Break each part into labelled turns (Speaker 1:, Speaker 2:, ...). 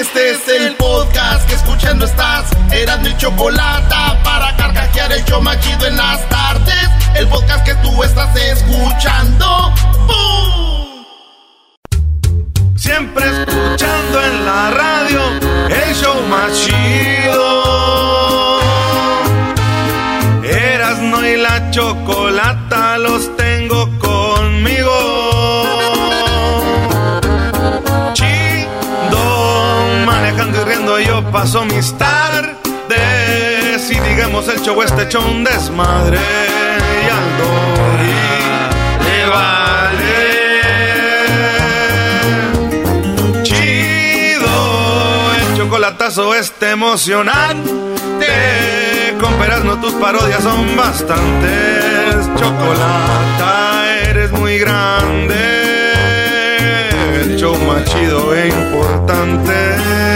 Speaker 1: Este es el podcast que escuchando estás. Eran mi chocolate para carcajear el yo machido en las tardes. El podcast que tú estás escuchando. ¡Bum!
Speaker 2: Siempre escuchando en la radio el show más chido. Erasno y la chocolata los paso mis tardes. Y digamos el show este hecho un desmadre. Y al Dori le vale. Chido, el chocolatazo este emocionante. Con no tus parodias son bastantes. Chocolata, eres muy grande. El show más chido e importante.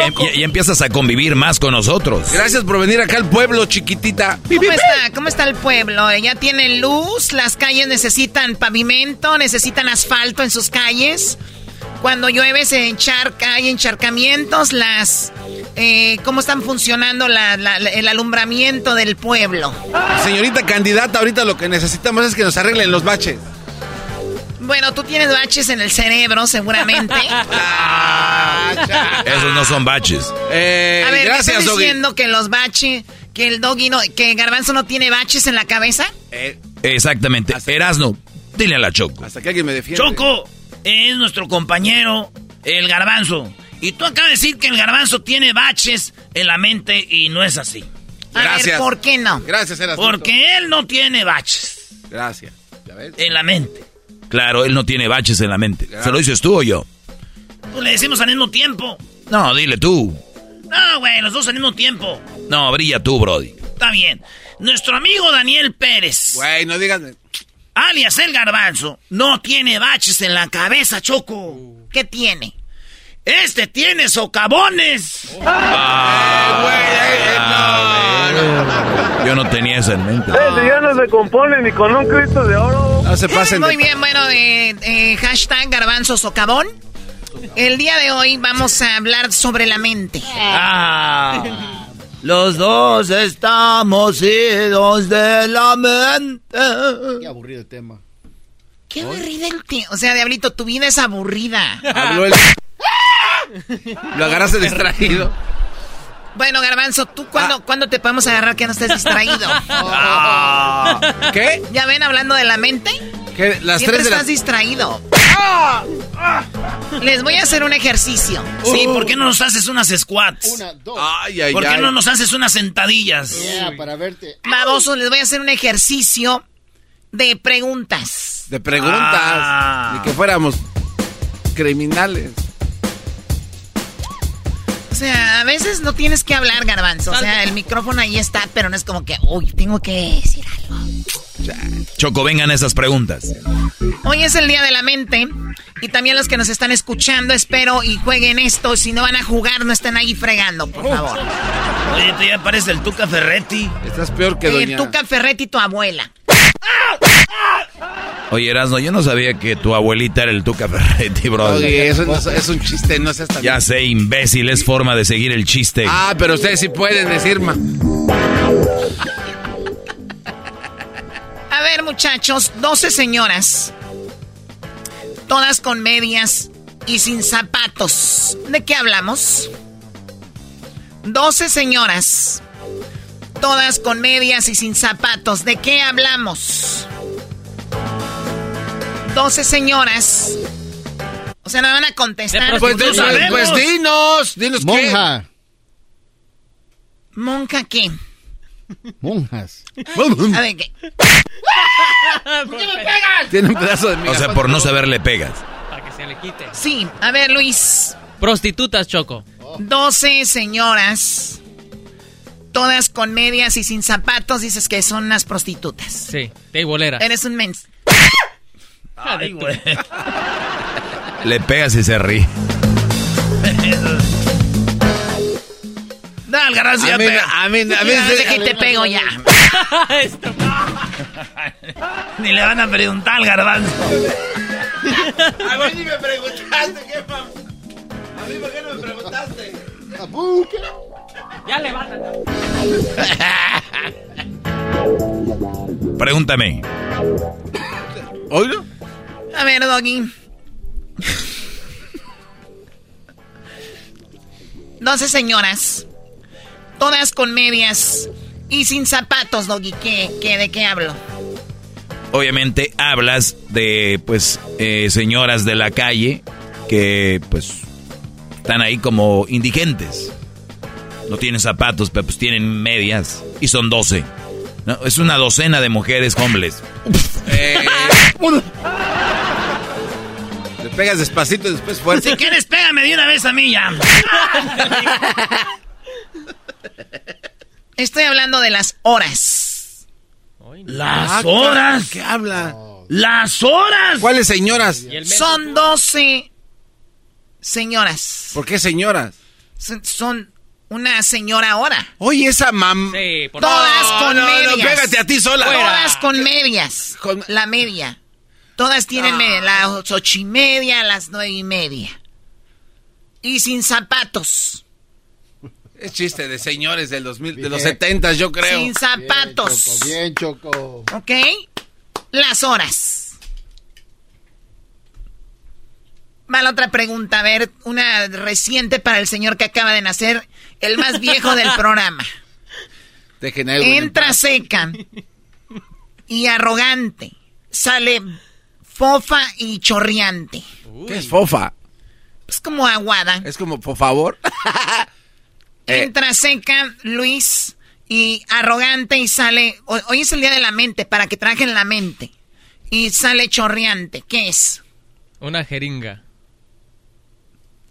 Speaker 3: Oye, ya, ya- ya empiezas a convivir más con nosotros.
Speaker 4: Gracias por venir acá al pueblo, chiquitita.
Speaker 5: ¿Cómo está? ¿Cómo está el pueblo? ¿Ya tienen luz? ¿Las calles necesitan pavimento? ¿Necesitan asfalto en sus calles? Cuando llueve se encharca, hay encharcamientos, las... eh, ¿Cómo están funcionando la- la- la- el alumbramiento del pueblo?
Speaker 4: Señorita candidata, ahorita lo que necesitamos es que nos arreglen los baches.
Speaker 5: Bueno, tú tienes baches en el cerebro, seguramente.
Speaker 3: Esos no son baches.
Speaker 4: Eh,
Speaker 5: A ver, ¿me
Speaker 4: gracias,
Speaker 5: estás
Speaker 4: Doggy.
Speaker 5: diciendo que los baches, que el doggy no, que Garbanzo no tiene baches en la cabeza?
Speaker 4: Eh,
Speaker 3: Exactamente. Erasno, dile a la Choco.
Speaker 4: hasta que alguien me defienda.
Speaker 6: Choco es nuestro compañero, el garbanzo. Y tú acabas de decir que el garbanzo tiene baches en la mente y no es así.
Speaker 5: A ver,
Speaker 4: Gracias.
Speaker 5: ¿por qué no?
Speaker 4: Gracias, Erasmo.
Speaker 6: Porque él no tiene baches
Speaker 4: Gracias. ¿Ya ves?
Speaker 6: en la mente.
Speaker 3: Claro, él no tiene baches en la mente. ¿Se lo dices tú o yo?
Speaker 6: Pues le decimos al mismo tiempo.
Speaker 3: No, dile tú.
Speaker 6: No, güey, los dos al mismo tiempo.
Speaker 3: No, brilla tú, Brody.
Speaker 6: Está bien. Nuestro amigo Daniel Pérez,
Speaker 4: Güey, no digas.
Speaker 6: alias el garbanzo, no tiene baches en la cabeza, Choco.
Speaker 5: ¿Qué tiene?
Speaker 6: Este tiene socavones.
Speaker 3: Yo no tenía eso en mente.
Speaker 7: ya no se compone ni con un Cristo de oro.
Speaker 4: No se pasen
Speaker 5: Muy bien, bueno, eh, eh, hashtag garbanzo socavón. El día de hoy vamos a hablar sobre la mente.
Speaker 6: Ah, los dos estamos idos de la mente.
Speaker 8: Qué aburrido el tema.
Speaker 5: Qué aburrida el tío. O sea, Diablito, tu vida es aburrida.
Speaker 4: Habló el... Lo agarraste distraído.
Speaker 5: Bueno, Garbanzo, ¿tú cuándo, ¿cuándo te podemos agarrar que no estés distraído?
Speaker 4: ¿Qué?
Speaker 5: ¿Ya ven hablando de la mente?
Speaker 4: ¿Qué? Las
Speaker 5: Siempre
Speaker 4: tres de la...
Speaker 5: estás distraído. Les voy a hacer un ejercicio.
Speaker 6: Sí, ¿por qué no nos haces unas squats?
Speaker 8: Una, dos.
Speaker 4: Ay, ay,
Speaker 6: ¿Por qué
Speaker 4: ay.
Speaker 6: no nos haces unas sentadillas?
Speaker 8: Yeah, para verte.
Speaker 5: Baboso, les voy a hacer un ejercicio de preguntas.
Speaker 4: De preguntas.
Speaker 6: Ah.
Speaker 4: Ni que fuéramos criminales.
Speaker 5: O sea, a veces no tienes que hablar, Garbanzo. O sea, el micrófono ahí está, pero no es como que, uy, tengo que decir algo.
Speaker 3: Choco, vengan esas preguntas.
Speaker 5: Hoy es el Día de la Mente. Y también los que nos están escuchando, espero y jueguen esto. Si no van a jugar, no estén ahí fregando, por favor.
Speaker 6: Oye, tú ya pareces el Tuca Ferretti.
Speaker 4: Estás peor que
Speaker 5: Eh,
Speaker 4: doña...
Speaker 5: Tuca Ferretti, tu abuela.
Speaker 3: Oye, Erasno, yo no sabía que tu abuelita era el Tuca Ferretti, bro.
Speaker 9: Oye, eso no es, es un chiste, no seas tan...
Speaker 3: Ya sé, imbécil, es forma de seguir el chiste.
Speaker 9: Ah, pero ustedes sí pueden decir, ma.
Speaker 5: A ver, muchachos, 12 señoras. Todas con medias y sin zapatos. ¿De qué hablamos? 12 señoras. Todas con medias y sin zapatos. ¿De qué hablamos? 12 señoras. O sea, no van a contestar.
Speaker 9: Pues,
Speaker 6: no
Speaker 9: pues,
Speaker 6: sabemos.
Speaker 9: pues dinos, dinos qué.
Speaker 8: Monja.
Speaker 5: ¿Monja qué?
Speaker 8: Monjas.
Speaker 5: A ver, ¿qué?
Speaker 9: Tiene un pedazo de
Speaker 3: o sea, por no saber le pegas.
Speaker 10: Para que se le quite.
Speaker 5: Sí, a ver, Luis.
Speaker 10: Prostitutas, Choco.
Speaker 5: 12 señoras. Todas con medias y sin zapatos. Dices que son unas prostitutas.
Speaker 10: Sí, teibolera.
Speaker 5: Eres un mens.
Speaker 6: Ay, güey.
Speaker 3: Le pegas y se ríe.
Speaker 6: Dale, garbanzo, ya
Speaker 9: A mí,
Speaker 6: pega.
Speaker 9: a mí, a mí,
Speaker 5: de que te pego ya.
Speaker 6: Ni le van a preguntar al garbanzo.
Speaker 9: A mí ni me preguntaste, ¿qué, mam? A mí, ¿por qué no me preguntaste?
Speaker 10: Ya levántate.
Speaker 3: Pregúntame.
Speaker 9: ¿Oílo?
Speaker 5: A ver, Doggy. 12 señoras. Todas con medias y sin zapatos, Doggy. ¿Qué, qué, ¿De qué hablo?
Speaker 3: Obviamente hablas de, pues, eh, señoras de la calle que, pues, están ahí como indigentes. No tienen zapatos, pero pues tienen medias. Y son 12. ¿no? Es una docena de mujeres homeless.
Speaker 9: Eh, le pegas despacito y después fuerte.
Speaker 6: Si quieres, pégame de una vez a mí ya.
Speaker 5: Estoy hablando de las horas.
Speaker 6: Las
Speaker 9: Ah,
Speaker 6: horas.
Speaker 9: ¿Qué habla?
Speaker 6: Las horas.
Speaker 9: ¿Cuáles señoras?
Speaker 5: Son 12 señoras.
Speaker 9: ¿Por qué señoras?
Speaker 5: Son, son una señora ahora.
Speaker 9: Oye, esa mam...
Speaker 10: Sí, por
Speaker 5: Todas
Speaker 9: No,
Speaker 5: con
Speaker 9: no, no,
Speaker 5: medias.
Speaker 9: pégate a ti sola.
Speaker 5: Todas con medias.
Speaker 9: Con-
Speaker 5: La media. Todas tienen media. Las ocho y media, las nueve y media. Y sin zapatos.
Speaker 9: Es chiste de señores del 2000, de los
Speaker 8: Bien.
Speaker 9: 70, yo creo.
Speaker 5: Sin zapatos.
Speaker 8: Bien, Choco, bien, Choco.
Speaker 5: ¿Ok? Las horas. Va la otra pregunta. A ver, una reciente para el señor que acaba de nacer. El más viejo del programa.
Speaker 9: Dejen a Edwin en
Speaker 5: Entra seca y arrogante. Sale fofa y chorreante.
Speaker 9: ¿Qué es fofa?
Speaker 5: Es como aguada.
Speaker 9: Es como, por favor. Eh.
Speaker 5: Entra seca, Luis, y arrogante y sale... ho- Hoy es el día de la mente, para que trajen la mente. Y sale chorreante. ¿Qué es?
Speaker 10: Una jeringa.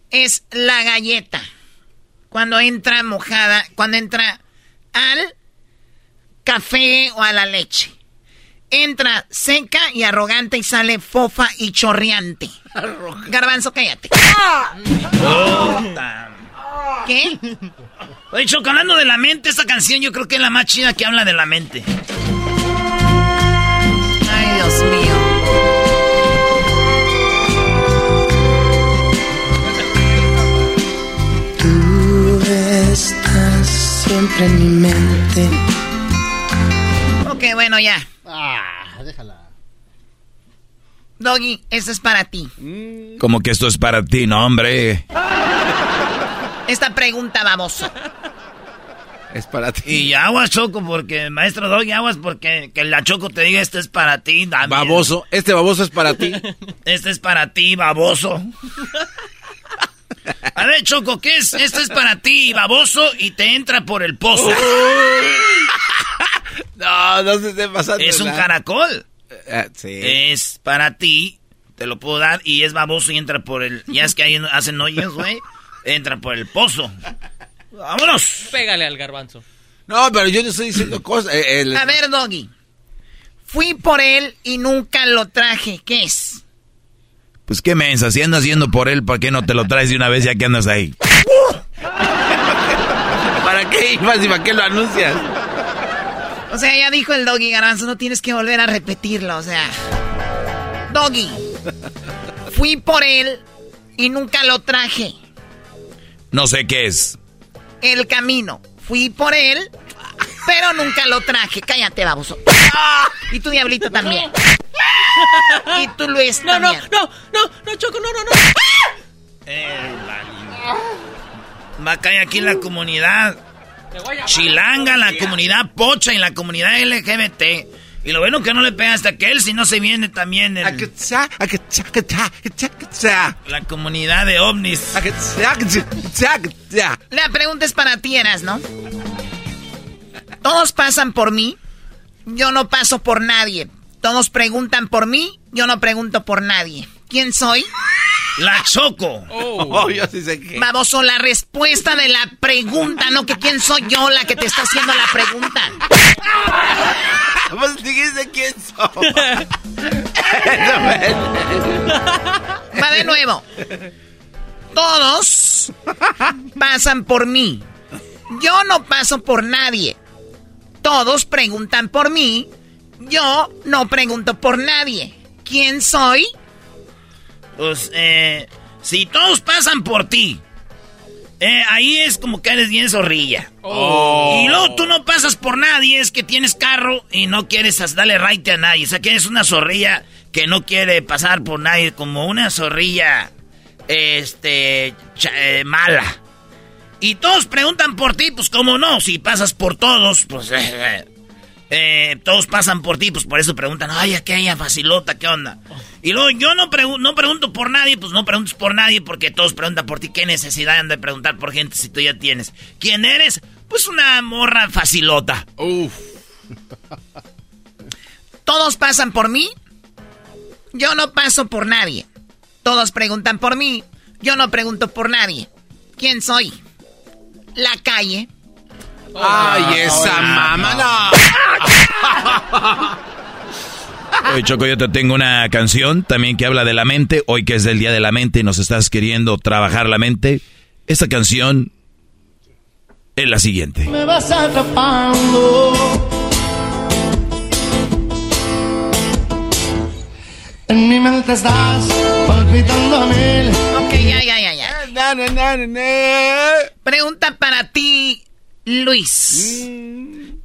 Speaker 5: Es la galleta. Cuando entra mojada, cuando entra al café o a la leche. Entra seca y arrogante y sale fofa y chorreante. Garbanzo, cállate. ¿Qué?
Speaker 6: Oye, Choco, hablando de la mente, esta canción yo creo que es la más chida que habla de la mente.
Speaker 5: Ay, Dios mío.
Speaker 11: Tú estás siempre en mi mente.
Speaker 5: Ok, bueno, ya.
Speaker 8: Ah, déjala.
Speaker 5: Doggy, esto es para ti.
Speaker 3: Como que esto es para ti, no, hombre.
Speaker 5: Esta pregunta, baboso.
Speaker 9: Es para ti.
Speaker 6: Y aguas, Choco, porque, maestro Doggy, aguas, porque que la Choco te diga, este es para ti, Damián.
Speaker 9: Baboso. Este baboso es para ti.
Speaker 6: Este es para ti, baboso. A ver, Choco, ¿qué es? Esto es para ti, baboso, y te entra por el pozo.
Speaker 9: No, no se esté pasando.
Speaker 6: Es un
Speaker 9: nada.
Speaker 6: caracol.
Speaker 9: Eh, sí.
Speaker 6: Es para ti, te lo puedo dar, y es baboso y entra por el... Ya es que ahí hacen hoyos, güey. Entra por el pozo. ¡Vámonos!
Speaker 10: Pégale al garbanzo.
Speaker 9: No, pero yo no estoy diciendo cosas. eh, el-
Speaker 5: A ver, Doggy. Fui por él y nunca lo traje. ¿Qué es?
Speaker 3: Pues qué mensa, si andas yendo por él, ¿para qué no te lo traes de una vez ya que andas ahí?
Speaker 9: ¿Para qué ibas y para qué lo anuncias?
Speaker 5: O sea, ya dijo el Doggy Garbanzo, no tienes que volver a repetirlo, o sea. Doggy. Fui por él y nunca lo traje.
Speaker 3: No sé qué es.
Speaker 5: El camino. Fui por él, pero nunca lo traje. Cállate, baboso. Y tu diablito también. Y tú, Luis,
Speaker 10: No, no,
Speaker 5: también.
Speaker 10: no, no, no, Choco, no, no, no.
Speaker 6: Eh, Va a caer aquí en la comunidad chilanga, la comunidad pocha y la comunidad LGBT. Y lo bueno que no le pega hasta que él, si no se viene también el- la comunidad de ovnis.
Speaker 5: La pregunta es para ti, Eras, ¿no? Todos pasan por mí, yo no paso por nadie. Todos preguntan por mí, yo no pregunto por nadie. ¿Quién soy?
Speaker 6: La Choco.
Speaker 4: Oh, yo sí sé.
Speaker 5: Baboso, la respuesta de la pregunta, no que quién soy yo la que te está haciendo la pregunta.
Speaker 4: Pues dijiste quién soy.
Speaker 5: Va de nuevo. Todos pasan por mí. Yo no paso por nadie. Todos preguntan por mí. Yo no pregunto por nadie. ¿Quién soy?
Speaker 6: Pues, eh, si todos pasan por ti, eh, ahí es como que eres bien zorrilla.
Speaker 4: Oh.
Speaker 6: Y luego tú no pasas por nadie, es que tienes carro y no quieres darle right a nadie. O sea, que eres una zorrilla que no quiere pasar por nadie, como una zorrilla, este, eh, mala. Y todos preguntan por ti, pues cómo no, si pasas por todos, pues... eh, eh, todos pasan por ti, pues por eso preguntan, ay, aquella facilota, ¿qué onda? Y luego yo no, pregu- no pregunto por nadie, pues no preguntes por nadie porque todos preguntan por ti. ¿Qué necesidad han de preguntar por gente si tú ya tienes? ¿Quién eres? Pues una morra facilota.
Speaker 4: Uf.
Speaker 5: Todos pasan por mí. Yo no paso por nadie. Todos preguntan por mí. Yo no pregunto por nadie. ¿Quién soy? La calle.
Speaker 4: Ay, esa mamá, no.
Speaker 3: Oye, Choco, yo te tengo una canción también que habla de la mente. Hoy que es el día de la mente y nos estás queriendo trabajar la mente. Esta canción es la siguiente.
Speaker 12: Me vas atrapando. En mi mente estás palpitando a mil.
Speaker 5: Ok, ya, ya, ya, ya. Pregunta para ti, Luis.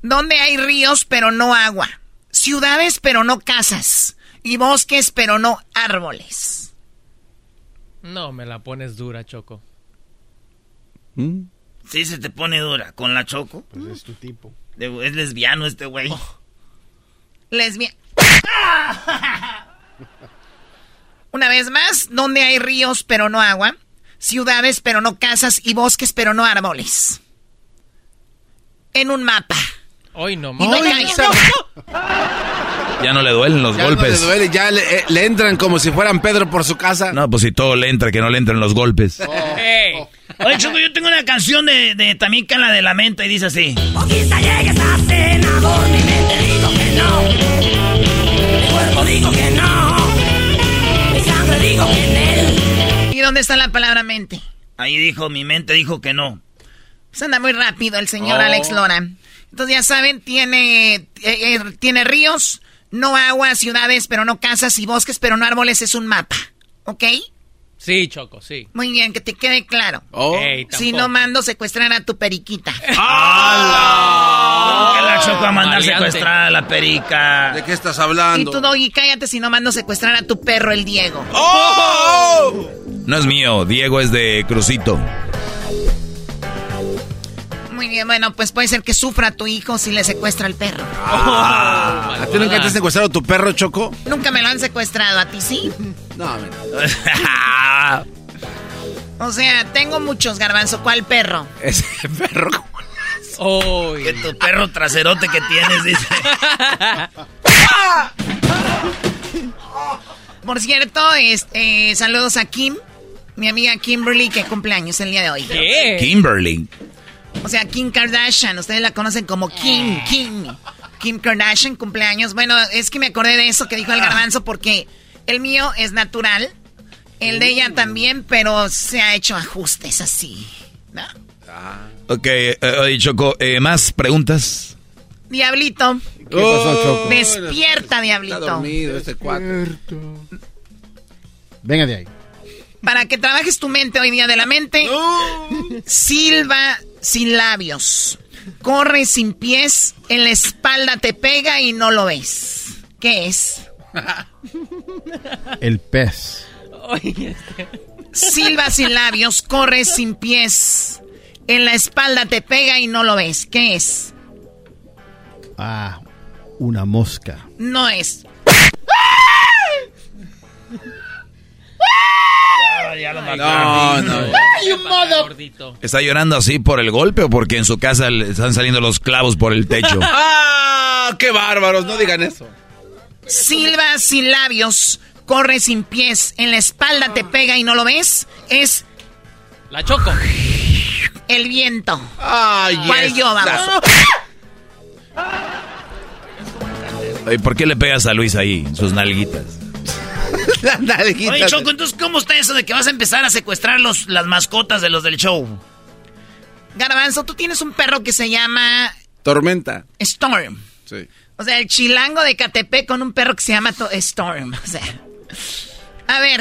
Speaker 5: ¿Dónde hay ríos pero no agua? Ciudades pero no casas. Y bosques pero no árboles.
Speaker 10: No, me la pones dura, Choco.
Speaker 6: Sí, se te pone dura. ¿Con la choco?
Speaker 8: Pues es tu tipo.
Speaker 6: De- Es lesbiano este güey.
Speaker 5: Lesbia. Una vez más, ¿dónde hay ríos pero no agua? Ciudades pero no casas y bosques pero no árboles. En un mapa.
Speaker 10: Hoy no,
Speaker 5: Y no
Speaker 10: Ay,
Speaker 5: caigas.
Speaker 3: Ya no le duelen los
Speaker 4: Ya
Speaker 3: golpes.
Speaker 4: no le duele, ya le, eh, le entran como si fueran Pedro por su casa.
Speaker 3: No, pues si todo le entra, que no le entren los golpes.
Speaker 10: Ey.
Speaker 6: Oye, Choco, yo tengo una canción de, de también que la de la mente y dice así.
Speaker 13: O quizá llegues a senador, mi mente digo que no. Mi cuerpo digo que no. Mi sangre digo que en él.
Speaker 5: ¿Y dónde está la palabra mente?
Speaker 6: Ahí dijo, mi mente dijo que no.
Speaker 5: Pues anda muy rápido el señor
Speaker 6: Oh.
Speaker 5: Alex Lora. Entonces ya saben, tiene, eh, eh, tiene ríos, no agua, ciudades, pero no casas y bosques, pero no árboles, es un mapa. ¿Ok?
Speaker 10: Sí, Choco, sí.
Speaker 5: Muy bien, que te quede claro.
Speaker 4: Oh.
Speaker 5: Si no mando secuestrar a tu periquita.
Speaker 6: Que la Choco a mandar secuestrar a la perica.
Speaker 4: ¿De qué estás
Speaker 5: Y
Speaker 4: hablando?
Speaker 5: tú, Doggy, cállate si no mando secuestrar a tu perro, el Diego.
Speaker 4: ¡Oh!
Speaker 3: No es mío, Diego es de Crucito.
Speaker 5: Muy bien, bueno, pues puede ser que sufra tu hijo si le secuestra al perro.
Speaker 4: ¿A ti nunca te has secuestrado tu perro, Choco?
Speaker 5: Nunca me lo han secuestrado, ¿a ti sí?
Speaker 4: No, men.
Speaker 5: O sea, tengo muchos, garbanzo. ¿Cuál perro?
Speaker 4: Ese perro.
Speaker 10: Hoy.
Speaker 6: que tu perro traserote que tienes, dice.
Speaker 5: Por cierto, este, saludos a Kim, mi amiga Kimberly, que cumpleaños el día de hoy.
Speaker 10: ¿Qué?
Speaker 3: Kimberly.
Speaker 5: O sea, Kim Kardashian, ustedes la conocen como Kim, Kim. Kim Kardashian, cumpleaños. Bueno, es que me acordé de eso que dijo el garbanzo porque el mío es natural, el de ella también, pero se ha hecho ajustes así. ¿no?
Speaker 3: Ok, eh, Choco, eh, ¿más preguntas?
Speaker 5: Diablito,
Speaker 8: ¿Qué pasó, Choco?
Speaker 5: Despierta, diablito.
Speaker 9: Está dormido este.
Speaker 8: Venga de ahí.
Speaker 5: Para que trabajes tu mente hoy día de la mente. Silba sin labios. Corre sin pies. En la espalda te pega y no lo ves. ¿Qué es?
Speaker 8: El pez.
Speaker 5: Silba sin labios. Corre sin pies. En la espalda te pega y no lo ves. ¿Qué es?
Speaker 8: Ah, una mosca.
Speaker 5: No es.
Speaker 6: Ya lo
Speaker 3: No, no. ¿Está llorando así por el golpe o porque en su casa le están saliendo los clavos por el techo?
Speaker 9: ¡Ah! ¡Qué bárbaros! No digan eso.
Speaker 5: Silba sin labios. Corre sin pies. En la espalda te pega y no lo ves. Es
Speaker 10: La choco.
Speaker 5: el viento.
Speaker 9: Ay,
Speaker 5: ¿Cuál
Speaker 9: yes.
Speaker 5: yo, vamos?
Speaker 3: Oye, ¿Por qué le pegas a Luis ahí, sus nalguitas?
Speaker 6: Oye, Choco, entonces, ¿cómo está eso de que vas a empezar a secuestrar los, las mascotas de los del show?
Speaker 5: Garbanzo, tú tienes un perro que se llama
Speaker 9: Tormenta.
Speaker 5: Storm.
Speaker 9: Sí.
Speaker 5: O sea, el chilango de Catepec con un perro que se llama to- Storm. O sea, a ver,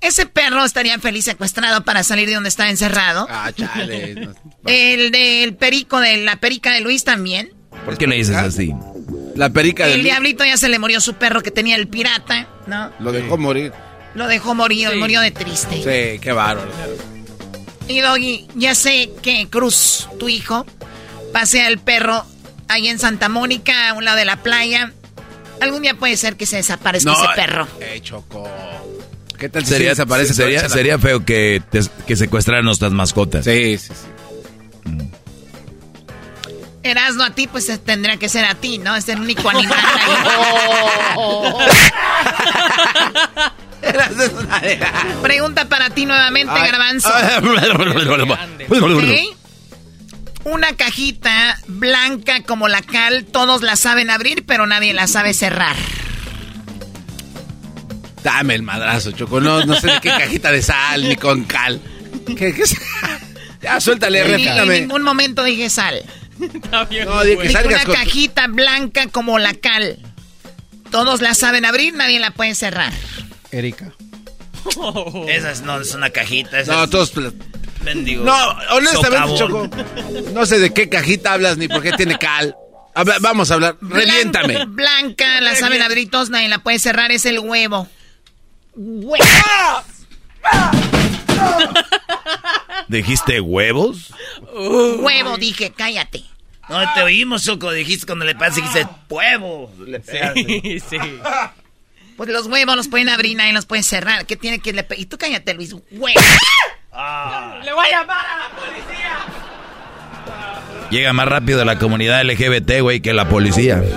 Speaker 5: ese perro estaría feliz secuestrado para salir de donde está encerrado.
Speaker 9: Ah, chale.
Speaker 5: El del perico de la perica de Luis también.
Speaker 3: ¿Por qué le dices así?
Speaker 9: La perica
Speaker 5: El
Speaker 9: del
Speaker 5: diablito ya se le murió su perro que tenía el pirata, ¿no?
Speaker 9: Lo dejó morir.
Speaker 5: Lo dejó morir, murió de triste.
Speaker 9: Sí, qué bárbaro.
Speaker 5: Y Doggy, ya sé que Cruz, tu hijo, pasea el perro ahí en Santa Mónica, a un lado de la playa. Algún día puede ser que se desaparezca ese perro.
Speaker 9: Eh, Choco. ¿Qué tal si
Speaker 3: Sería,
Speaker 9: se desaparece?
Speaker 3: sería, feo que, te- que secuestraran nuestras mascotas.
Speaker 9: Sí, sí, sí.
Speaker 5: Erasno a ti, pues eh, tendría que ser a ti, ¿no? Es el único animal ahí. Pregunta para ti nuevamente,
Speaker 9: Ay.
Speaker 5: Garbanzo. Una cajita blanca como la cal, todos la saben abrir, pero nadie la sabe cerrar.
Speaker 9: Dame el madrazo, Choco. No, no sé de qué cajita de sal ni con cal. ¿Qué, qué es? Ya, suéltale,
Speaker 5: Ni- en ningún momento dije sal.
Speaker 9: No, di que
Speaker 5: Dije
Speaker 9: salgas
Speaker 5: una
Speaker 9: con...
Speaker 5: cajita blanca como la cal. Todos la saben abrir, nadie la puede cerrar.
Speaker 8: Erika.
Speaker 6: Esa es, no es una cajita. Esa
Speaker 9: No,
Speaker 6: es
Speaker 9: todos... No, honestamente,
Speaker 6: socavón.
Speaker 9: Choco. No sé de qué cajita hablas ni por qué tiene cal. Habla- vamos a hablar. Reviéntame.
Speaker 5: Blan- Blanca, la saben abrir todos, nadie la puede cerrar, es el huevo. Huevo.
Speaker 3: ¿Dijiste huevos?
Speaker 5: Huevo, dije, cállate.
Speaker 6: No, te oímos, Choco. Dijiste cuando le pegas, dijiste huevo.
Speaker 10: Sí, sí.
Speaker 5: Pues los huevos los pueden abrir, nadie los puede cerrar. ¿Qué tiene que le Y tú cállate, Luis. Huevo.
Speaker 10: ¡Le voy a llamar a la policía!
Speaker 3: Llega más rápido la comunidad LGBT, güey, que la policía.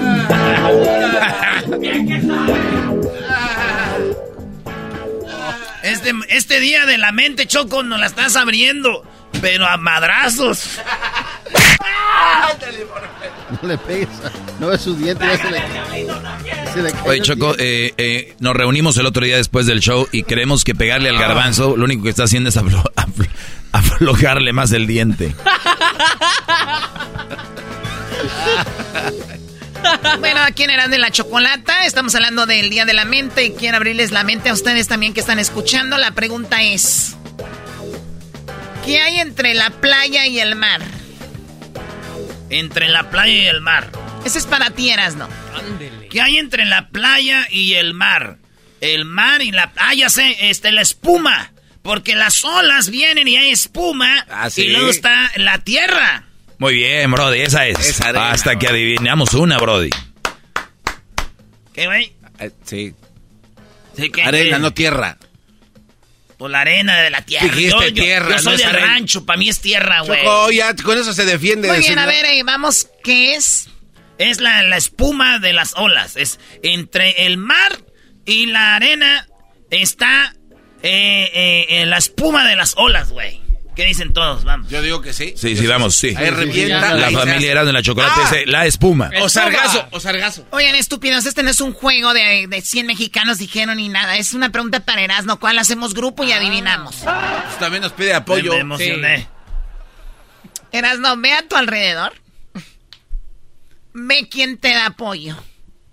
Speaker 6: Este, este día de la mente, Choco, nos la estás abriendo. Pero a madrazos.
Speaker 8: No le pegues. No es su diente, ya se le, se le cae
Speaker 3: Oye,
Speaker 8: el
Speaker 3: Choco, eh, eh, nos reunimos el otro día después del show y creemos que pegarle al garbanzo lo único que está haciendo es aflo- aflo- aflojarle más el diente.
Speaker 5: Bueno, aquí en Eran de la Chocolata estamos hablando del Día de la Mente y quiero abrirles la mente a ustedes también que están escuchando. La pregunta es, ¿qué hay entre la playa y el mar?
Speaker 6: Entre la playa y el mar.
Speaker 5: Ese es para ti, Erasno.
Speaker 10: Ándele.
Speaker 6: ¿Qué hay entre la playa y el mar? El mar y la... Ah, ya sé, este, la espuma. Porque las olas vienen y hay espuma.
Speaker 9: Ah, sí.
Speaker 6: Y luego está la tierra.
Speaker 3: Muy bien, Brody, esa es.
Speaker 9: Esa arena,
Speaker 3: Hasta que adivinamos una, Brody.
Speaker 6: ¿Qué, güey?
Speaker 9: Eh, sí.
Speaker 6: Sí, que-
Speaker 9: Arena, no tierra.
Speaker 6: Pues la arena de la tierra.
Speaker 9: Dijiste tierra,
Speaker 6: Yo soy
Speaker 9: no arena.
Speaker 6: rancho, para mí es tierra, güey.
Speaker 9: Ya con eso se defiende.
Speaker 5: Muy
Speaker 9: de
Speaker 5: bien, a ver, eh, vamos, ¿qué es?
Speaker 6: Es la, la espuma de las olas. Es entre el mar y la arena está eh, eh, eh, la espuma de las olas, güey. ¿Qué dicen todos? Vamos.
Speaker 9: Yo digo que sí.
Speaker 3: Sí, sí, vamos, sí.
Speaker 9: Ahí revienta.
Speaker 3: La familia era de la chocolate
Speaker 9: Ah.
Speaker 3: dice la espuma.
Speaker 9: O sargazo, o sargazo.
Speaker 5: Oigan, estúpidos, este no es un juego de, de 100 mexicanos dijeron ni nada. Es una pregunta para Erasno, ¿cuál hacemos grupo y adivinamos?
Speaker 9: Pues también nos pide apoyo.
Speaker 6: Me emocioné.
Speaker 5: Erasno, ve a tu alrededor. ve quién te da apoyo.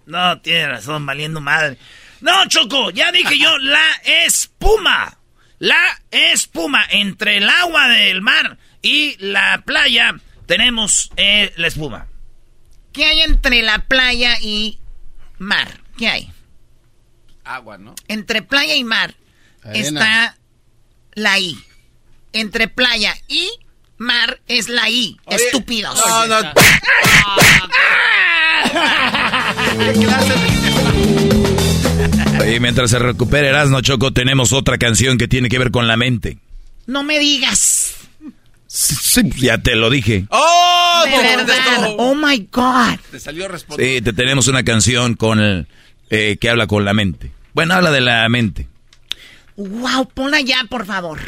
Speaker 6: No, tiene razón, valiendo madre. No, Choco, ya dije yo, la espuma. La espuma. Entre el agua del mar y la playa tenemos eh, la espuma.
Speaker 5: ¿Qué hay entre la playa y mar? ¿Qué hay?
Speaker 9: Agua, ¿no?
Speaker 5: Entre playa y mar está la I. Entre playa y mar es la I. Estúpidos.
Speaker 9: No, no.
Speaker 3: Y mientras se recupere Erasmo Choco, tenemos otra canción que tiene que ver con la mente.
Speaker 5: No me digas.
Speaker 3: Sí, ya te lo dije.
Speaker 9: ¡Oh!
Speaker 5: De verdad. Oh my God.
Speaker 9: Te salió responder.
Speaker 3: Sí, te tenemos una canción con el, eh, que habla con la mente. Bueno, habla de la mente.
Speaker 5: Wow, ponla ya, por favor.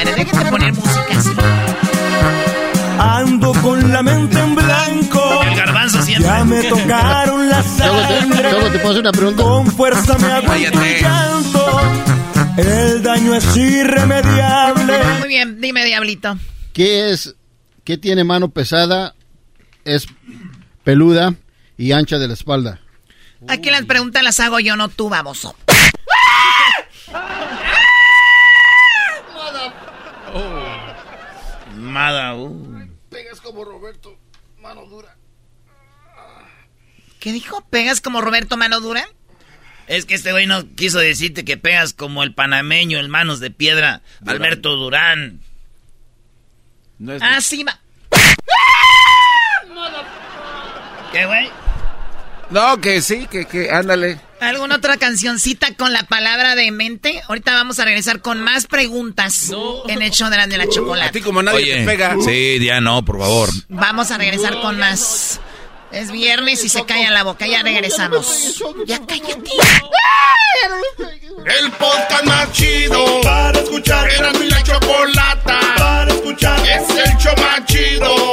Speaker 5: Eres, déjate poner música así.
Speaker 14: Ando con la mente en blanco.
Speaker 6: El garbanzo siempre.
Speaker 14: Ya me tocaron la
Speaker 8: Choco, te,
Speaker 14: sangre.
Speaker 8: Choco, ¿te puedo hacer una pregunta?
Speaker 14: Con fuerza me hago un llanto. El daño es irremediable.
Speaker 5: Muy bien, dime, Diablito.
Speaker 8: ¿Qué es, qué tiene mano pesada, es peluda y ancha de la espalda?
Speaker 5: Aquí las preguntas las hago yo, no tú, baboso.
Speaker 6: Mada, uh.
Speaker 8: Como Roberto, mano dura.
Speaker 5: ¿Qué dijo? ¿Pegas como Roberto Mano Dura?
Speaker 6: Es que este güey no quiso decirte que pegas como el panameño, el manos de piedra, Alberto Durán.
Speaker 9: No es
Speaker 5: Ah, sí, va.
Speaker 6: ¿Qué, güey?
Speaker 9: No, que sí, que, que, ándale.
Speaker 5: ¿Alguna otra cancioncita con la palabra de mente? Ahorita vamos a regresar con más preguntas en el show de la, de la
Speaker 9: A ti
Speaker 5: chocolate.
Speaker 9: como nadie te pega.
Speaker 3: Sí, ya no, por favor.
Speaker 5: Vamos a regresar con más. Es viernes y se calla la boca. Ya regresamos. Ya cállate.
Speaker 1: El podcast más chido para escuchar. Era mi la chocolata para escuchar. Es el show más chido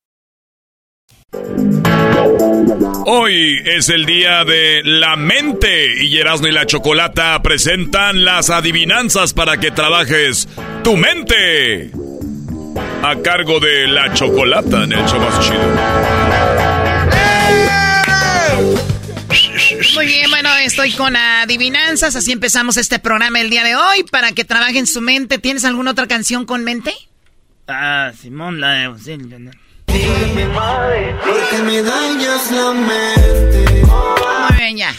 Speaker 15: Hoy es el día de la mente y Erasmo y la Chocolata presentan las adivinanzas para que trabajes tu mente. A cargo de la Chocolata en el show más chido.
Speaker 5: Muy bien, bueno, estoy con adivinanzas, así empezamos este programa el día de hoy para que trabajen su mente. ¿Tienes alguna otra canción con mente?
Speaker 6: Ah, Simón, la de...
Speaker 12: Porque me dañas la mente.
Speaker 5: Muy bien, ya.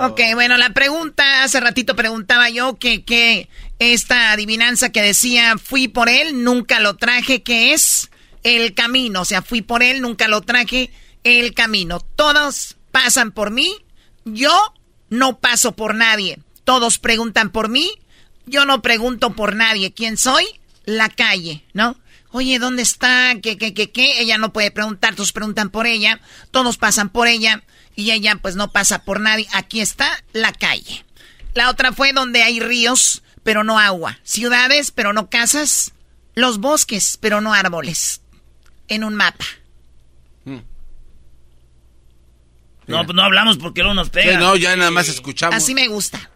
Speaker 5: Ok, bueno, la pregunta, hace ratito preguntaba yo que, que esta adivinanza que decía fui por él, nunca lo traje, que es el camino. O sea, fui por él, nunca lo traje, el camino. Todos pasan por mí, yo no paso por nadie. Todos preguntan por mí, yo no pregunto por nadie. ¿Quién soy? La calle, ¿no? Oye, ¿dónde está? ¿Qué, qué, qué, qué? Ella no puede preguntar, todos preguntan por ella, todos pasan por ella y ella pues no pasa por nadie. Aquí está la calle. La otra fue donde hay ríos, pero no agua. Ciudades, pero no casas. Los bosques, pero no árboles. En un mapa.
Speaker 6: No, pues no hablamos porque luego nos pega.
Speaker 9: Sí, no, ya nada más escuchamos.
Speaker 5: Así me gusta.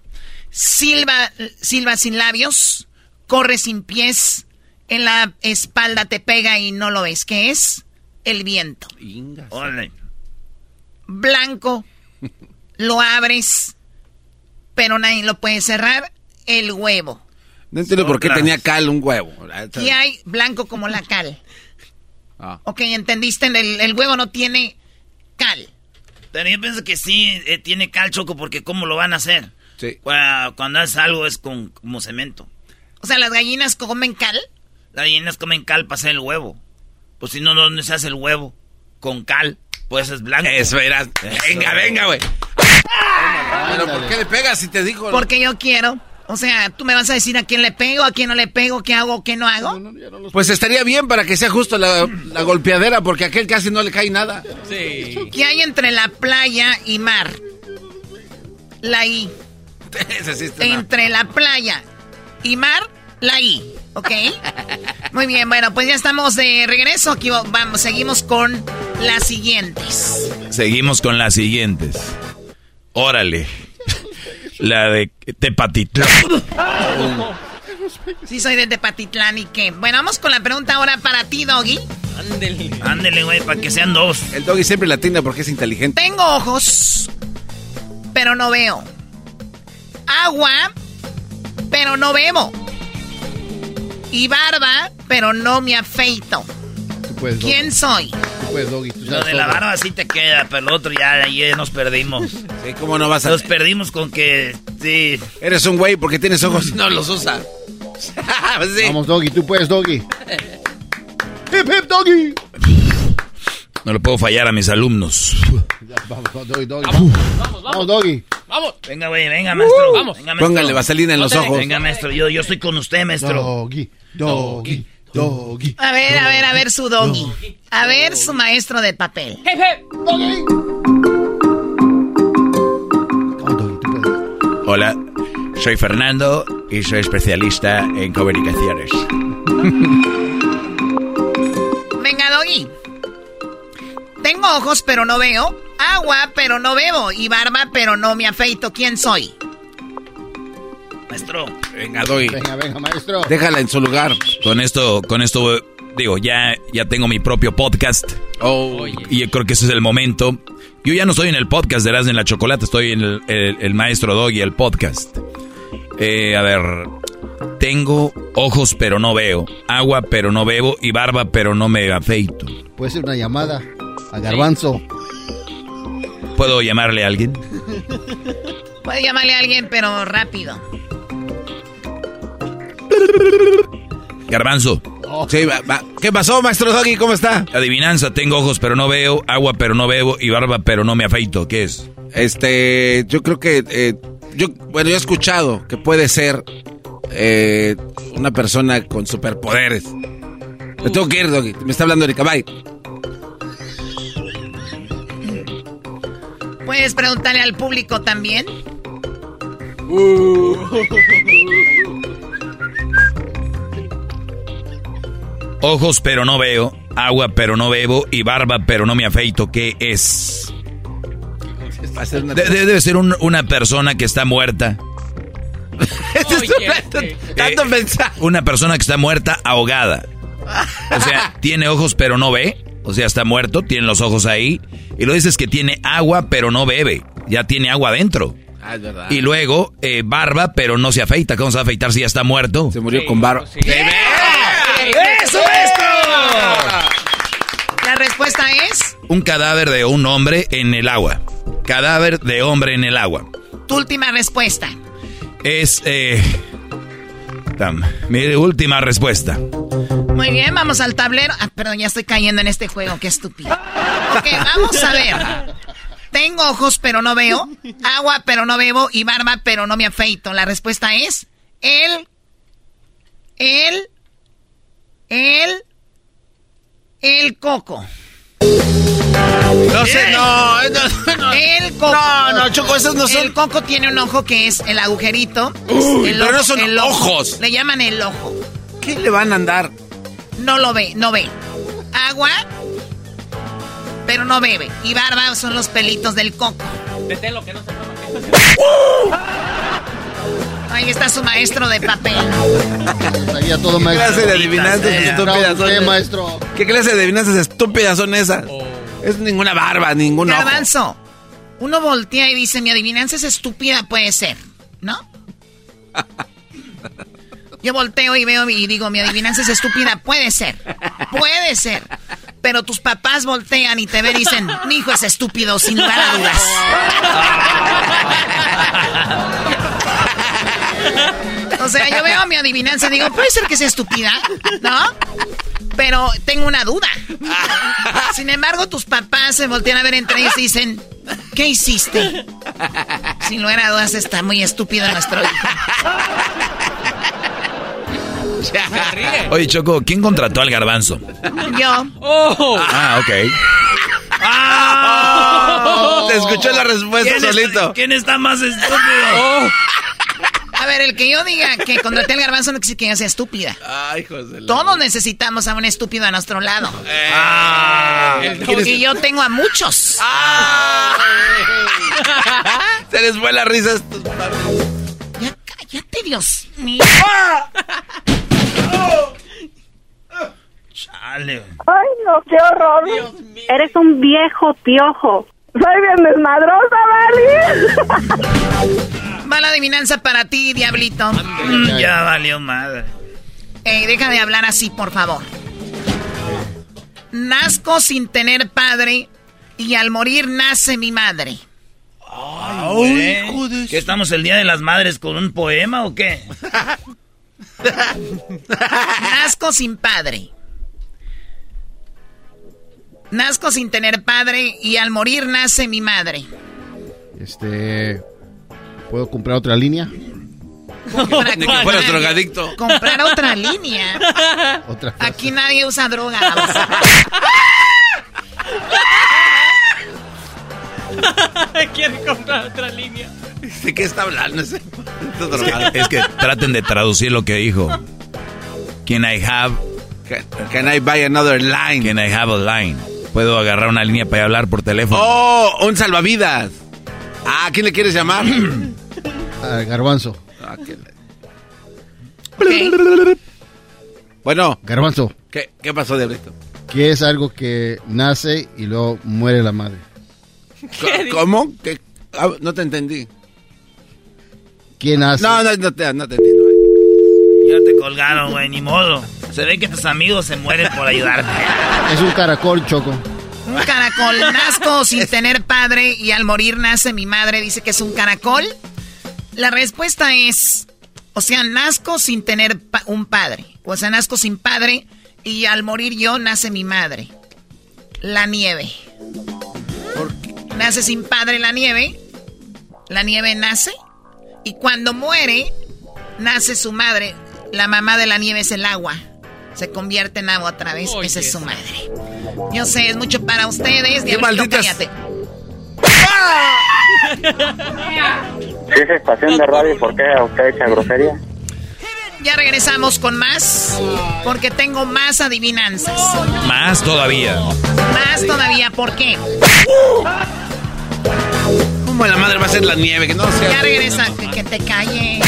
Speaker 5: Silva, silva sin labios, corre sin pies, en la espalda te pega y no lo ves. ¿Qué es? El viento.
Speaker 6: Órale.
Speaker 5: Blanco, lo abres, pero nadie lo puede cerrar. El huevo.
Speaker 9: No entiendo por qué tenía cal un huevo.
Speaker 5: Y hay blanco como la cal.
Speaker 9: Ah.
Speaker 5: Ok, entendiste, el, el huevo no tiene cal.
Speaker 6: Pero yo pienso que sí eh, tiene cal choco porque ¿cómo lo van a hacer?
Speaker 9: Sí.
Speaker 6: Cuando, cuando haces algo es con, como cemento.
Speaker 5: O sea, las gallinas comen cal.
Speaker 6: Las gallinas comen cal para hacer el huevo. Pues si no, ¿dónde se hace el huevo? Con cal. Pues es blanco.
Speaker 9: Eso era. Venga,
Speaker 6: Eso.
Speaker 9: venga, güey. Pero ¿por qué le pegas si te dijo?
Speaker 5: Porque yo quiero. O sea, tú me vas a decir a quién le pego, a quién no le pego, qué hago, qué no hago.
Speaker 9: Pues estaría bien para que sea justo la, la golpeadera, porque a aquel casi no le cae nada.
Speaker 3: Sí.
Speaker 5: ¿Qué hay entre la playa y mar? La I. Entre la playa y mar, la I. ¿Ok? Muy bien, bueno, pues ya estamos de regreso. Aquí vamos, seguimos con las siguientes.
Speaker 3: Seguimos con las siguientes. Órale. La de Tepatitlán.
Speaker 5: Sí, soy de Tepatitlán y qué. Bueno, vamos con la pregunta ahora para ti, Doggy.
Speaker 6: Ándele. Ándele, güey, para que sean dos.
Speaker 9: El doggy siempre la tiene porque es inteligente.
Speaker 5: Tengo ojos, pero no veo. Agua, pero no bebo. Y barba, pero no me afeito.
Speaker 8: Tú puedes.
Speaker 5: ¿Quién soy?
Speaker 8: Tú puedes,
Speaker 6: Lo de la barba sí te queda, pero lo otro ya, ya nos perdimos.
Speaker 9: Sí, ¿cómo no vas a...?
Speaker 6: Nos perdimos con que, sí.
Speaker 9: Eres un güey porque tienes ojos y no los usa. Sí.
Speaker 8: Vamos, Doggy. Tú puedes, Doggy. Hip, hip, Doggy.
Speaker 3: No le puedo fallar a mis alumnos.
Speaker 8: Ya, Vamos, Doggy, Doggy. Vamos, vamos, Doggy.
Speaker 10: Vamos.
Speaker 6: Venga, güey, venga, maestro.
Speaker 10: Vamos.
Speaker 6: Venga, maestro.
Speaker 9: Póngale vaselina en los ojos.
Speaker 6: Venga, maestro, yo, yo estoy con usted, maestro.
Speaker 8: Doggy, Doggy, Doggy.
Speaker 5: A ver, a ver, a ver su Doggy. A ver su maestro de papel.
Speaker 10: Hip.
Speaker 8: Doggy.
Speaker 3: Hola, soy Fernando y soy especialista en comunicaciones.
Speaker 5: Venga, Doggy. Tengo ojos, pero no veo. Agua, pero no bebo. Y barba, pero no me afeito. ¿Quién soy?
Speaker 6: Maestro.
Speaker 9: Venga, doggy.
Speaker 8: Venga, venga, maestro.
Speaker 9: Déjala en su lugar.
Speaker 3: Con esto, con esto, digo, ya, ya tengo mi propio podcast.
Speaker 9: Oh.
Speaker 3: Y yo creo que ese es el momento. Yo ya no estoy en el podcast de Erasmo en la Chocolate, estoy en el, el- el Maestro Doggy, el podcast. Eh, a ver, tengo ojos pero no veo, agua pero no bebo y barba pero no me afeito.
Speaker 8: Puede ser una llamada a Garbanzo.
Speaker 3: ¿Puedo llamarle a alguien?
Speaker 5: Puede llamarle a alguien, pero rápido.
Speaker 3: Garbanzo.
Speaker 9: Sí, va- va. ¿Qué pasó, maestro Doggy? ¿Cómo está?
Speaker 3: Adivinanza, tengo ojos pero no veo, agua pero no bebo y barba pero no me afeito. ¿Qué es?
Speaker 9: Este, yo creo que, eh, yo, bueno, yo he escuchado que puede ser eh, una persona con superpoderes. Me tengo que ir, Doggy. Me está hablando Erika. Bye.
Speaker 5: Puedes preguntarle al público también.
Speaker 3: Ojos pero no veo, agua pero no bebo y barba pero no me afeito. ¿Qué es? De- debe ser un- una persona que está muerta.
Speaker 10: Oye,
Speaker 9: Tanto pensar.
Speaker 3: Una persona que está muerta ahogada. O sea, tiene ojos pero no ve. O sea, está muerto, tiene los ojos ahí. Y lo dices que tiene agua pero no bebe. Ya tiene agua adentro.
Speaker 9: Ah, es verdad.
Speaker 3: Y luego eh, barba pero no se afeita. ¿Cómo se va a afeitar si ya está muerto?
Speaker 9: Se murió con barba.
Speaker 10: Sí.
Speaker 6: ¡Eso, maestro!
Speaker 5: La respuesta es
Speaker 3: Un cadáver de un hombre en el agua. Cadáver de hombre en el agua.
Speaker 5: tu última respuesta.
Speaker 3: Es... Eh, tam, mi última respuesta.
Speaker 5: Muy bien, vamos al tablero. Ah, perdón, ya estoy cayendo en este juego, qué estúpido. Ok, vamos a ver. Tengo ojos, pero no veo. Agua, pero no bebo. Y barba, pero no me afeito. La respuesta es el. El. El. El coco.
Speaker 9: No sé, no, no, no.
Speaker 5: El coco.
Speaker 9: No, no, Choco, esos no son-
Speaker 5: El coco tiene un ojo que es el agujerito.
Speaker 9: Uy,
Speaker 5: El
Speaker 9: pero
Speaker 5: ojo-
Speaker 9: no son
Speaker 5: el ojo.
Speaker 9: ojos.
Speaker 5: Le llaman el ojo.
Speaker 9: ¿Qué le van a andar?
Speaker 5: No lo ve, no ve. Agua. pero no bebe. Y barba son los pelitos del coco.
Speaker 10: lo que no se toma.
Speaker 5: Ahí está su maestro de papel.
Speaker 8: Sabía todo,
Speaker 9: ¿Qué
Speaker 8: maestro.
Speaker 9: clase de adivinanzas estúpidas son
Speaker 8: ¿Qué,
Speaker 9: esas?
Speaker 8: maestro?
Speaker 9: ¿Qué clase de adivinanzas estúpidas son esas? Es ninguna barba, ningún ojo.
Speaker 5: Garbanzo, uno voltea y dice, mi adivinanza es estúpida, puede ser, ¿no? Yo volteo y veo y digo, mi adivinanza es estúpida, puede ser, puede ser. Pero tus papás voltean y te ven y dicen, mi hijo es estúpido, sin lugar a dudas. O sea, yo veo mi adivinanza y digo, puede ser que sea estúpida, ¿no? Pero tengo una duda. Sin embargo, tus papás se voltean a ver entre ellos y dicen, ¿qué hiciste? Sin lugar a dudas está muy estúpido nuestro hijo.
Speaker 3: Oye, Choco, ¿quién contrató al garbanzo?
Speaker 5: Yo.
Speaker 3: Ah, ok.
Speaker 9: Te escuchó la respuesta
Speaker 6: ¿Quién está-
Speaker 9: solito.
Speaker 6: ¿Quién está más estúpido?
Speaker 5: A ver, el que yo diga que contraté al garbanzo no quiere decir que yo sea estúpida.
Speaker 9: Ay, hijos de la-
Speaker 5: Todos necesitamos a un estúpido a nuestro lado.
Speaker 9: Ah.
Speaker 5: Y yo tengo a muchos.
Speaker 9: Se les fue la risa a estos
Speaker 5: Ya cállate, Dios mío.
Speaker 6: Chale.
Speaker 16: Ay, no, qué horror. Eres un viejo piojo. Soy bien desmadrosa, ¿vale?
Speaker 5: Va la adivinanza para ti, diablito.
Speaker 6: Mm, Ya valió madre.
Speaker 5: Ey, deja de hablar así, por favor. Nazco sin tener padre y al morir nace mi madre.
Speaker 6: Ay, güey. ¿Qué estamos el Día de las Madres con un poema o qué?
Speaker 5: Nazco sin padre. Nazco sin tener padre y al morir nace mi madre.
Speaker 8: Este. ¿Puedo comprar otra línea?
Speaker 5: Comprar-
Speaker 9: Ni que fueras drogadicto.
Speaker 5: Comprar otra línea.
Speaker 8: Otra.
Speaker 5: Aquí nadie usa droga.
Speaker 10: Quiere comprar otra línea.
Speaker 9: ¿De qué está hablando ese?
Speaker 3: Es que traten de traducir lo que dijo. Can I have...
Speaker 9: Can, can I buy another line?
Speaker 3: Can I have a line? Puedo agarrar una línea para hablar por teléfono.
Speaker 9: Oh, un salvavidas. Ah, ¿a quién le quieres llamar?
Speaker 8: Garbanzo.
Speaker 9: Ah, ¿qué le-
Speaker 5: Ok.
Speaker 9: Bueno,
Speaker 8: Garbanzo.
Speaker 9: ¿qué, qué pasó, Diablito?
Speaker 8: ¿Qué es algo que nace y luego muere la madre?
Speaker 9: ¿Cómo? ¿Qué? Ah, no te entendí.
Speaker 8: ¿Quién nace?
Speaker 9: No, no, no te, no te entiendo.
Speaker 6: Ya te colgaron, güey, ni modo. Se ve que tus amigos se mueren por ayudarte.
Speaker 8: Es un caracol, Choco.
Speaker 5: Un caracol. Nazco sin tener padre y al morir nace mi madre. Dice que es un caracol. La respuesta es, o sea, nazco sin tener pa- un padre. O sea, nazco sin padre y al morir yo nace mi madre. La nieve. Nace sin padre la nieve. La nieve nace. Y cuando muere, nace su madre. La mamá de la nieve es el agua. Se convierte en agua otra vez. Esa es su madre. Yo sé, es mucho para ustedes. Diablito,
Speaker 9: malditas-
Speaker 5: cállate.
Speaker 7: Si es estación de radio, ¿por qué usted echa grosería?
Speaker 5: Ya regresamos con más. Porque tengo más adivinanzas.
Speaker 3: Más todavía.
Speaker 5: Más todavía. ¿Por qué?
Speaker 9: ¿Cómo la madre va a ser la nieve? Que no sea.
Speaker 5: Ya regresa. Que, que te calle.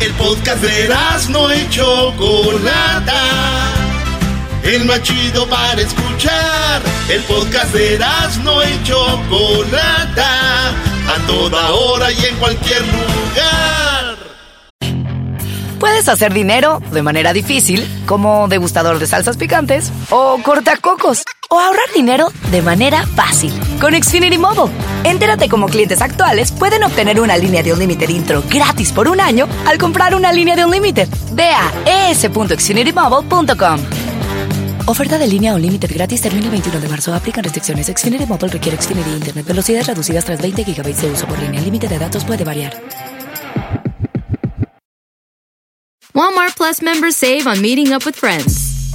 Speaker 1: El podcast de no y Chocolata. El más chido para escuchar. El podcast de no y Chocolata. A toda hora y en cualquier lugar.
Speaker 17: Puedes hacer dinero de manera difícil, como degustador de salsas picantes, o cortacocos, o ahorrar dinero de manera fácil con Xfinity Mobile. Entérate cómo clientes actuales pueden obtener una línea de un límite intro gratis por un año al comprar una línea de un límite. Ve a es.xfinitymobile.com. Oferta de línea o límite gratis termina el 21 de marzo. Aplican restricciones. Xfinity Mobile requiere Xfinity Internet. Velocidades reducidas tras 20 GB de uso por línea. El límite de datos puede variar.
Speaker 18: Walmart Plus members save on meeting up with friends.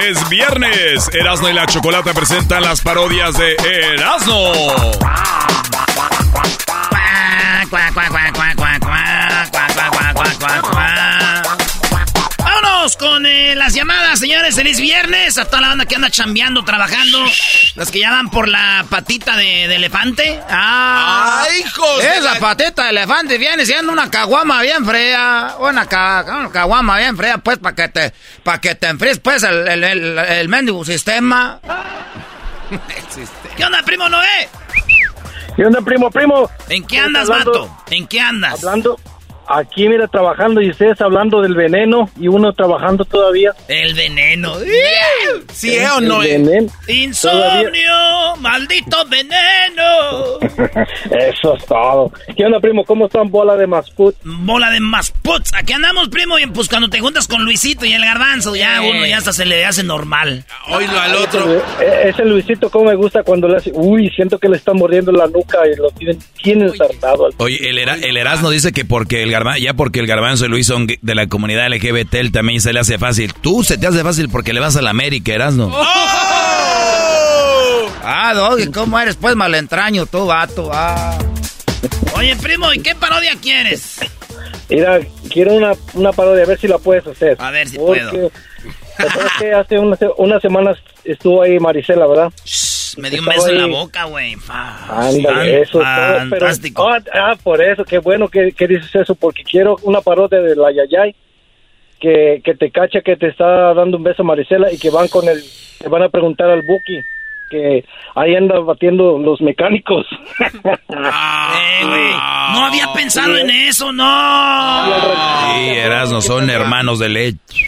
Speaker 15: Es viernes. Erasno y la Chocolata presentan las parodias de Erasno.
Speaker 6: Con eh, las llamadas, señores. Feliz viernes a toda la banda que anda chambeando, trabajando. Las que ya van por la patita de, elefante. Ah.
Speaker 9: ¡Ay, hijos!
Speaker 6: Esa
Speaker 9: de...
Speaker 6: patita de elefante viene siendo una caguama bien fría. Una, caguama bien fría, pues, para que te, para te enfríes, pues, el, el, el, mendigo sistema. sistema. ¿Qué onda, primo Noé?
Speaker 19: ¿Qué onda, primo, primo?
Speaker 6: ¿En qué andas,
Speaker 19: hablando?
Speaker 6: vato? ¿En qué andas?
Speaker 19: Hablando aquí, mira, trabajando y ustedes hablando del veneno y uno trabajando todavía.
Speaker 6: El veneno.
Speaker 19: ¿Sí, eh, o no, eh? veneno.
Speaker 6: Insomnio, maldito veneno.
Speaker 19: Eso es todo. ¿Qué onda, primo? ¿Cómo están, bola de masput?
Speaker 6: Bola de más puts. Aquí andamos, primo, y pues cuando te juntas con Luisito y el garbanzo, ya
Speaker 19: Eh.
Speaker 6: uno ya hasta se le hace normal.
Speaker 9: Oílo al
Speaker 19: otro. Ese Luisito, cómo me gusta cuando le hace... Uy, siento que le están mordiendo la nuca y lo tienen, tienen al-
Speaker 3: Oye, el, Era- el Erasmo dice que porque el garbanzo, ya porque el garbanzo y Luis son de la comunidad LGBT, él también se le hace fácil. Tú se te hace fácil porque le vas a la América, Erasmo.
Speaker 6: Ah, Doggy, ¿cómo eres? Pues malentraño, tú, vato. Ah. Oye, primo, ¿y qué parodia quieres?
Speaker 19: Mira, quiero una, una parodia, a ver si la puedes hacer.
Speaker 6: A ver si
Speaker 19: Porque,
Speaker 6: puedo.
Speaker 19: ¿sabes qué? Hace unas unas semanas estuvo ahí Marisela, ¿verdad?
Speaker 6: Me dio un beso en la boca, güey.
Speaker 19: Ándale, eso es todo, pero-
Speaker 6: Fantástico.
Speaker 19: ah, ah, por eso, qué bueno que, que dices eso, porque quiero una parodia de la Yayay, que, que te cacha que te está dando un beso Marisela y que van con el, te van a preguntar al Buki, que ahí anda batiendo los mecánicos.
Speaker 6: Eh, güey, no había pensado en eso, no.
Speaker 3: Sí, Erasmo, son hermanos de leche.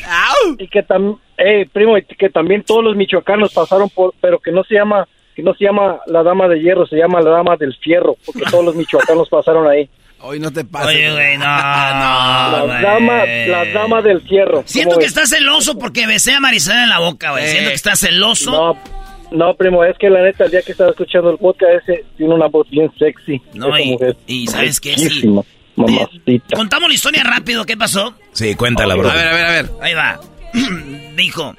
Speaker 19: Y que también, eh, primo, que también todos los michoacanos pasaron por, pero que no se llama, que no se llama la dama de hierro, se llama la dama del fierro, porque todos los michoacanos pasaron ahí.
Speaker 9: Hoy no te pases.
Speaker 6: Oye, güey, no, no,
Speaker 19: La
Speaker 6: güey.
Speaker 19: dama, la dama del fierro.
Speaker 6: Siento
Speaker 19: ¿cómo
Speaker 6: que
Speaker 19: ves?
Speaker 6: estás celoso porque besé a Marisela en la boca, güey. Siento que estás celoso.
Speaker 19: No, no, primo, es que la neta, el día que estaba escuchando el podcast ese, tiene una voz bien sexy.
Speaker 6: No, y- y ¿sabes qué? Sí.
Speaker 19: Mamacita.
Speaker 6: Contamos la historia rápido, ¿qué pasó?
Speaker 3: Sí, cuéntala, bro.
Speaker 9: A ver, a ver, a ver.
Speaker 6: Ahí va. Dijo,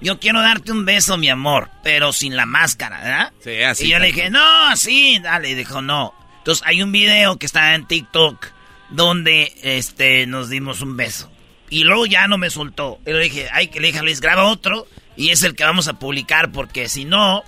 Speaker 6: yo quiero darte un beso, mi amor, pero sin la máscara, ¿verdad?
Speaker 9: Sí, así.
Speaker 6: y yo le dije, no, así, dale. Y dijo, no. Entonces hay un video que está en TikTok donde este, nos dimos un beso. Y luego ya no me soltó. Y le dije, ay, que le dije a Luis, graba otro. Y es el que vamos a publicar porque si no...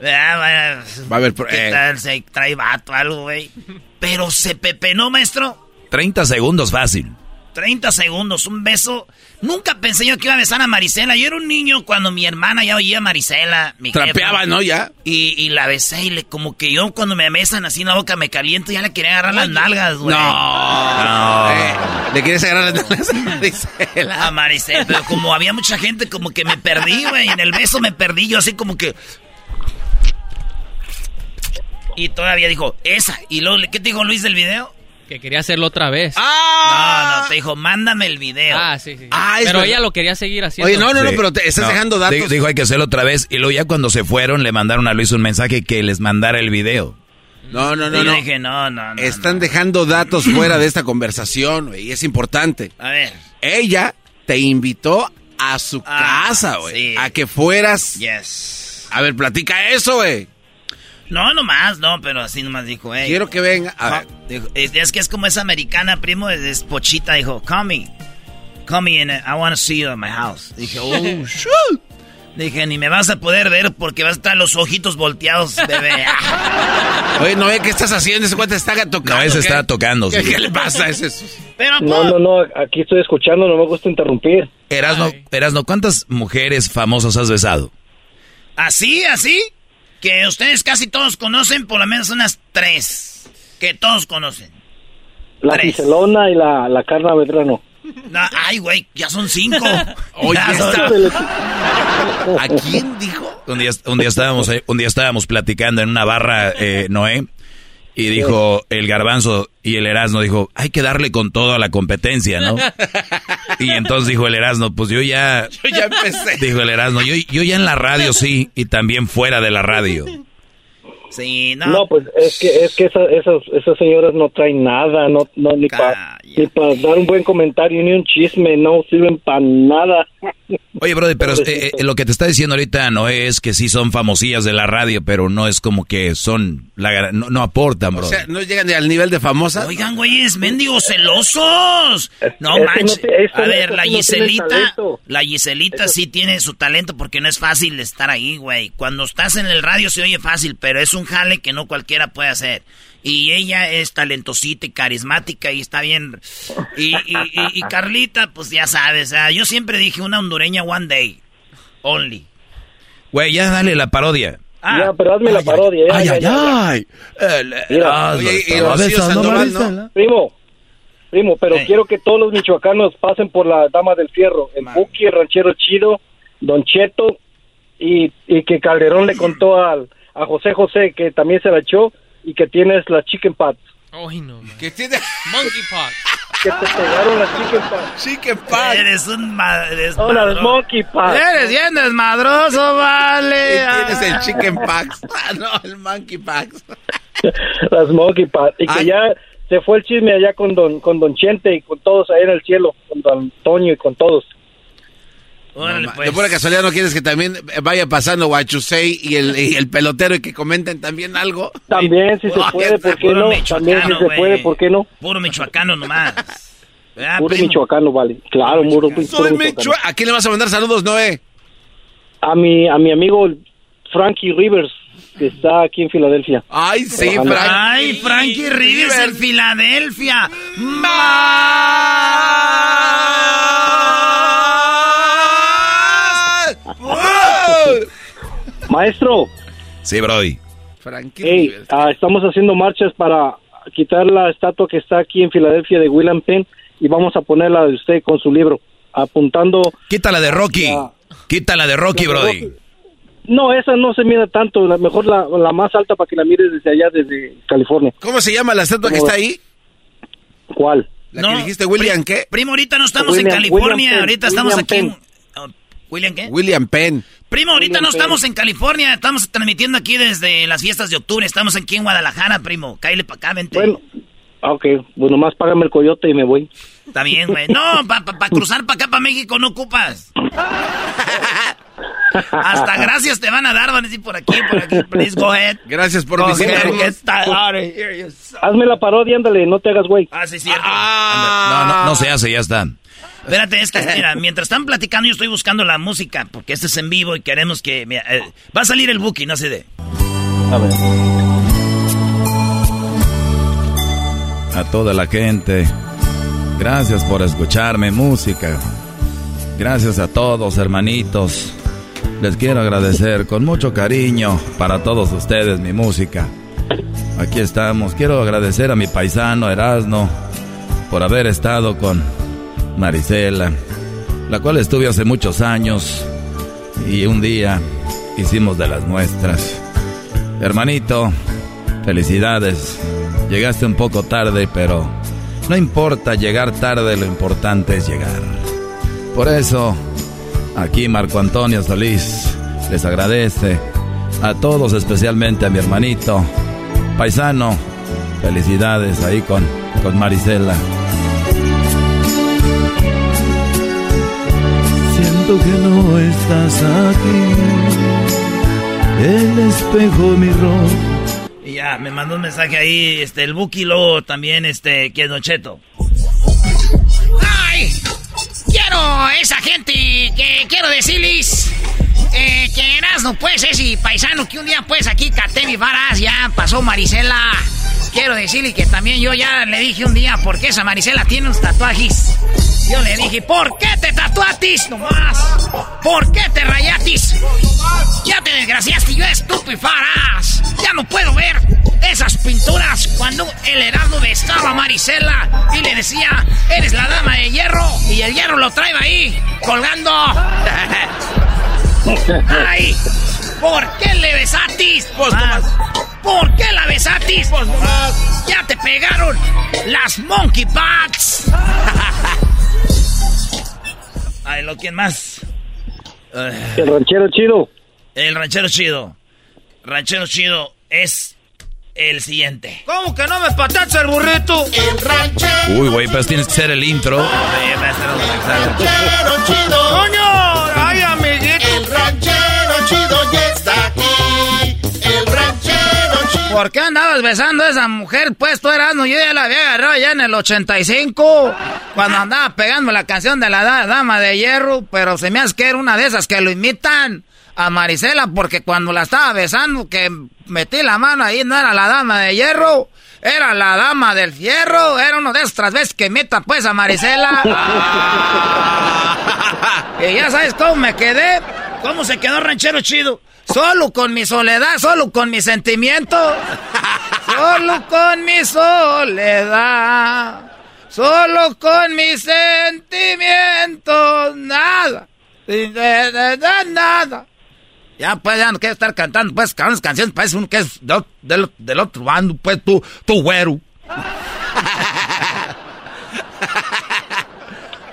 Speaker 6: Va
Speaker 9: a haber
Speaker 6: ¿Qué
Speaker 9: eh.
Speaker 6: tal? Se trae vato algo, güey. Pero se pepenó, maestro.
Speaker 3: 30 segundos fácil.
Speaker 6: 30 segundos, un beso. Nunca pensé yo que iba a besar a Marisela. Yo era un niño cuando mi hermana ya oía a Marisela. Mi
Speaker 9: Trapeaba,
Speaker 6: jefa.
Speaker 9: ¿no? Ya.
Speaker 6: Y, y la besé y le, como que yo cuando me besan así en la boca me caliento y ya le quería agarrar las nalgas, güey.
Speaker 9: No. Eh, ¿Le quieres agarrar las nalgas a Marisela?
Speaker 6: A Maricela, pero como había mucha gente, como que me perdí, güey. En el beso me perdí yo así como que... Y todavía dijo, esa. Y luego, ¿qué te dijo Luis del video?
Speaker 10: Que quería hacerlo otra vez.
Speaker 6: No, no, te dijo, mándame el video.
Speaker 10: Ah, sí, sí.
Speaker 9: Ah,
Speaker 10: Pero
Speaker 9: verdad.
Speaker 10: ella lo quería seguir haciendo.
Speaker 9: Oye, no, no, no,
Speaker 3: Sí.
Speaker 9: pero te estás
Speaker 3: No,
Speaker 9: dejando datos.
Speaker 3: Dijo, dijo, hay que hacerlo otra vez. Y luego ya cuando se fueron le mandaron a Luis un mensaje que les mandara el video.
Speaker 9: No, no,
Speaker 6: Y
Speaker 9: no,
Speaker 6: yo
Speaker 9: no.
Speaker 6: dije, no, no, no.
Speaker 9: Están dejando datos fuera de esta conversación, güey, y es importante.
Speaker 6: A ver.
Speaker 9: Ella te invitó a su
Speaker 6: Ah,
Speaker 9: casa, güey.
Speaker 6: sí.
Speaker 9: A que fueras.
Speaker 6: Yes.
Speaker 9: A ver, platica eso, güey.
Speaker 6: No, nomás, no, pero así nomás dijo, hey.
Speaker 9: Quiero que venga. A
Speaker 6: No,
Speaker 9: ver.
Speaker 6: dijo, es, es que es como esa americana, primo, es, es pochita, dijo, call me. Call me and I want to see you at my house. Dije, oh, shoot. Dije, ni me vas a poder ver porque vas a estar los ojitos volteados, bebé.
Speaker 9: Oye, no, ¿qué estás haciendo? Ese cuate está tocando.
Speaker 3: No, ese está tocando.
Speaker 9: ¿Qué, le pasa? Ese es...
Speaker 6: Pero,
Speaker 19: No, no, no, aquí estoy escuchando, no me gusta interrumpir.
Speaker 3: Erasno, Erasno, ¿cuántas mujeres famosas has besado?
Speaker 6: ¿Así, así? Que ustedes casi todos conocen, por lo menos unas tres. Que todos conocen.
Speaker 19: La. Giselona y la, la.
Speaker 6: No, ay, güey, ya son cinco.
Speaker 19: Oye,
Speaker 6: Ya son-
Speaker 19: está-
Speaker 3: ¿A quién dijo? Un día, un día estábamos, eh, un día estábamos platicando en una barra, eh, Noé, y dijo el garbanzo y el Erasno dijo, hay que darle con todo a la competencia, ¿no? Y entonces dijo el Erasno, pues yo ya,
Speaker 9: Yo ya empecé.
Speaker 3: dijo el Erasno, yo, yo ya en la radio sí, y también fuera de la radio.
Speaker 6: Sí, no.
Speaker 19: No, pues es que es que esas esas esas señoras no traen nada, no no ni para ni para dar un buen comentario ni un chisme, no sirven para nada.
Speaker 3: Oye, brother, pero eh, eh, lo que te está diciendo ahorita Noé es que sí son famosillas de la radio, pero no es como que son, la, no, no aportan,
Speaker 9: O
Speaker 3: bro.
Speaker 9: sea, no llegan ni al nivel de famosas.
Speaker 6: Oigan, güeyes, mendigos celosos. No
Speaker 19: es que
Speaker 6: manches.
Speaker 19: no te-
Speaker 6: A
Speaker 19: no-
Speaker 6: ver, la
Speaker 19: no
Speaker 6: Giselita, la Giselita sí tiene su talento porque no es fácil estar ahí, güey. Cuando estás en el radio se oye fácil, pero es un jale que no cualquiera puede hacer. Y ella es talentosita y carismática y está bien. Y, y, y- y Carlita, pues ya sabes, ah, yo siempre dije una hondureña one day, only.
Speaker 3: Güey, ya dale la parodia.
Speaker 19: ya, pero hazme la parodia.
Speaker 3: Ay, ay, ay. El
Speaker 19: Mira,
Speaker 3: Erasmo
Speaker 19: oye, y
Speaker 3: estaba
Speaker 19: Rocío
Speaker 3: besando a
Speaker 19: Sandoval, ¿no?
Speaker 3: Marisela.
Speaker 19: Primo, primo, pero quiero que todos los michoacanos pasen por la Dama del Fierro, el Buki, el ranchero chido, Don Cheto, y, y que Calderón le contó al, a José José que también se la echó y que tienes la chicken pat.
Speaker 10: Ay, no. man.
Speaker 9: Que tiene
Speaker 10: Monkeypox.
Speaker 19: Que te pegaron la chicken pat.
Speaker 9: chicken pie.
Speaker 6: Eres un ma- eres
Speaker 19: No, la
Speaker 6: madro-
Speaker 19: monkey pat.
Speaker 6: Eres bien desmadroso, vale.
Speaker 9: Y tienes el chicken packs. Ah, no, el monkey packs.
Speaker 19: Las monkey pat. Y que
Speaker 9: Ay.
Speaker 19: ya se fue el chisme allá con don, con don Chente y con todos ahí en el cielo, con don Antonio y con todos.
Speaker 6: Órale, pues.
Speaker 9: De pura casualidad, ¿no quieres que también vaya pasando Guachusei y el, y el pelotero y que comenten también algo?
Speaker 19: También, si se puede, ¿por qué no? También, si se puede, ¿por qué no?
Speaker 6: Puro michoacano nomás. ¿Verdad,
Speaker 19: Puro
Speaker 6: primo?
Speaker 19: michoacano, vale. Claro, puro, puro
Speaker 9: Soy
Speaker 19: michoacano.
Speaker 9: Michoa- ¿A quién le vas a mandar saludos, Noé?
Speaker 19: A mi, a mi amigo Frankie Rivers, que está aquí en Filadelfia.
Speaker 9: Ay, sí,
Speaker 19: Trabajando.
Speaker 9: Frank.
Speaker 6: Ay, Frankie Rivers en Filadelfia.
Speaker 19: Maestro,
Speaker 3: Sí, Brody.
Speaker 9: Frankie
Speaker 19: hey, ah, estamos haciendo marchas para quitar la estatua que está aquí en Filadelfia de William Penn y vamos a ponerla de usted con su libro, apuntando...
Speaker 3: Quítala de Rocky. Quítala de Rocky, Brody.
Speaker 19: Rocky. No, esa no se mira tanto, la mejor la, la más alta para que la mires desde allá, desde California.
Speaker 9: ¿Cómo se llama la estatua que está ahí?
Speaker 19: ¿Cuál?
Speaker 9: La que dijiste, William, ¿qué?
Speaker 6: Primo, ahorita no estamos
Speaker 19: William-
Speaker 6: en California,
Speaker 19: William Penn,
Speaker 6: ahorita estamos
Speaker 19: William
Speaker 6: aquí.
Speaker 19: Penn.
Speaker 6: oh, ¿William qué?
Speaker 9: William Penn.
Speaker 6: Primo, ahorita no estamos en California, estamos transmitiendo aquí desde las fiestas de octubre, estamos aquí en Guadalajara, primo. Cállale para acá, vente.
Speaker 19: Bueno, ah, ok, pues nomás págame el coyote y me voy.
Speaker 6: Está bien, güey. No, para pa, pa cruzar para acá, para México, no ocupas. Hasta gracias te van a dar, van a decir por aquí, por aquí. Please go ahead.
Speaker 9: Gracias por visitarnos.
Speaker 6: son-
Speaker 19: Hazme la parodia, ándale, no te hagas güey.
Speaker 6: Ah, sí, cierto.
Speaker 3: No, no, no se hace, ya está.
Speaker 6: Espérate, es que, mira, mientras están platicando, yo estoy buscando la música, porque este es en vivo y queremos que. eh, va a salir el booking, no sé de.
Speaker 19: A ver.
Speaker 3: A toda la gente, gracias por escucharme música. Gracias a todos, hermanitos. Les quiero agradecer con mucho cariño para todos ustedes mi música. Aquí estamos. Quiero agradecer a mi paisano Erasno por haber estado con Marisela, la cual estuve hace muchos años y un día hicimos de las nuestras. Hermanito, felicidades. Llegaste un poco tarde, pero no importa llegar tarde, lo importante es llegar. Por eso, aquí Marco Antonio Solís les agradece a todos, especialmente a mi hermanito, paisano. Felicidades ahí con, con Marisela. Siento que no estás aquí. El espejo mi rostro.
Speaker 6: Y ya, me mandó un mensaje ahí, este, el Buki, luego también, este, que es Don Cheto. ¡Ay! Quiero esa gente que quiero decirles eh, que Erasno, pues, ese paisano que un día, pues, aquí caté mi varas, ya pasó Marisela. Quiero decirle que también yo ya le dije un día por qué esa Marisela tiene unos tatuajes. Yo le dije, ¿por qué te tatuatis nomás? ¿Por qué te rayatis? Ya te desgraciaste, yo estúpido faras. Ya no puedo ver esas pinturas cuando el Erasmo besaba a Marisela y le decía, eres la dama de hierro. Y el hierro lo trae ahí, colgando. ¡Ay! ¿Por qué le besatis? ¿Por qué la besatis? Ya te pegaron las monkey packs. Ay, lo quién más.
Speaker 19: El ranchero chido.
Speaker 5: El ranchero chido. Ranchero chido es el siguiente.
Speaker 20: ¿Cómo que no me patacha el burrito?
Speaker 1: El ranchero.
Speaker 3: Uy, güey, pues tienes que ser el intro.
Speaker 1: ranchero chido.
Speaker 20: ¡Coño! ¡Ay, amiguito!
Speaker 1: El ranchero chido
Speaker 6: ¿Por qué andabas besando a esa mujer? Pues tú eras, no, yo ya la había agarrado ya en el 85, cuando andaba pegando la canción de la da- Dama de Hierro, pero se me hace que era una de esas que lo imitan a Marisela, porque cuando la estaba besando, que metí la mano ahí, no era la Dama de Hierro, era la Dama del Fierro, era uno de esas tras veces que imita pues a Marisela. y ya sabes cómo me quedé,
Speaker 5: ¿Cómo se quedó ranchero chido?
Speaker 6: Solo con mi soledad, solo con mi sentimiento. Solo con mi soledad. Solo con mis sentimientos. Nada. De- de- de- de Nada. Ya pues ya no quiero estar cantando pues can- canciones, parece uno que es de- del, del otro bando, pues tú, tú güero.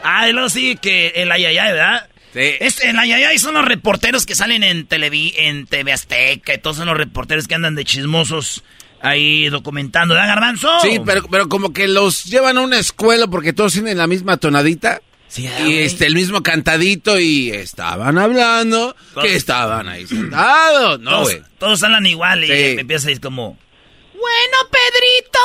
Speaker 5: Ah, y luego sí que el Ayayay, ¿verdad?
Speaker 9: Sí.
Speaker 5: Este, el Ayayay son los reporteros que salen en, televi en TV Azteca y todos son los reporteros que andan de chismosos ahí documentando, ¿verdad, Garbanzo?
Speaker 9: Sí, pero, pero como que los llevan a una escuela porque todos tienen la misma tonadita.
Speaker 5: Sí,
Speaker 9: y este, el mismo cantadito y estaban hablando
Speaker 5: Todos-
Speaker 9: que estaban ahí sentados. No,
Speaker 5: todos,
Speaker 9: güey.
Speaker 5: todos hablan igual y
Speaker 9: Sí.
Speaker 5: me empieza a decir como...
Speaker 6: Bueno, Pedrito.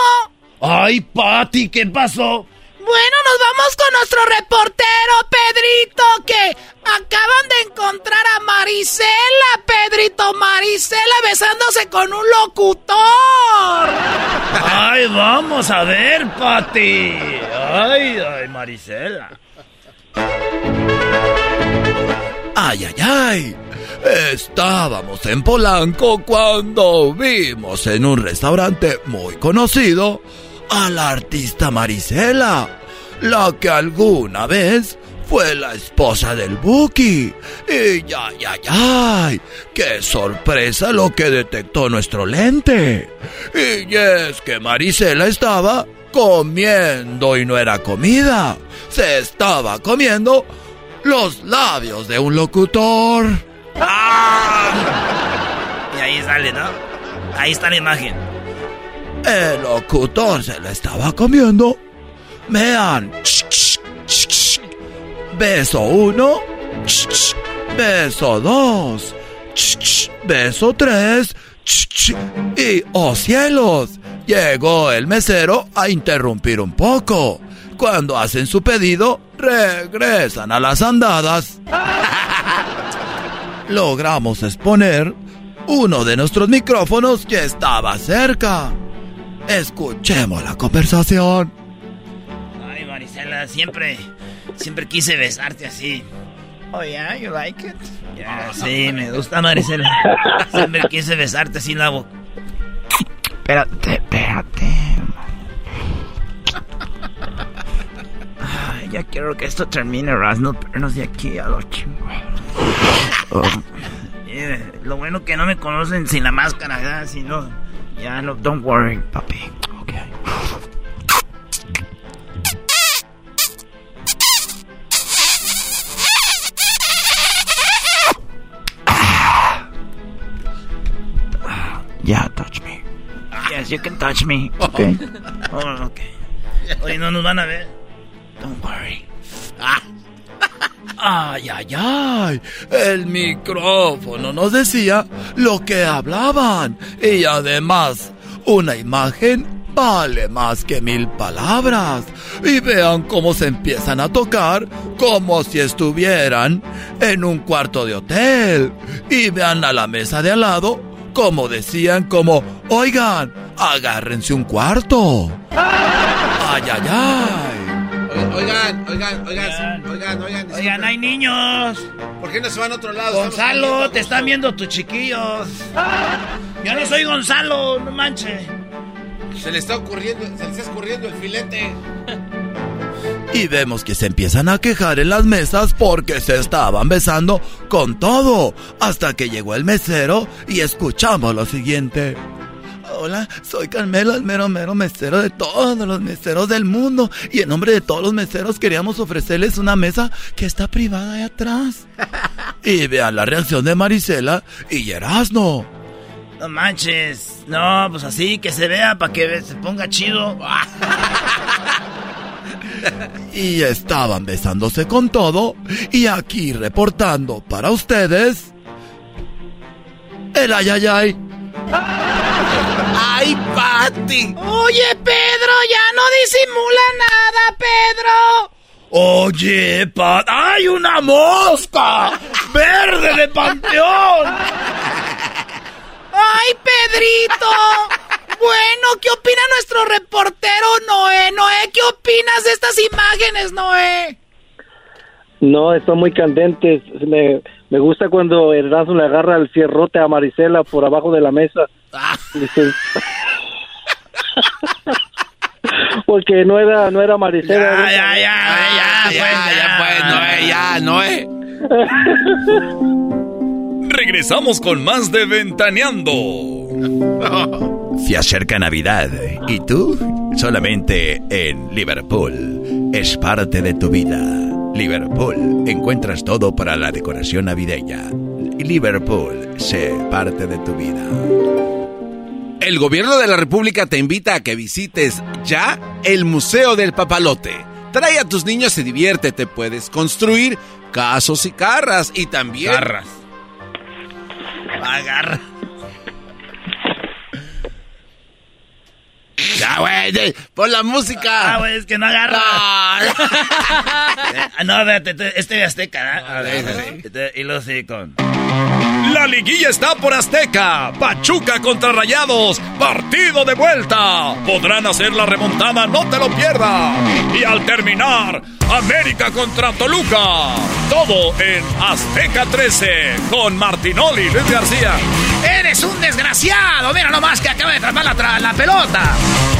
Speaker 5: ¡Ay, Pati, qué pasó!
Speaker 6: Bueno, nos vamos con nuestro reportero, Pedrito, que acaban de encontrar a Marisela, Pedrito, Marisela besándose con un locutor.
Speaker 5: ¡Ay, vamos a ver, Pati! ¡Ay, ay, Marisela!
Speaker 3: Ay, ay, ay. Estábamos en Polanco cuando vimos en un restaurante muy conocido a la artista Marisela, la que alguna vez fue la esposa del Buki. Y ya, ya, ya, qué sorpresa lo que detectó nuestro lente. Y es que Marisela estaba comiendo y no era comida. Se estaba comiendo los labios de un locutor.
Speaker 5: Y ahí sale, ¿no? Ahí está la imagen.
Speaker 3: El locutor se la estaba comiendo. Vean. Beso uno. Beso dos. Beso tres. Y, oh cielos, llegó el mesero a interrumpir un poco. Cuando hacen su pedido, regresan a las andadas. Logramos exponer uno de nuestros micrófonos que estaba cerca. Escuchemos la conversación.
Speaker 5: Ay, Marisela, siempre, siempre quise besarte así.
Speaker 6: Oh, yeah, you like it?
Speaker 5: Ya, sí, me gusta Marisela. Siempre quise besarte así en la boca.
Speaker 6: Espérate, espérate. Ay, ya quiero que esto termine, Razno, pernos de aquí a los chingos.
Speaker 5: Lo bueno que no me conocen sin la máscara, ¿verdad? Si no, ya no, don't worry, puppy. Okay.
Speaker 6: Yeah, touch me. Yes, you can touch me. Okay.
Speaker 5: Oh, ok. Oye, no nos van a ver.
Speaker 6: Don't worry. Ah.
Speaker 3: Ay, ay, ay. El micrófono nos decía lo que hablaban. Y además, una imagen
Speaker 21: vale más que mil palabras. Y vean cómo se empiezan a tocar como si estuvieran en un cuarto de hotel. Y vean a la mesa de al lado como decían como, oigan, agárrense un cuarto. Ay, ay, ay.
Speaker 9: Oigan, oigan, oigan, oigan, oigan.
Speaker 6: Oigan, hay niños.
Speaker 9: ¿Por qué no se van a otro lado?
Speaker 6: Gonzalo, te están viendo tus chiquillos. Yo no soy Gonzalo, no manches.
Speaker 9: Se le está ocurriendo, se le está escurriendo el filete.
Speaker 21: Y vemos que se empiezan a quejar en las mesas porque se estaban besando con todo. Hasta que llegó el mesero y escuchamos lo siguiente. Hola, soy Carmelo, el mero mero mesero de todos los meseros del mundo. Y en nombre de todos los meseros queríamos ofrecerles una mesa que está privada ahí atrás. Y vean la reacción de Marisela y Erasno.
Speaker 6: No manches. No, pues así, que se vea para que se ponga chido.
Speaker 21: Y estaban besándose con todo. Y aquí reportando para ustedes. El ayayay.
Speaker 9: ¡Ay, Pati!
Speaker 5: Oye, Pedro, ya no disimula nada, Pedro.
Speaker 21: Oye, Pat, ¡hay una mosca! ¡Verde de panteón!
Speaker 5: ¡Ay, Pedrito! Bueno, ¿qué opina nuestro reportero Noé? Noé, ¿qué opinas de estas imágenes, Noé?
Speaker 22: No, están muy candentes. Me, me gusta cuando Erasmo le agarra el cierrote a Marisela por abajo de la mesa. Dice- Porque no era, no era Marisela.
Speaker 6: Ya, ya, ya, ya,
Speaker 9: ya, Noé, ya, Noé.
Speaker 15: Regresamos con más de Ventaneando.
Speaker 3: Se acerca Navidad y tú solamente en Liverpool. Es parte de tu vida. Liverpool, encuentras todo para la decoración navideña. Liverpool, sé parte de tu vida.
Speaker 9: El gobierno de la República te invita a que visites ya el Museo del Papalote. Trae a tus niños y diviértete. Puedes construir casos y carras y también...
Speaker 6: Garras. Agarra.
Speaker 9: Ya, güey, pon la música.
Speaker 6: Ah, güey, es que no agarra. Ah, no, espérate, este- de Azteca, ¿no? A ver, este- Y luego sí con...
Speaker 15: La liguilla está por Azteca. Pachuca contra Rayados. Partido de vuelta. Podrán hacer la remontada, no te lo pierdas. Y al terminar, América contra Toluca. Todo en Azteca 13 con Martinoli Luis García.
Speaker 6: ¡Eres un desgraciado! Mira nomás que acaba de atrapar la, tra- la pelota.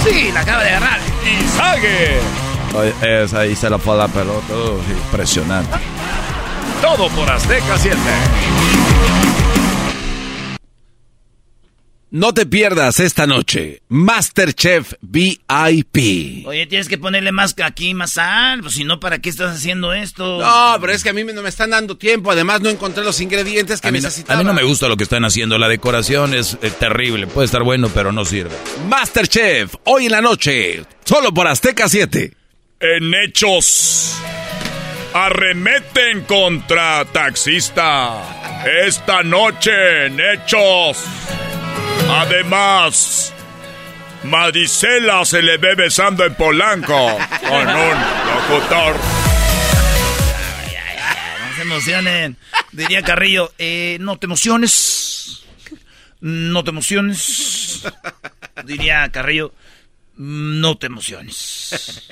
Speaker 6: Sí, la acaba de agarrar.
Speaker 15: Y Sague.
Speaker 3: Es, ahí se la fue la pelota. impresionante.
Speaker 15: Todo por Azteca 7.
Speaker 9: No te pierdas esta noche Masterchef VIP.
Speaker 6: Oye, tienes que ponerle más aquí, más sal. Pues si no, ¿para qué estás haciendo esto?
Speaker 9: No, pero es que a mí no me están dando tiempo. Además, no encontré los ingredientes que
Speaker 3: A no,
Speaker 9: necesitaba.
Speaker 3: a mí no me gusta lo que están haciendo. La decoración es eh, terrible. Puede estar bueno, pero no sirve.
Speaker 9: Masterchef, hoy en la noche, solo por Azteca 7.
Speaker 15: En hechos. Arremeten contra taxista. Esta noche en hechos. Además, Marisela se le ve besando en Polanco con un locutor.
Speaker 6: No se emocionen. Diría Carrillo, eh, no te emociones. No te emociones. Diría Carrillo, no te emociones.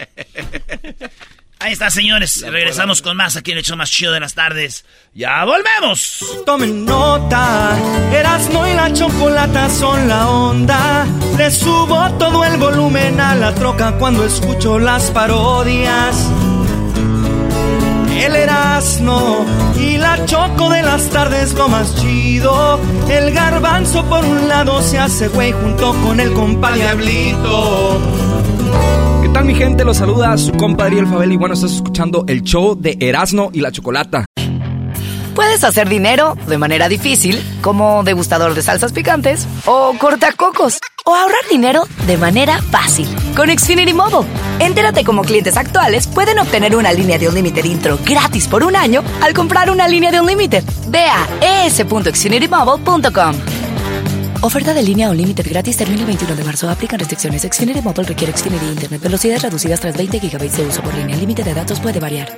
Speaker 6: Ahí está, señores. Regresamos con más aquí en el show más chido de las tardes. ¡Ya volvemos!
Speaker 14: Tomen nota, Erasmo y la chocolata son la onda. Le subo todo el volumen a la troca cuando escucho las parodias. El Erasmo y la choco de las tardes lo más chido. El garbanzo por un lado se hace güey junto con el compa Diablito.
Speaker 23: ¿Qué tal mi gente? Los saluda su compa Ariel Fabel y bueno, estás escuchando el show de Erasmo y la Chocolata.
Speaker 17: Puedes hacer dinero de manera difícil, como degustador de salsas picantes, o cortacocos, o ahorrar dinero de manera fácil con Xfinity Mobile. Entérate cómo clientes actuales pueden obtener una línea de Unlimited intro gratis por un año al comprar una línea de Unlimited. Ve a es.xfinitymobile.com. Oferta de línea o límite gratis termina el 21 de marzo. Aplican restricciones. Xfinity Mobile requiere Xfinity Internet. Velocidades reducidas tras 20 GB de uso por línea. El límite de datos puede variar.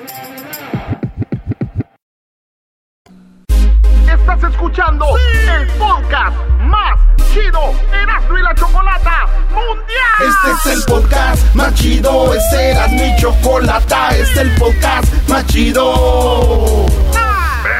Speaker 1: Estás escuchando el podcast más chido Erasmo y la Chocolata Mundial. Este es el podcast más chido. Este era mi chocolata. Este es el podcast más chido.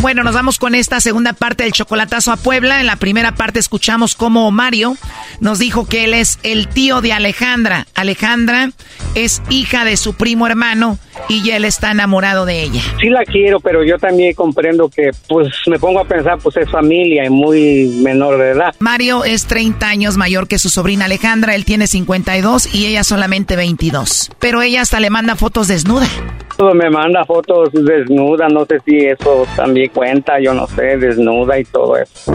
Speaker 5: Bueno, nos vamos con esta segunda parte del chocolatazo a Puebla. En la primera parte escuchamos cómo Mario nos dijo que él es el tío de Alejandra. Alejandra es hija de su primo hermano y él está enamorado de ella.
Speaker 22: Sí la quiero, pero yo también comprendo que, pues, me pongo a pensar, pues es familia y muy menor de edad.
Speaker 5: Mario es 30 años mayor que su sobrina Alejandra, él tiene 52 y ella solamente 22. Pero ella hasta le manda fotos desnuda.
Speaker 22: Me manda fotos desnuda, no sé si eso también cuenta, yo no sé, desnuda y todo eso.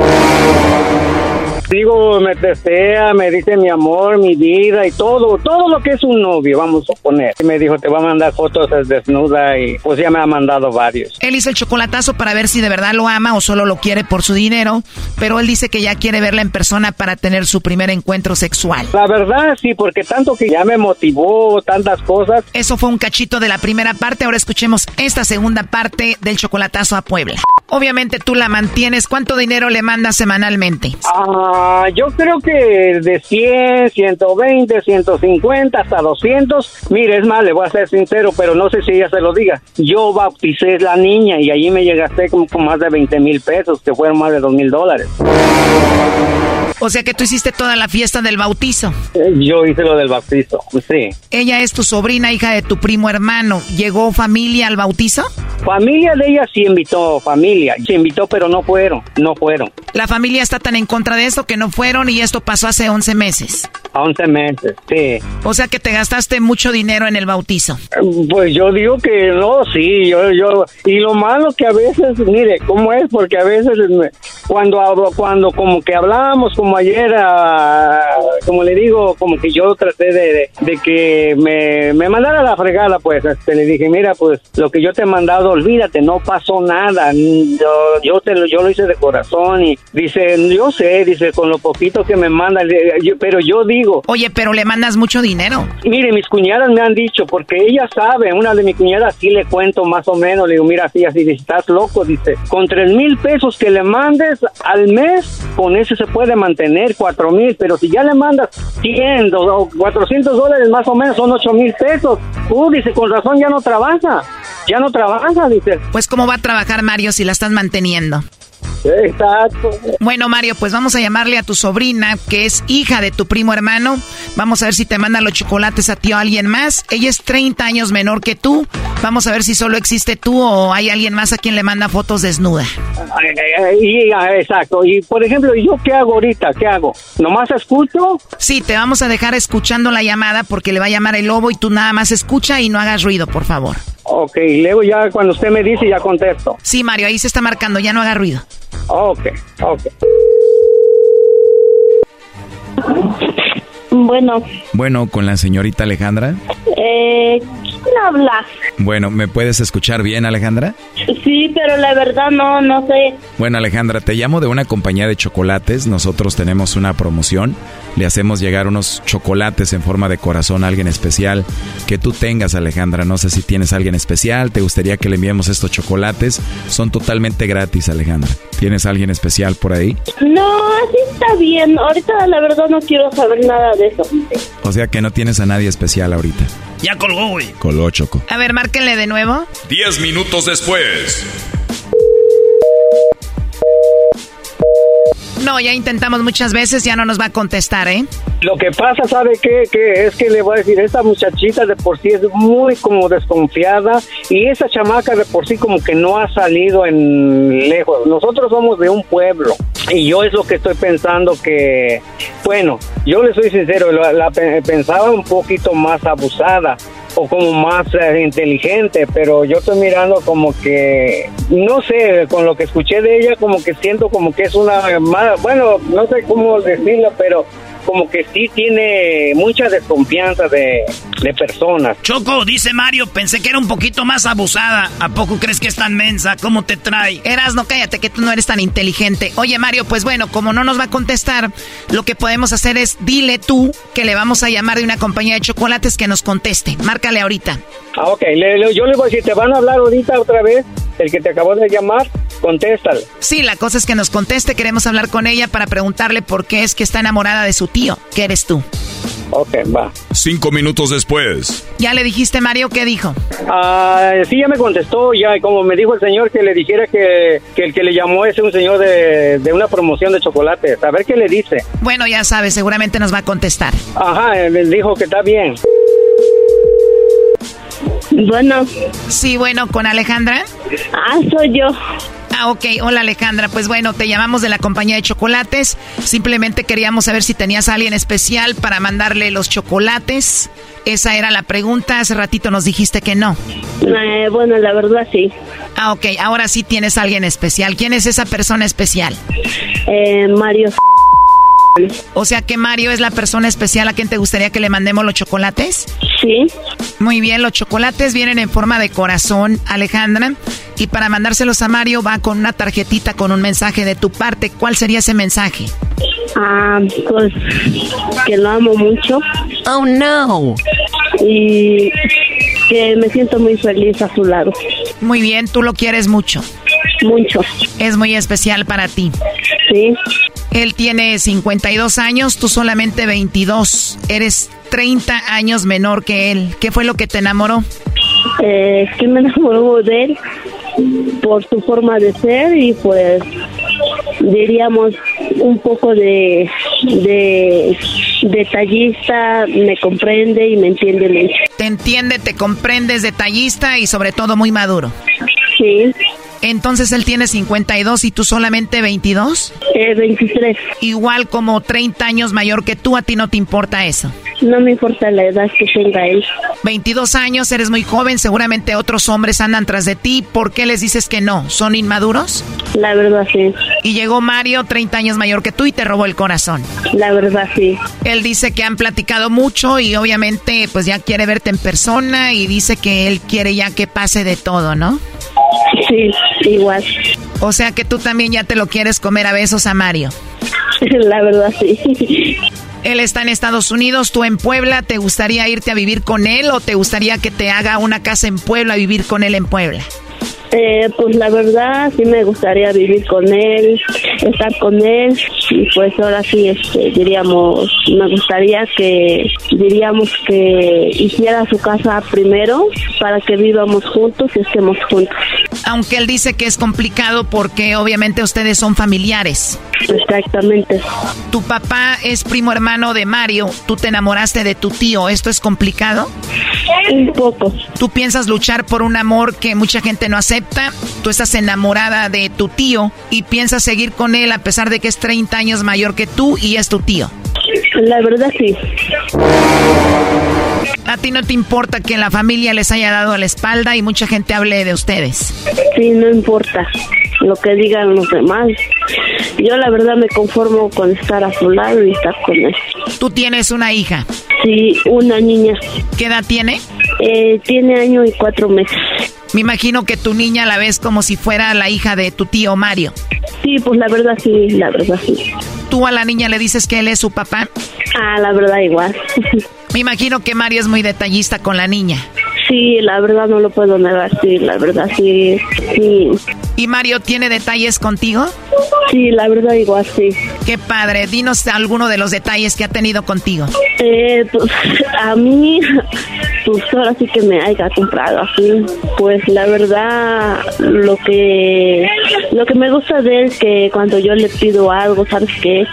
Speaker 22: Digo, me testea, me dice mi amor, mi vida y todo, todo lo que es un novio, vamos a poner. Y me dijo, te va a mandar fotos desnuda y pues ya me ha mandado varios.
Speaker 5: Él hizo el chocolatazo para ver si de verdad lo ama o solo lo quiere por su dinero, pero él dice que ya quiere verla en persona para tener su primer encuentro sexual.
Speaker 22: La verdad, sí, porque tanto que ya me motivó, tantas cosas.
Speaker 5: Eso fue un cachito de la primera parte, ahora escuchemos esta segunda parte del chocolatazo a Puebla. Obviamente tú la mantienes, ¿cuánto dinero le mandas semanalmente?
Speaker 22: Ah, yo creo que de 100, 120, 150 hasta 200. Mire, es más, le voy a ser sincero, pero no sé si ella se lo diga. Yo bauticé la niña y allí me llegaste como con más de 20 mil pesos, que fueron más de 2 mil dólares.
Speaker 5: O sea que tú hiciste toda la fiesta del bautizo.
Speaker 22: Eh, Yo hice lo del bautizo, sí.
Speaker 5: Ella es tu sobrina, hija de tu primo hermano. ¿Llegó familia al bautizo?
Speaker 22: Familia de ella sí invitó, familia. Sí invitó, pero no fueron, no fueron.
Speaker 5: La familia está tan en contra de que no fueron y esto pasó hace 11 meses.
Speaker 22: A 11 meses, sí.
Speaker 5: O sea que te gastaste mucho dinero en el bautizo.
Speaker 22: Pues yo digo que no, sí, yo, yo, y lo malo que a veces, mire, ¿cómo es? Porque a veces cuando hablo, cuando como que hablábamos como ayer, ah, como le digo, como que yo traté de, de, de que me, me mandara a la fregada, pues, este, le dije, mira, pues, lo que yo te he mandado, olvídate, no pasó nada, yo, yo te yo lo hice de corazón y dice, yo sé, dice, con lo poquito que me manda, le- yo- pero yo digo,
Speaker 5: Oye, pero le mandas mucho dinero.
Speaker 22: Mire, mis cuñadas me han dicho, porque ella sabe, una de mis cuñadas sí le cuento más o menos, le digo, mira, así, así, estás loco, dice, con tres mil pesos que le mandes al mes, con eso se puede mantener cuatro mil, pero si ya le mandas 100 o 400 dólares más o menos, son ocho mil pesos. Uh, dice, con razón ya no trabaja, ya no trabaja, dice.
Speaker 5: Pues cómo va a trabajar Mario si la estás manteniendo.
Speaker 22: Exacto.
Speaker 5: Bueno, Mario, pues vamos a llamarle a tu sobrina, que es hija de tu primo hermano. Vamos a ver si te manda los chocolates a ti o a alguien más. Ella es 30 años menor que tú. Vamos a ver si solo existe tú o hay alguien más a quien le manda fotos desnuda.
Speaker 22: Y, ah, exacto. Y por ejemplo, ¿y ¿yo qué hago ahorita? ¿Qué hago? ¿Nomás escucho?
Speaker 5: Sí, te vamos a dejar escuchando la llamada porque le va a llamar el lobo y tú nada más escucha y no hagas ruido, por favor.
Speaker 22: Ok, y luego ya cuando usted me dice ya contesto.
Speaker 5: Sí, Mario, ahí se está marcando, ya no haga ruido.
Speaker 22: Ok, ok.
Speaker 16: Bueno,
Speaker 3: Bueno, con la señorita Alejandra.
Speaker 16: eh, ¿quién habla?
Speaker 3: Bueno, ¿me puedes escuchar bien, Alejandra?
Speaker 16: Sí, pero la verdad no, no sé.
Speaker 3: Bueno, Alejandra, te llamo de una compañía de chocolates. Nosotros tenemos una promoción. Le hacemos llegar unos chocolates en forma de corazón a alguien especial que tú tengas, Alejandra. No sé si tienes a alguien especial. ¿Te gustaría que le enviemos estos chocolates? Son totalmente gratis, Alejandra. ¿Tienes a alguien especial por ahí?
Speaker 16: No, así
Speaker 24: está bien. Ahorita la verdad no quiero saber nada de eso.
Speaker 23: O sea que no tienes a nadie especial ahorita.
Speaker 6: Ya colgó, güey.
Speaker 23: Colgó Choco.
Speaker 5: A ver, márquenle de nuevo.
Speaker 15: Diez minutos después.
Speaker 5: No, ya intentamos muchas veces, ya no nos va a contestar, ¿eh?
Speaker 22: Lo que pasa, ¿sabe qué? Que es que le voy a decir, esta muchachita de por sí es muy como desconfiada y esa chamaca de por sí como que no ha salido en lejos. Nosotros somos de un pueblo y yo es lo que estoy pensando que, bueno, yo le soy sincero, la, la pensaba un poquito más abusada o como más eh, inteligente, pero yo estoy mirando como que, no sé, con lo que escuché de ella, como que siento como que es una, mala, bueno, no sé cómo decirlo, pero como que sí tiene mucha desconfianza de, de, personas.
Speaker 6: Choco, dice Mario, pensé que era un poquito más abusada. ¿A poco crees que es tan mensa? ¿Cómo te trae?
Speaker 5: Eras, no cállate, que tú no eres tan inteligente. Oye, Mario, pues bueno, como no nos va a contestar, lo que podemos hacer es dile tú que le vamos a llamar de una compañía de chocolates que nos conteste. Márcale ahorita.
Speaker 22: Ah, ok, yo le voy a decir, ¿te van a hablar ahorita otra vez? El que te acabó de llamar, contéstale.
Speaker 5: Sí, la cosa es que nos conteste, queremos hablar con ella para preguntarle por qué es que está enamorada de su tío, que eres tú.
Speaker 22: Ok, va.
Speaker 15: Cinco minutos después.
Speaker 5: ¿Ya le dijiste, Mario, qué dijo?
Speaker 22: Ah, sí, ya me contestó, ya, como me dijo el señor que le dijera que, que el que le llamó es un señor de, de, una promoción de chocolates. A ver qué le dice.
Speaker 5: Bueno, ya sabes, seguramente nos va a contestar.
Speaker 22: Ajá, me dijo que está bien.
Speaker 24: Bueno.
Speaker 5: Sí, bueno, ¿con Alejandra?
Speaker 24: Ah, soy yo.
Speaker 5: Ah, ok. Hola Alejandra. Pues bueno, te llamamos de la compañía de chocolates. Simplemente queríamos saber si tenías a alguien especial para mandarle los chocolates. Esa era la pregunta. Hace ratito nos dijiste que no.
Speaker 24: Eh, bueno, la verdad sí.
Speaker 5: Ah, ok. Ahora sí tienes a alguien especial. ¿Quién es esa persona especial?
Speaker 24: Eh, Mario.
Speaker 5: O sea que Mario es la persona especial a quien te gustaría que le mandemos los chocolates.
Speaker 24: Sí.
Speaker 5: Muy bien, los chocolates vienen en forma de corazón, Alejandra. Y para mandárselos a Mario va con una tarjetita con un mensaje de tu parte. ¿Cuál sería ese mensaje?
Speaker 24: Ah, pues que lo amo mucho.
Speaker 5: Oh no.
Speaker 24: Y que me siento muy feliz a su lado.
Speaker 5: Muy bien, tú lo quieres mucho.
Speaker 24: Mucho.
Speaker 5: Es muy especial para ti.
Speaker 24: Sí.
Speaker 5: Él tiene 52 años, tú solamente 22. Eres 30 años menor que él. ¿Qué fue lo que te enamoró?
Speaker 24: Eh, que me enamoró de él por su forma de ser y pues diríamos un poco de, de detallista, me comprende y me entiende mucho.
Speaker 5: Te entiende, te comprende, es detallista y sobre todo muy maduro.
Speaker 24: Sí.
Speaker 5: Entonces él tiene 52 y tú solamente 22?
Speaker 24: Eh, 23.
Speaker 5: Igual como 30 años mayor que tú, a ti no te importa eso.
Speaker 24: No me importa la edad que tenga él.
Speaker 5: 22 años, eres muy joven, seguramente otros hombres andan tras de ti. ¿Por qué les dices que no? ¿Son inmaduros?
Speaker 24: La verdad sí.
Speaker 5: Y llegó Mario, 30 años mayor que tú, y te robó el corazón.
Speaker 24: La verdad sí.
Speaker 5: Él dice que han platicado mucho y obviamente pues ya quiere verte en persona y dice que él quiere ya que pase de todo, ¿no?
Speaker 24: Sí, igual.
Speaker 5: O sea que tú también ya te lo quieres comer a besos a Mario.
Speaker 24: La verdad sí.
Speaker 5: Él está en Estados Unidos, tú en Puebla, ¿te gustaría irte a vivir con él o te gustaría que te haga una casa en Puebla, vivir con él en Puebla?
Speaker 24: Eh, pues la verdad sí me gustaría vivir con él, estar con él y pues ahora sí este, diríamos, me gustaría que diríamos que hiciera su casa primero para que vivamos juntos y estemos juntos.
Speaker 5: Aunque él dice que es complicado porque obviamente ustedes son familiares.
Speaker 24: Exactamente.
Speaker 5: Tu papá es primo hermano de Mario, tú te enamoraste de tu tío, ¿esto es complicado?
Speaker 24: Un poco.
Speaker 5: ¿Tú piensas luchar por un amor que mucha gente no acepta? Tú estás enamorada de tu tío y piensas seguir con él a pesar de que es 30 años mayor que tú y es tu tío.
Speaker 24: La verdad sí.
Speaker 5: A ti no te importa que la familia les haya dado la espalda y mucha gente hable de ustedes.
Speaker 24: Sí, no importa lo que digan los demás. Yo la verdad me conformo con estar a su lado y estar con él.
Speaker 5: ¿Tú tienes una hija?
Speaker 24: Sí, una niña.
Speaker 5: ¿Qué edad tiene?
Speaker 24: Eh, tiene año y cuatro meses.
Speaker 5: Me imagino que tu niña la ves como si fuera la hija de tu tío Mario.
Speaker 24: Sí, pues la verdad sí, la verdad sí.
Speaker 5: ¿Tú a la niña le dices que él es su papá?
Speaker 24: Ah, la verdad igual.
Speaker 5: Me imagino que Mario es muy detallista con la niña.
Speaker 24: Sí, la verdad no lo puedo negar, sí, la verdad sí, sí.
Speaker 5: ¿Y Mario tiene detalles contigo?
Speaker 24: Sí, la verdad igual sí.
Speaker 5: Qué padre. Dinos alguno de los detalles que ha tenido contigo.
Speaker 24: Eh, pues a mí, pues ahora sí que me haya comprado así. Pues la verdad, lo que lo que me gusta de él es que cuando yo le pido algo, ¿sabes qué?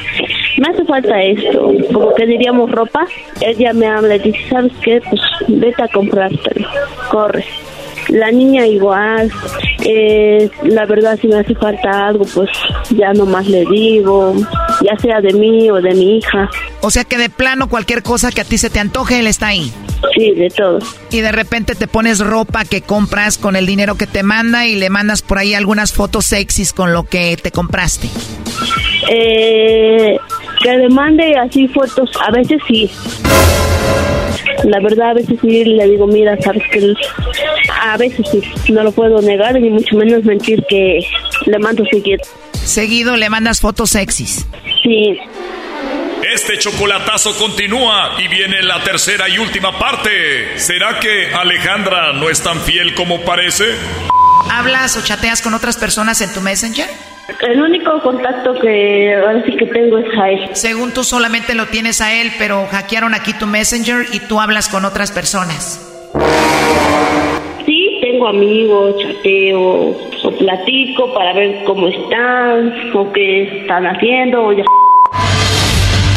Speaker 24: Me hace falta esto, como que diríamos ropa. Ella me habla y dice, ¿sabes qué? Pues vete a comprártelo, corre. La niña igual, eh, la verdad si me hace falta algo, pues ya nomás le digo, ya sea de mí o de mi hija.
Speaker 5: O sea que de plano cualquier cosa que a ti se te antoje, él está ahí.
Speaker 24: Sí, de todo.
Speaker 5: Y de repente te pones ropa que compras con el dinero que te manda y le mandas por ahí algunas fotos sexys con lo que te compraste.
Speaker 24: Eh, que le mande así fotos, a veces sí. La verdad, a veces sí le digo, mira, sabes que a veces sí, no lo puedo negar, ni mucho menos mentir que le mando seguido.
Speaker 5: Seguido le mandas fotos sexys.
Speaker 24: Sí.
Speaker 15: Este chocolatazo continúa y viene la tercera y última parte. ¿Será que Alejandra no es tan fiel como parece?
Speaker 5: ¿Hablas o chateas con otras personas en tu Messenger?
Speaker 24: El único contacto que ahora sí que tengo es a él.
Speaker 5: Según tú solamente lo tienes a él, pero hackearon aquí tu Messenger y tú hablas con otras personas.
Speaker 24: Sí, tengo amigos, chateo, o platico para ver cómo están, o qué están haciendo, o ya.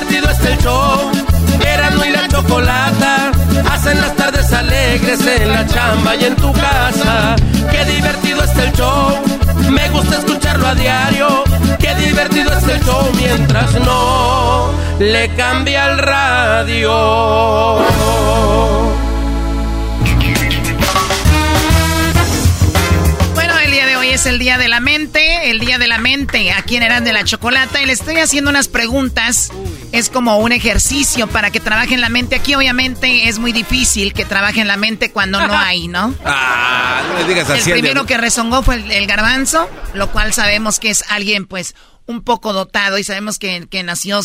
Speaker 14: Divertido está el show. Erasmo y la chocolata. Hacen las tardes alegres en la chamba y en tu casa. Qué divertido está el show. Me gusta escucharlo a diario. Qué divertido está el show mientras no le cambia el radio.
Speaker 5: Es el día de la mente, el día de la mente, aquí en Eran de la Chocolata, y le estoy haciendo unas preguntas. Es como un ejercicio para que trabaje en la mente. Aquí obviamente es muy difícil que trabaje en la mente cuando no hay, ¿no?
Speaker 9: Ah, no le digas
Speaker 5: El
Speaker 9: así. al
Speaker 5: primero que rezongó fue el, el garbanzo, lo cual sabemos que es alguien pues un poco dotado y sabemos que, que nació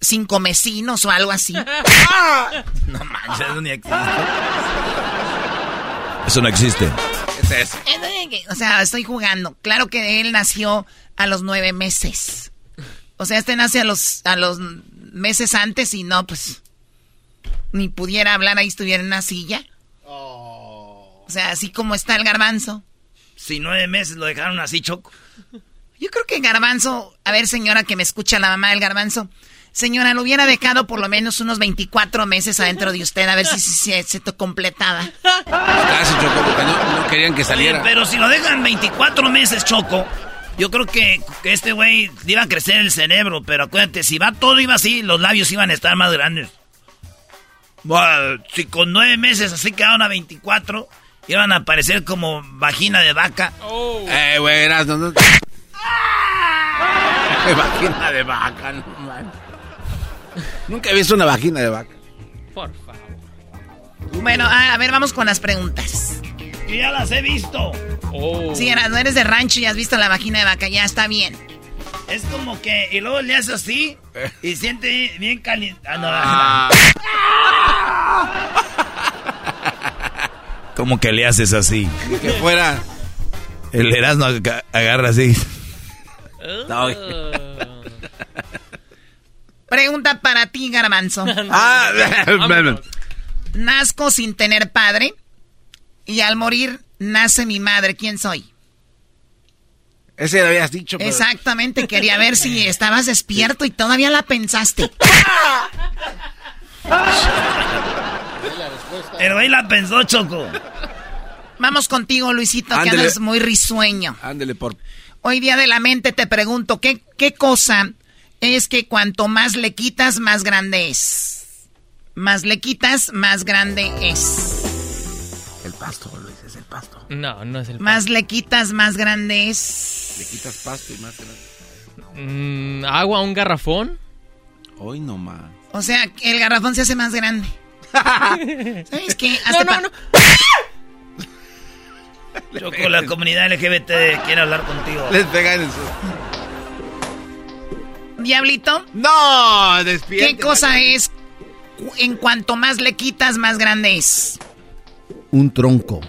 Speaker 5: sin comecinos o algo así.
Speaker 3: No manches, eso ni existe. Eso no existe.
Speaker 5: O sea, estoy jugando. Claro que él nació a los nueve meses. O sea, este nace a los, a los meses antes y no, pues, ni pudiera hablar ahí, estuviera en una silla. O sea, así como está el garbanzo.
Speaker 6: Si nueve meses lo dejaron así, Choco.
Speaker 5: Yo creo que Garbanzo, a ver señora que me escucha la mamá del Garbanzo, señora, lo hubiera dejado por lo menos unos 24 meses adentro de usted, a ver si, si- si se te completaba.
Speaker 9: Casi chocó porque no, no querían que saliera.
Speaker 6: Oye, pero si lo dejan 24 meses, Choco, yo creo que, que este güey iba a crecer el cerebro, pero acuérdate, si va todo iba así, los labios iban a estar más grandes. Buah, si con nueve meses así quedaron a 24, iban a parecer como vagina de vaca.
Speaker 9: Eh, güey, eras, no, no. vagina de vaca, no. Nunca he visto una vagina de vaca.
Speaker 25: Por favor.
Speaker 5: Bueno, a, a ver, vamos con las preguntas.
Speaker 6: Yo ya las he visto.
Speaker 25: Oh.
Speaker 5: Si eras, no eres de rancho y has visto la vagina de vaca, ya está bien.
Speaker 6: Es como que, y luego le hace así y siente bien caliente. Ah, no,
Speaker 9: Ah.
Speaker 3: ¿Cómo que le haces así?
Speaker 9: Que fuera.
Speaker 3: El Erasmo aga- agarra así.
Speaker 9: No.
Speaker 5: Pregunta para ti, Garbanzo.
Speaker 9: Ah,
Speaker 5: Nazco sin tener padre y al morir nace mi madre. ¿Quién soy?
Speaker 9: ese lo habías dicho. pero-
Speaker 5: Exactamente, quería ver si estabas despierto y todavía la pensaste.
Speaker 6: Pero ahí la pensó, Choco.
Speaker 5: Vamos contigo, Luisito, que andas muy risueño.
Speaker 9: Ándele por.
Speaker 5: Hoy día de la mente te pregunto, ¿qué, qué cosa es que cuanto más le quitas, más grande es? Más le quitas, más grande es.
Speaker 9: El pasto, Luis, es el pasto.
Speaker 25: No, no es el
Speaker 5: Más le quitas, más grande es.
Speaker 9: Le quitas pasto y más grande.
Speaker 25: Mm, agua, un garrafón.
Speaker 9: Hoy no más.
Speaker 5: O sea, el garrafón se hace más grande. ¿Sabes qué? Hazte pa-
Speaker 6: Choco, la comunidad LGBT quiere hablar contigo.
Speaker 9: Les pegan en su.
Speaker 5: Diablito,
Speaker 9: ¡No! Despierte.
Speaker 5: ¿qué cosa es en cuanto más le quitas, más grande es?
Speaker 8: Un tronco.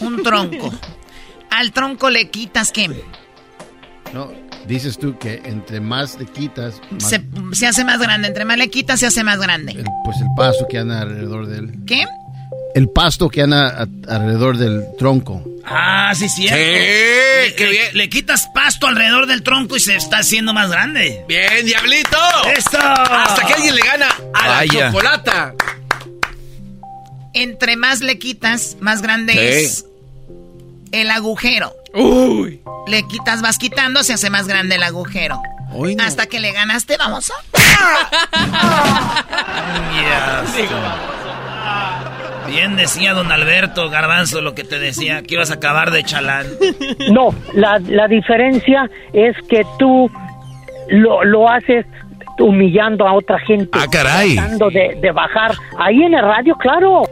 Speaker 5: Un tronco. Al tronco le quitas qué?
Speaker 8: No, dices tú que entre más le quitas, más-
Speaker 5: Se, se hace más grande. Entre más le quitas, se hace más grande.
Speaker 8: el- pues el pasto que anda alrededor del...
Speaker 5: ¿Qué?
Speaker 8: El pasto que anda alrededor del tronco.
Speaker 6: Ah, sí, cierto.
Speaker 9: Sí,
Speaker 6: le,
Speaker 9: qué bien.
Speaker 6: le quitas pasto alrededor del tronco y se está haciendo más grande.
Speaker 9: Bien, diablito.
Speaker 6: ¡Eso!
Speaker 9: Hasta que alguien le gana a la chocolata.
Speaker 5: Entre más le quitas, más grande
Speaker 9: Sí.
Speaker 5: es el agujero.
Speaker 25: Uy.
Speaker 5: Le quitas, vas quitando, se hace más grande el agujero.
Speaker 9: Hoy no.
Speaker 5: Hasta que le ganaste, vamos a...
Speaker 6: Bien decía don Alberto Garbanzo lo que te decía, que ibas a acabar de chalán.
Speaker 26: No, la, la diferencia es que tú lo, lo haces humillando a otra gente.
Speaker 3: Ah, caray.
Speaker 26: Tratando de, de bajar. Ahí en el radio, claro.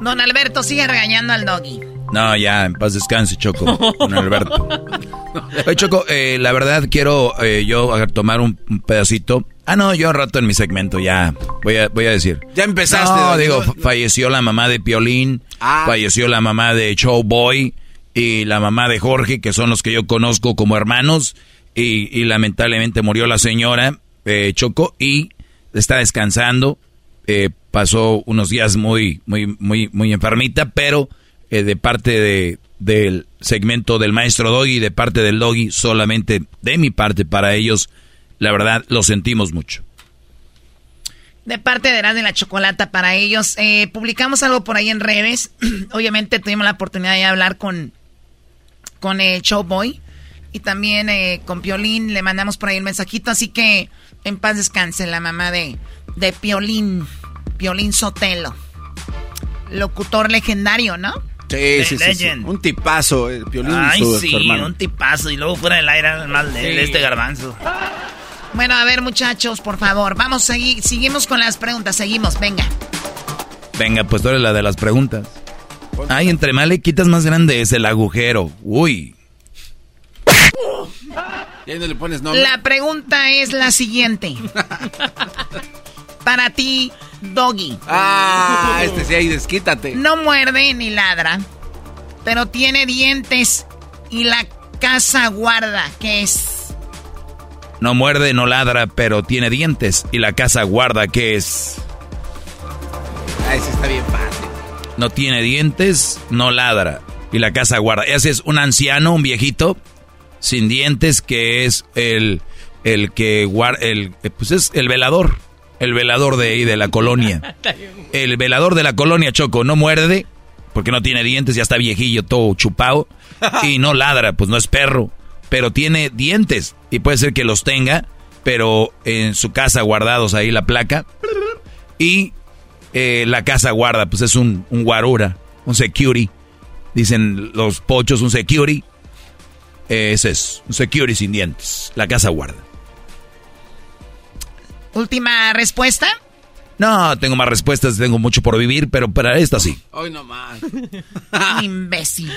Speaker 5: Don Alberto sigue regañando al doggy.
Speaker 3: No, ya, en paz descanse, Choco, con Alberto. Oye, Choco, eh, la verdad quiero eh, yo tomar un, un pedacito. Ah, no, yo un rato en mi segmento ya voy a, voy a decir.
Speaker 9: Ya empezaste.
Speaker 3: No, digo, fa- falleció la mamá de Piolín,
Speaker 9: Ah.
Speaker 3: falleció la mamá de Showboy y la mamá de Jorge, que son los que yo conozco como hermanos, y, y lamentablemente murió la señora eh, Choco y está descansando. Eh, pasó unos días muy, muy, muy, muy enfermita, pero eh, de parte de, del segmento del maestro Doggy y de parte del Doggy, solamente de mi parte para ellos, la verdad, lo sentimos mucho.
Speaker 5: De parte de Erasmo y la Chocolata para ellos. Eh, publicamos algo por ahí en redes. Obviamente tuvimos la oportunidad de hablar con, con el Showboy. Y también eh, con Piolín le mandamos por ahí un mensajito. Así que en paz descanse la mamá de, de Piolín. Piolín Sotelo. Locutor legendario, ¿no?
Speaker 9: Sí, sí, sí. Un tipazo, el violín
Speaker 6: Ay,
Speaker 9: y su,
Speaker 6: sí,
Speaker 9: su
Speaker 6: un tipazo. Y luego fuera del aire de,
Speaker 25: Sí.
Speaker 6: de este garbanzo.
Speaker 5: Bueno, a ver, muchachos, por favor. Vamos, segui seguimos con las preguntas. Seguimos, venga.
Speaker 3: Venga, pues tú eres la de las preguntas. Ay, entre más le quitas más grande es el agujero. Uy.
Speaker 9: Y ahí no le pones nombre.
Speaker 5: La pregunta es la siguiente. Para ti, Doggy.
Speaker 9: Ah, este sí, ahí desquítate.
Speaker 5: No muerde ni ladra, pero tiene dientes y la casa guarda, ¿qué es?
Speaker 3: No muerde, no ladra, pero tiene dientes. Y la casa guarda que es.
Speaker 9: Ah, ese está bien fácil.
Speaker 3: No tiene dientes, no ladra. Y la casa guarda. Ese es un anciano, un viejito, sin dientes, que es el, el que guarda. El, pues es el velador. El velador de ahí, de la colonia. El velador de la colonia Choco no muerde, porque no tiene dientes, ya está viejillo, todo chupado. Y no ladra, pues no es perro. Pero tiene dientes. Y puede ser que los tenga, pero en su casa guardados ahí la placa. Y eh, la casa guarda, pues es un, un guarura, un security. Dicen los pochos, un security. Eh, ese es, un security sin dientes. La casa guarda.
Speaker 5: Última respuesta.
Speaker 3: No, tengo más respuestas, tengo mucho por vivir, pero para esta sí.
Speaker 9: Hoy no más.
Speaker 5: Imbécil.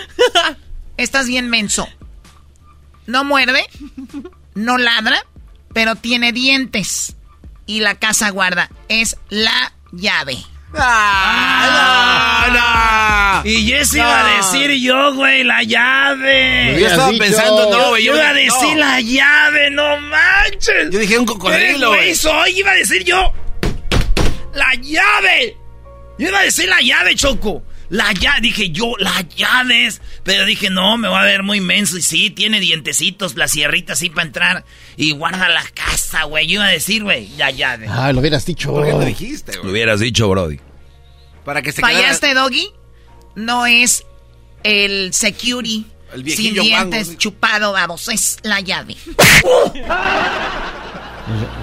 Speaker 5: Estás bien menso. No muerde, no ladra, pero tiene dientes. Y la casa guarda. Es la llave.
Speaker 6: Ah, no, Y eso iba a decir yo, güey, la llave.
Speaker 9: Yo estaba pensando, no, güey.
Speaker 6: Yo,
Speaker 9: yo
Speaker 6: iba a decir
Speaker 9: no.
Speaker 6: la llave, no manches.
Speaker 9: Yo dije un cocodrilo,
Speaker 6: güey.
Speaker 9: güey.
Speaker 6: soy, iba a decir yo. La llave. Yo iba a decir la llave, Choco. La llave, dije yo, las llaves. Pero dije, no, me va a ver muy inmenso. Y sí, tiene dientecitos, la sierrita así para entrar. Y guarda la casa, güey. Yo iba a decir, güey, la llave.
Speaker 8: Ah, lo hubieras dicho.
Speaker 9: ¿Por qué no dijiste,
Speaker 3: Lo
Speaker 9: güey?
Speaker 3: hubieras dicho, Brody.
Speaker 9: Para que se quedara...
Speaker 5: Fallaste, Doggy. No es el security
Speaker 9: El
Speaker 5: sin dientes
Speaker 9: guango.
Speaker 5: chupado, vamos. Es la llave.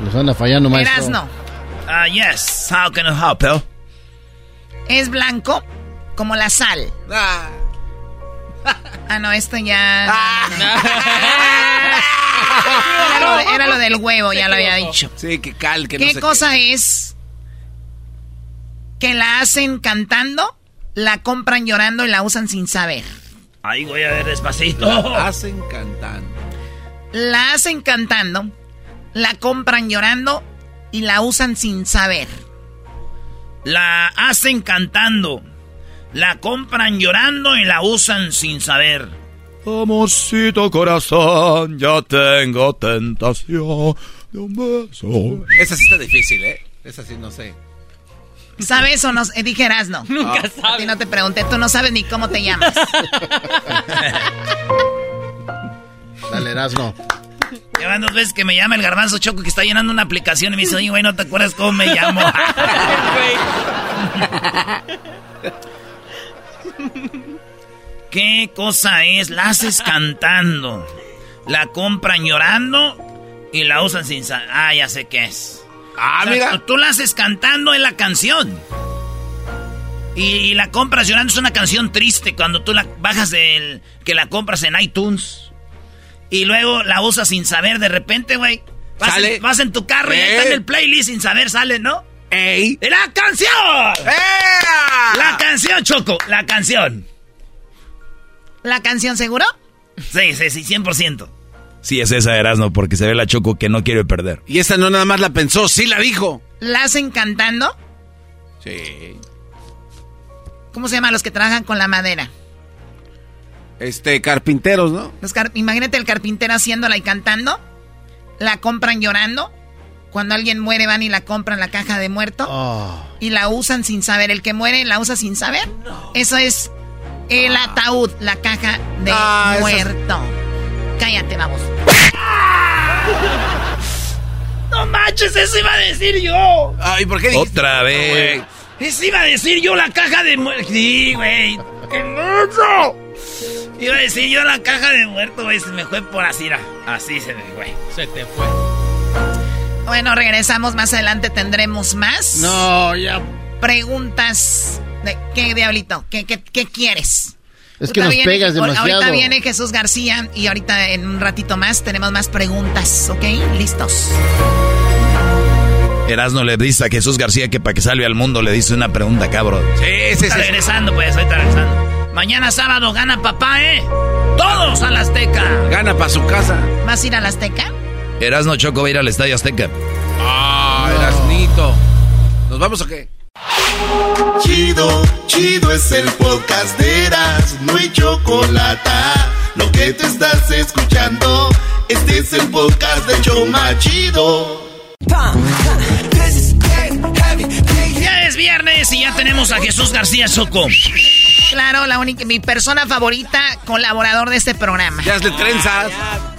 Speaker 8: Nos anda fallando, maestro.
Speaker 5: Erasno.
Speaker 6: Ah, yes. How can I help?
Speaker 5: Es blanco como la sal.
Speaker 9: Ah.
Speaker 5: Ah, no, esto ya. Era, lo de- era lo del huevo, ya lo había dicho.
Speaker 9: Sí, que cal, que no
Speaker 5: ¿Qué
Speaker 9: sé
Speaker 5: cosa es que la hacen cantando, la compran llorando y la usan sin saber?
Speaker 6: Ahí voy a ver despacito.
Speaker 9: La hacen cantando.
Speaker 5: La hacen cantando, la compran llorando y la usan sin saber.
Speaker 6: La hacen cantando. La compran llorando y la usan sin saber.
Speaker 21: Amorcito corazón, ya tengo tentación de un beso.
Speaker 9: Esa sí está difícil, ¿eh? Esa sí no sé.
Speaker 5: ¿Sabes o no? Eh, dijeras no.
Speaker 25: Nunca sabes.
Speaker 5: ti no te pregunté, tú no sabes ni cómo te llamas.
Speaker 8: Dale, Erasno.
Speaker 6: Llevan dos veces que me llama el garbanzo choco que está llenando una aplicación y me dice, oye, güey, ¿no te acuerdas cómo me llamo? ¿Qué cosa es? La haces cantando. La compran llorando y la usan sin saber. Ah, ya sé qué es.
Speaker 9: Ah,
Speaker 6: O sea,
Speaker 9: mira.
Speaker 6: Tú la haces cantando en la canción. Y, y la compras llorando es una canción triste cuando tú la bajas del. que la compras en iTunes. Y luego la usas sin saber de repente, güey. Vas, vas en tu carro y
Speaker 9: Eh.
Speaker 6: está en el playlist sin saber, sale, ¿no?
Speaker 9: ¡Ey!
Speaker 6: ¡La canción!
Speaker 9: ¡Ea!
Speaker 6: La canción, Choco, la canción.
Speaker 5: ¿La canción seguro?
Speaker 6: Sí, sí, sí, 100%.
Speaker 3: Sí, es esa, Erasno, porque se ve la Choco que no quiere perder.
Speaker 9: Y esta no nada más la pensó, sí la dijo.
Speaker 5: ¿La hacen cantando?
Speaker 9: Sí.
Speaker 5: ¿Cómo se llaman los que trabajan con la madera?
Speaker 9: Este, carpinteros, ¿no?
Speaker 5: Los car- Imagínate el carpintero haciéndola y cantando. La compran llorando. Cuando alguien muere van y la compran la caja de muerto.
Speaker 8: Oh.
Speaker 5: Y la usan sin saber. El que muere la usa sin saber. Eso es el ataúd, la caja de
Speaker 9: Ah, es-
Speaker 5: muerto. Cállate, vamos.
Speaker 6: No manches, eso iba a decir yo.
Speaker 9: Ay, ¿por qué dijiste?
Speaker 3: Otra vez.
Speaker 6: Eso iba a decir yo la caja de muerto. Sí, güey. ¡Qué mucho! Iba a decir yo la caja de muerto, güey. Se me fue por así. Así se me fue.
Speaker 25: Se te fue.
Speaker 5: Bueno, regresamos más adelante. Tendremos más
Speaker 8: No, ya.
Speaker 5: preguntas. De, ¿Qué, Diablito? ¿Qué, qué, qué quieres?
Speaker 8: Es que
Speaker 5: Ahorita
Speaker 8: nos
Speaker 5: viene-
Speaker 8: pegas demasiado.
Speaker 5: Ahorita viene Jesús García y ahorita en un ratito más tenemos más preguntas, ¿ok? Listos.
Speaker 3: Erasno le dice a Jesús García que para que salve al mundo le dice una pregunta, cabrón.
Speaker 9: Sí, sí, sí.
Speaker 6: Está regresando, pues, ahorita regresando. Mañana sábado gana papá, ¿eh? Todos a la Azteca.
Speaker 9: Gana para su casa.
Speaker 5: ¿Vas a ir a la Azteca?
Speaker 3: Erasno Choco va a ir al Estadio Azteca.
Speaker 9: Ah, Erasnito. ¿Nos vamos o qué?
Speaker 1: Chido, chido es el podcast de Eras, no hay chocolate. Lo que te estás escuchando, este es el podcast de Choma Chido.
Speaker 6: Ya es viernes y ya tenemos a Jesús García Soco.
Speaker 5: Claro, la única, mi persona favorita, colaborador de este programa.
Speaker 9: Ya hazle trenzas.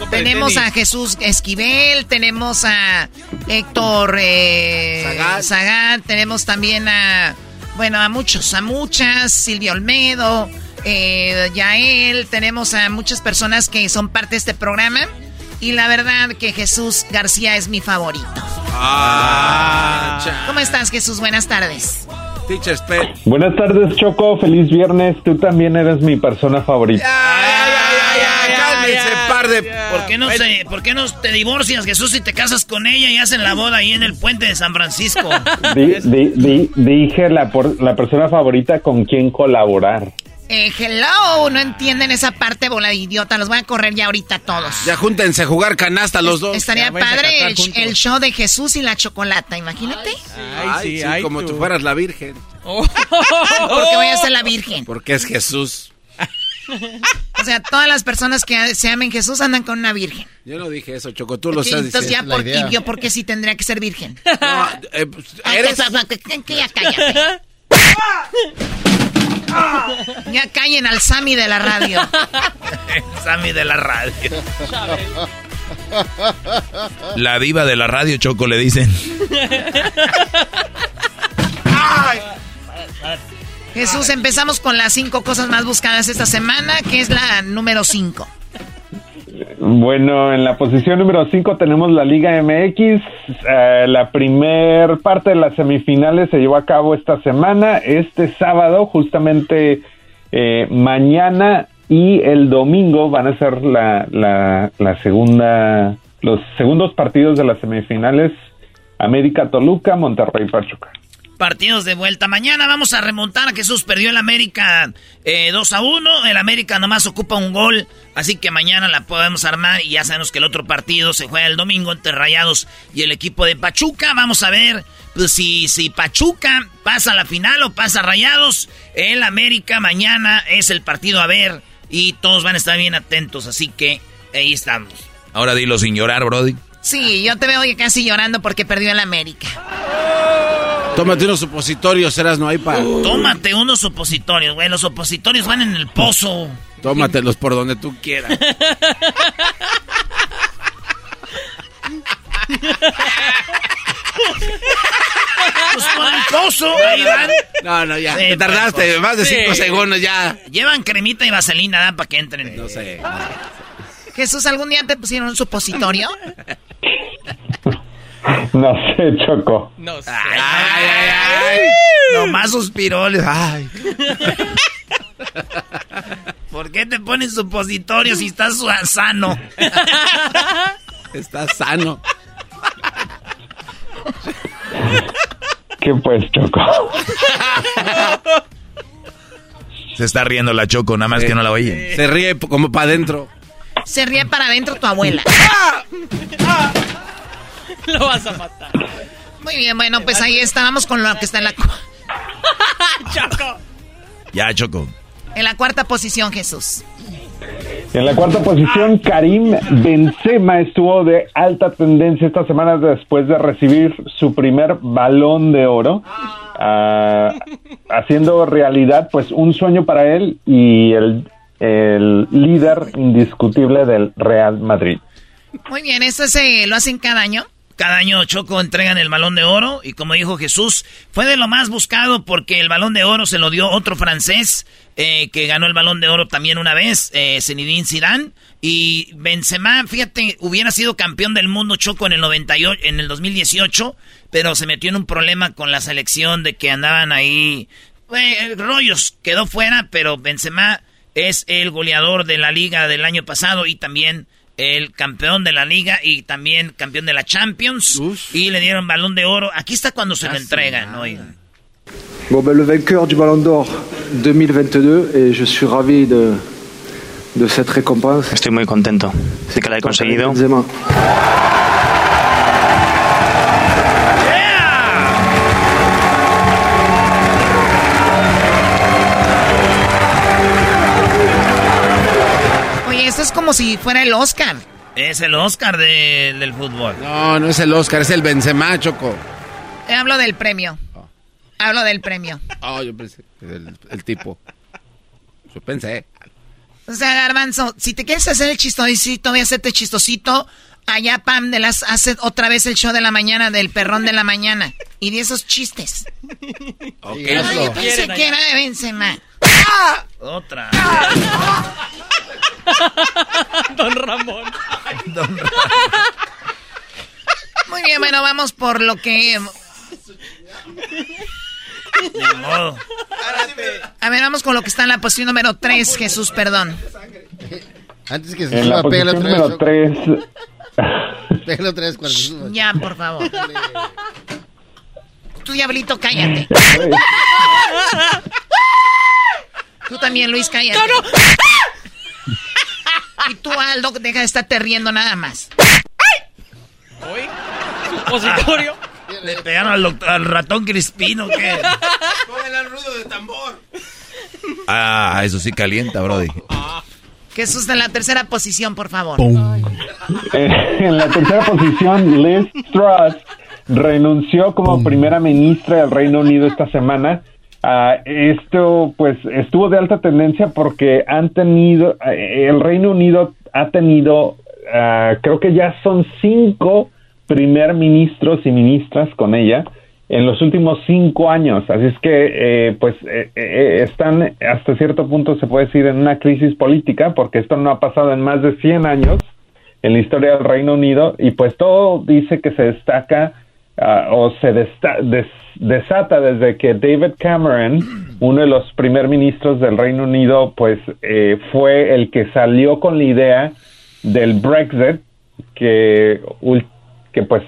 Speaker 5: Tenemos a Jesús Esquivel, tenemos a Héctor eh,
Speaker 9: Zagat.
Speaker 5: Zagat, tenemos también a, bueno, a muchos, a muchas, Silvia Olmedo, eh, Yael, tenemos a muchas personas que son parte de este programa. Y la verdad que Jesús García es mi favorito.
Speaker 9: Ah, cha-
Speaker 5: ¿Cómo estás, Jesús? Buenas tardes.
Speaker 9: Teacher's pet.
Speaker 27: Buenas tardes, Choco. Feliz viernes. Tú también eres mi persona favorita.
Speaker 9: Ya, ya, ya, ya, ya, cálmense, par de puede.
Speaker 6: ¿Por qué no, se, ¿por qué no te divorcias, Jesús, si te casas con ella y hacen la boda ahí en el puente de San Francisco?
Speaker 27: Di- di- di- dije la, por- la persona favorita con quien colaborar.
Speaker 5: Eh, hello, no entienden esa parte, bola de idiota. Los voy a correr ya ahorita todos.
Speaker 9: Ya júntense a jugar canasta los dos.
Speaker 5: Estaría padre el, el show de Jesús y la chocolata, imagínate.
Speaker 9: Ay, sí, como tú fueras la virgen.
Speaker 5: Porque voy a ser la virgen.
Speaker 9: Porque es Jesús.
Speaker 5: O sea, todas las personas que se amen Jesús andan con una virgen.
Speaker 9: Yo no dije eso, Choco, tú lo
Speaker 5: Ok,
Speaker 9: estás
Speaker 5: entonces ya,
Speaker 9: diciendo.
Speaker 5: por, y yo, ¿por qué sí tendría que ser virgen?
Speaker 9: No, eh, pues,
Speaker 5: Ay,
Speaker 9: eres...
Speaker 5: que- que- que ya cállate. Ya callen al Sammy de la radio.
Speaker 6: Sammy de la radio.
Speaker 3: La diva de la radio, Choco, le dicen.
Speaker 5: Jesús, empezamos con las cinco cosas más buscadas esta semana, que es la número cinco.
Speaker 27: Bueno, en la posición número 5 tenemos la Liga MX. Eh, la primer parte de las semifinales se llevó a cabo esta semana, este sábado, justamente eh, mañana y el domingo van a ser la, la, segunda, los segundos partidos de las semifinales. América Toluca, Monterrey Pachuca.
Speaker 6: Partidos de vuelta. Mañana vamos a remontar a Jesús. Perdió el América eh, 2 a 1. El América nomás ocupa un gol. Así que mañana la podemos armar. Y ya sabemos que el otro partido se juega el domingo entre Rayados y el equipo de Pachuca. Vamos a ver pues, si, si Pachuca pasa a la final o pasa a Rayados. El América mañana es el partido a ver. Y todos van a estar bien atentos. Así que ahí estamos.
Speaker 3: Ahora dilo sin llorar, Brody.
Speaker 5: Sí, yo te veo casi llorando porque perdió el América.
Speaker 9: Tómate unos supositorios, serás no hay para.
Speaker 6: Tómate unos supositorios, güey. Los supositorios van en el pozo.
Speaker 9: Tómatelos por donde tú quieras.
Speaker 6: Pues por el pozo, ahí van.
Speaker 9: No, no, ya.
Speaker 6: Sí,
Speaker 9: Te tardaste
Speaker 6: pues,
Speaker 9: más de cinco
Speaker 6: sí.
Speaker 9: segundos ya.
Speaker 6: Llevan cremita y vaselina para que entren.
Speaker 9: No sé.
Speaker 5: Jesús, ¿algún día te pusieron un supositorio?
Speaker 27: No sé, Choco.
Speaker 25: No sé.
Speaker 6: Ay, ay, ay. Nomás suspiró. Ay. ¿Por qué te ponen supositorio si estás sano?
Speaker 9: Estás sano.
Speaker 27: ¿Qué pues, Choco?
Speaker 3: Se está riendo la Choco, nada más que no la oye.
Speaker 9: Se ríe como para adentro.
Speaker 5: Se ríe para adentro tu abuela.
Speaker 25: Lo vas a matar.
Speaker 5: Muy bien, bueno, pues ahí estábamos con lo que está en la,
Speaker 25: Choco.
Speaker 3: Ya, Choco.
Speaker 5: en la cuarta posición, Jesús.
Speaker 27: En la cuarta posición, Karim Benzema estuvo de alta tendencia esta semana después de recibir su primer balón de oro, ah, haciendo realidad pues un sueño para él y el, el líder indiscutible del Real Madrid.
Speaker 5: Muy bien, ¿esto se lo hacen cada año?
Speaker 6: Cada año Choco entregan el balón de oro y como dijo Jesús, fue de lo más buscado porque el balón de oro se lo dio otro francés eh, que ganó el balón de oro también una vez, eh, Zinedine Zidane. Y Benzema, fíjate, hubiera sido campeón del mundo Choco en el 98, en el 2018, pero se metió en un problema con la selección de que andaban ahí eh, rollos, quedó fuera, pero Benzema es el goleador de la liga del año pasado y también el campeón de la liga y también campeón de la Champions. Y le dieron balón de oro. Aquí está cuando se lo entregan, oigan.
Speaker 28: Bon, ben, le vainqueur du Ballon d'Or 2022 et je suis ravi de, de cette récompense.
Speaker 29: Estoy muy contento de que la he conseguido.
Speaker 28: Benzema.
Speaker 5: Como si fuera el Oscar.
Speaker 6: Es el Oscar de- del fútbol.
Speaker 9: No, no es el Oscar, es el Benzema, Choco.
Speaker 5: Eh, Hablo del premio. Hablo del premio.
Speaker 9: Oh, yo pensé, el, el tipo. Yo pensé.
Speaker 5: O sea, Garbanzo, si te quieres hacer el chistosito, voy a hacerte chistosito. Allá Pam de las hace otra vez el show de la mañana del perrón de la mañana. Y de esos chistes.
Speaker 9: Ok.
Speaker 5: Ay, yo pensé que era de Benzema.
Speaker 6: Otra.
Speaker 25: Don Ramón.
Speaker 5: Muy bien, bueno, vamos por lo que...
Speaker 6: Ni modo.
Speaker 5: A ver, vamos con lo que está en la posición número 3, Jesús, perdón.
Speaker 8: Antes que se
Speaker 27: En la posición
Speaker 8: otra vez.
Speaker 27: número
Speaker 8: Choco.
Speaker 27: 3.
Speaker 8: Cuando se suba.
Speaker 5: Ya, por favor. Tú, diablito, cállate. Tú también, Luis, cállate. Y tú, Aldo, deja de estarte riendo nada más.
Speaker 25: Supositorio.
Speaker 6: ¿Le pegaron al, doctor- al ratón crispino qué?
Speaker 9: Póngale el ruido de tambor.
Speaker 3: Ah, eso sí calienta, Brody.
Speaker 5: Jesús en la tercera posición, por favor.
Speaker 27: Eh, en la tercera posición, Liz Truss renunció como primera ministra del Reino Unido esta semana. Ah, esto, pues, estuvo de alta tendencia porque han tenido, eh, el Reino Unido ha tenido, ah, creo que ya son cinco primer ministros y ministras con ella en los últimos cinco años. Así es que, eh, pues, eh, eh, están hasta cierto punto, se puede decir, en una crisis política porque esto no ha pasado en más de 100 años en la historia del Reino Unido y pues todo dice que se destaca ah, o se desta- des- desata desde que David Cameron, uno de los primer ministros del Reino Unido, pues eh, fue el que salió con la idea del Brexit que, que pues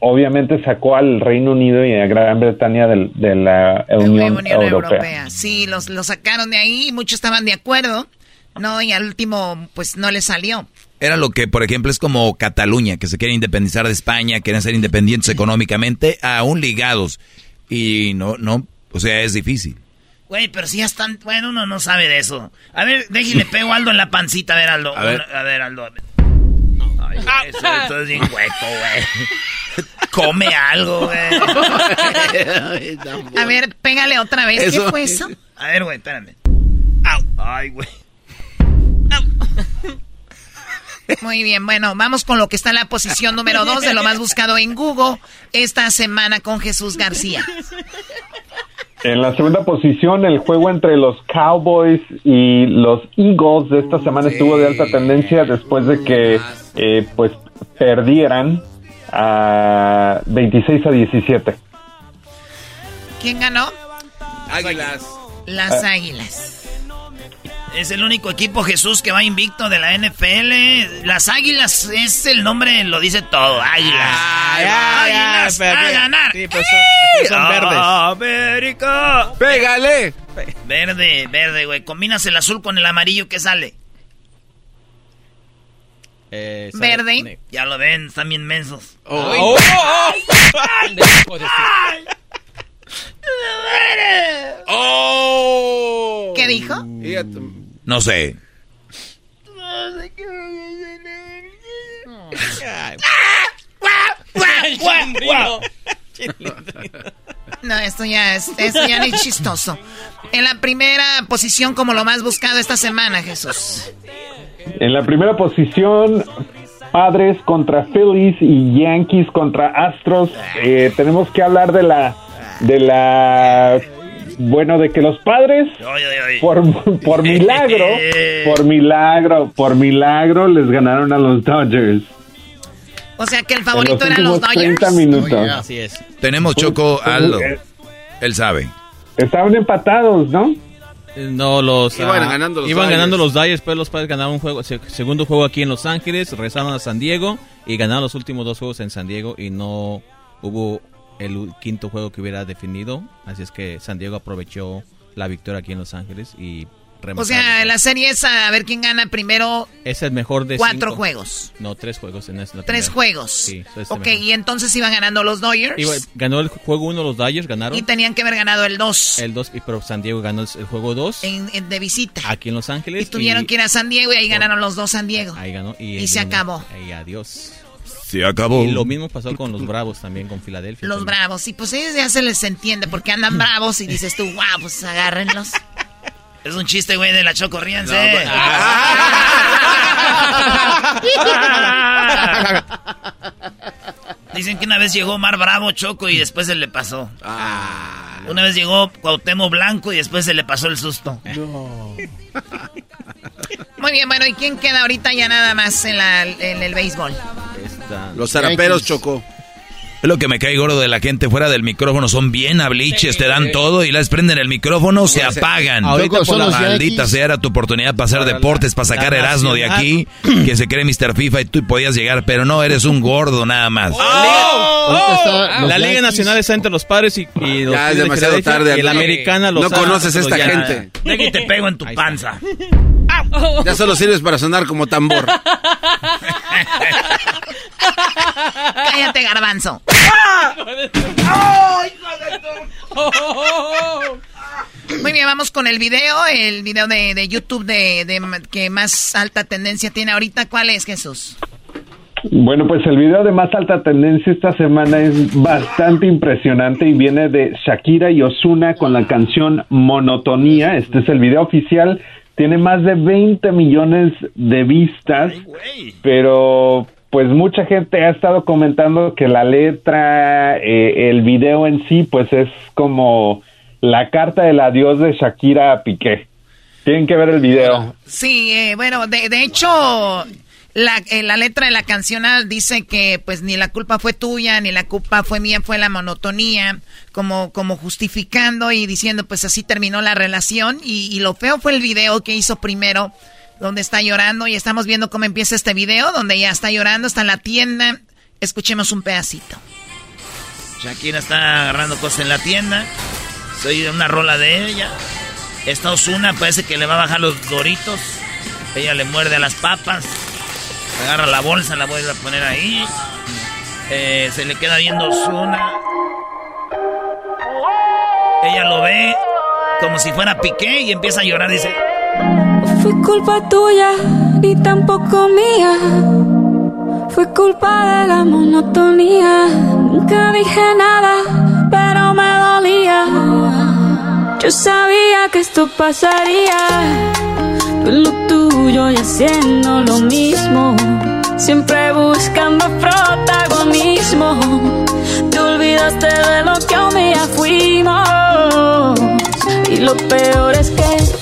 Speaker 27: obviamente sacó al Reino Unido y a Gran Bretaña del- de, la Unión,
Speaker 5: Unión
Speaker 27: Europea.
Speaker 5: Europea. Sí, los, los sacaron de ahí y muchos estaban de acuerdo. No, y al último, pues no le salió.
Speaker 3: Era lo que, por ejemplo, es como Cataluña, que se quiere independizar de España, quieren ser independientes económicamente, aún ligados. Y no, no, o sea, es difícil.
Speaker 6: Güey, pero si ya están... Bueno, uno no sabe de eso. A ver, déjale pego Aldo en la pancita, a ver, Aldo.
Speaker 3: A ver.
Speaker 6: A ver, Aldo. a ver. Ay, güey, eso, es bien hueco, güey. Come algo, güey.
Speaker 5: A ver, pégale otra vez.
Speaker 6: Eso-
Speaker 5: ¿Qué fue eso?
Speaker 6: A ver, güey, espérame. Au. Ay, güey.
Speaker 5: Muy bien, bueno, vamos con lo que está en la posición número dos de lo más buscado en Google esta semana con Jesús García.
Speaker 27: En la segunda posición, el juego entre los Cowboys y los Eagles de esta semana estuvo de alta tendencia después de que eh, pues perdieran a 26 a 17.
Speaker 5: ¿Quién ganó?
Speaker 9: Águilas.
Speaker 5: Las
Speaker 27: Ah.
Speaker 5: Águilas.
Speaker 6: Es el único equipo Jesús que va invicto de la NFL. Las Águilas es el nombre, lo dice todo. Águilas. águilas
Speaker 25: pero
Speaker 6: a ganar.
Speaker 25: sí, pues son- son verdes.
Speaker 6: América.
Speaker 9: Pégale.
Speaker 6: Verde, verde, güey. Combinas el azul con el amarillo que sale.
Speaker 25: Eh.
Speaker 5: Verde.
Speaker 6: Ya lo ven, están bien mensos.
Speaker 25: Oh, oh, oh.
Speaker 9: ¡Oh!
Speaker 5: ¿Qué dijo?
Speaker 3: No sé.
Speaker 5: No, esto ya es, esto ya no es chistoso. En la primera posición como lo más buscado esta semana, Jesús.
Speaker 27: En la primera posición, Padres contra Phillies y Yankees contra Astros. Eh, tenemos que hablar de la de la bueno de que los Padres por, por milagro, por milagro, por milagro les ganaron a los Dodgers.
Speaker 5: O sea que el favorito
Speaker 27: los
Speaker 5: eran los Dodgers.
Speaker 27: 30 minutos.
Speaker 25: Así es.
Speaker 3: Tenemos Choco
Speaker 27: Pues,
Speaker 3: Aldo.
Speaker 27: eh,
Speaker 3: Él sabe.
Speaker 27: Estaban empatados, ¿no?
Speaker 25: No, los.
Speaker 9: Iban
Speaker 25: ah,
Speaker 9: ganando los
Speaker 25: iban ganando los Dodgers, pero los padres ganaron un juego, se- segundo juego aquí en Los Ángeles, regresaron a San Diego y ganaron los últimos dos juegos en San Diego y no hubo el quinto juego que hubiera definido. Así es que San Diego aprovechó la victoria aquí en Los Ángeles y
Speaker 5: O sea, la serie es a ver quién gana primero
Speaker 25: es el mejor de
Speaker 5: cuatro
Speaker 25: cinco.
Speaker 5: juegos.
Speaker 25: No, tres juegos en esta.
Speaker 5: Tres
Speaker 25: primera.
Speaker 5: juegos.
Speaker 25: Sí, eso es el
Speaker 5: ok,
Speaker 25: mejor.
Speaker 5: y entonces iban ganando los Dodgers.
Speaker 25: Iba- ganó el juego uno los Dodgers, ganaron
Speaker 5: Y tenían que haber ganado el 2
Speaker 25: el dos, y pero San Diego ganó el, juego dos
Speaker 5: en, en- de visita.
Speaker 25: aquí en Los Ángeles.
Speaker 5: Y tuvieron que ir a San Diego y ahí ganaron los dos San Diego.
Speaker 25: Ahí ganó y,
Speaker 5: Y se acabó.
Speaker 25: Y adiós.
Speaker 3: Se acabó.
Speaker 25: Y lo mismo pasó con los Bravos también, con Filadelfia.
Speaker 5: Los
Speaker 25: también.
Speaker 5: bravos. Y pues ellos ya se les entiende porque andan bravos y dices tú, wow, pues agárrenlos.
Speaker 6: Es un chiste, güey, de la Choco, ríense.
Speaker 25: No, pues-
Speaker 6: Dicen que una vez llegó Mar Bravo, Choco, y después se le pasó. Una vez llegó Cuauhtémoc Blanco y después se le pasó el susto.
Speaker 5: Muy bien, bueno, ¿y quién queda ahorita ya nada más en, la, en el béisbol?
Speaker 9: Los zaraperos
Speaker 8: Yankees.
Speaker 3: Es lo que me cae gordo de la gente fuera del micrófono. Son bien habliches, te dan todo y les prenden el micrófono, se apagan.
Speaker 8: Ahorita por la-
Speaker 3: Maldita sea, era tu oportunidad para hacer deportes, para sacar Erasmo de aquí, que se cree Mr. FIFA y tú podías llegar, pero no, eres un gordo nada más.
Speaker 8: Los
Speaker 25: la Liga
Speaker 8: Yankees.
Speaker 25: Nacional está entre los padres y, y los
Speaker 9: Ya es demasiado tarde,
Speaker 25: Y la
Speaker 9: no-
Speaker 25: americana los
Speaker 9: no conoces
Speaker 25: los
Speaker 9: esta gente.
Speaker 6: De que te pego en tu panza.
Speaker 9: Ya solo sirves para sonar como tambor.
Speaker 5: Cállate, garbanzo. Muy bien, vamos con el video, el video de, de YouTube de, de que más alta tendencia tiene ahorita. ¿Cuál es, Jesús?
Speaker 27: Bueno, pues el video de más alta tendencia esta semana es bastante impresionante y viene de Shakira y Osuna con la canción Monotonía. Este es el video oficial. Tiene más de 20 millones de vistas, pero pues mucha gente ha estado comentando que la letra, eh, el video en sí, pues es como la carta del adiós de Shakira a Piqué. Tienen que ver el video.
Speaker 5: Sí, eh, bueno, de, de hecho, la, eh, la letra de la canción ah, dice que pues ni la culpa fue tuya, ni la culpa fue mía, fue la monotonía, como, como justificando y diciendo pues así terminó la relación. Y, y lo feo fue el video que hizo primero, donde está llorando y estamos viendo cómo empieza este video, donde ella está llorando, está en la tienda. Escuchemos un pedacito.
Speaker 6: Shakira está agarrando cosas en la tienda. Soy una rola de ella. Esta Osuna parece que le va a bajar los doritos. Ella le muerde a las papas. Agarra la bolsa, la vuelve a poner ahí. Eh, se le queda viendo Osuna. Ella lo ve como si fuera Piqué y empieza a llorar. Dice:
Speaker 30: Fue culpa tuya, ni tampoco mía. Fue culpa de la monotonía. Nunca dije nada, pero me dolía. Yo sabía que esto pasaría. Tú lo tuyo y haciendo lo mismo. Siempre buscando protagonismo. Te olvidaste de lo que un día fuimos. Y lo peor es que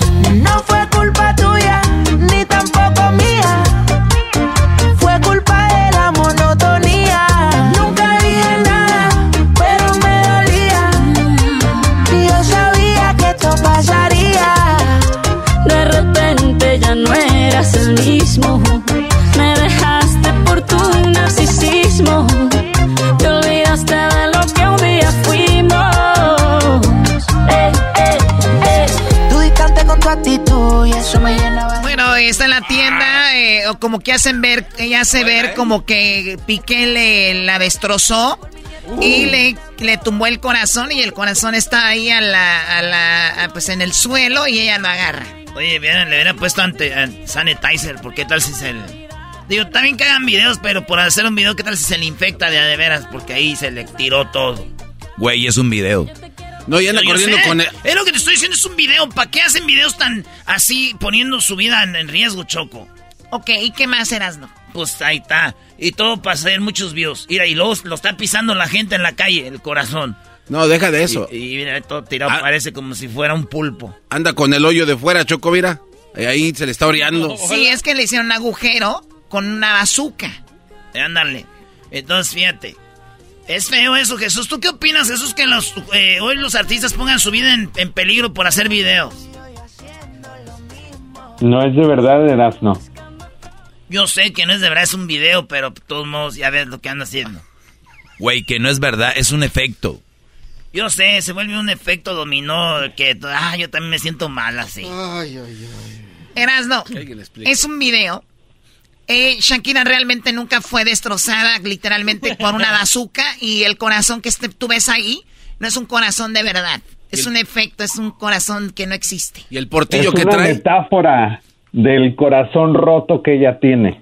Speaker 30: distante con tu actitud y eso me llenaba.
Speaker 5: Bueno, está en la tienda, eh, o como que hacen ver, ella hace ver como que Piqué le la destrozó y le, le tumbó el corazón y el corazón está ahí a la, a la, a, pues en el suelo y ella lo agarra.
Speaker 6: Oye, bien, le hubiera puesto ante, an- sanitizer, porque qué tal si se le... Digo, también que hagan videos, pero por hacer un video, ¿qué tal si se le infecta de a de veras? Porque ahí se le tiró todo.
Speaker 3: Güey, es un video.
Speaker 9: No, y anda corriendo con el...
Speaker 6: Es lo que te estoy diciendo, es un video. ¿Para qué hacen videos tan así, poniendo su vida en, en riesgo, Choco?
Speaker 5: Ok, ¿y qué más eras, no?
Speaker 6: Pues ahí está. Y todo para hacer muchos views. Mira, y luego lo está pisando la gente en la calle, el corazón.
Speaker 9: No, deja de eso.
Speaker 6: Y, y mira, todo tirado,
Speaker 9: Ah.
Speaker 6: parece como si fuera un pulpo.
Speaker 9: Anda con el hoyo de fuera, Choco, mira. Y ahí se le está oreando.
Speaker 5: Sí, es que le hicieron un agujero con una bazooka.
Speaker 6: Eh, Ándale. Entonces, fíjate. Es feo eso, Jesús. ¿Tú qué opinas, Jesús, que los, eh, hoy los artistas pongan su vida en, en peligro por hacer videos?
Speaker 27: No es de verdad, Erasno.
Speaker 6: Yo sé que no es de verdad, es un video, pero de todos modos ya ves lo que anda haciendo.
Speaker 3: Güey, que no es verdad, es un efecto.
Speaker 6: Yo sé, se vuelve un efecto dominó que, ah, yo también me siento mal así.
Speaker 5: Erasno, es un video. Eh, Shakira realmente nunca fue destrozada literalmente por una bazooka y el corazón que este- tú ves ahí no es un corazón de verdad. Es un efecto, es un corazón que no existe.
Speaker 9: Y el
Speaker 27: Es
Speaker 9: portillo que
Speaker 27: una
Speaker 9: trae.
Speaker 27: metáfora del corazón roto que ella tiene.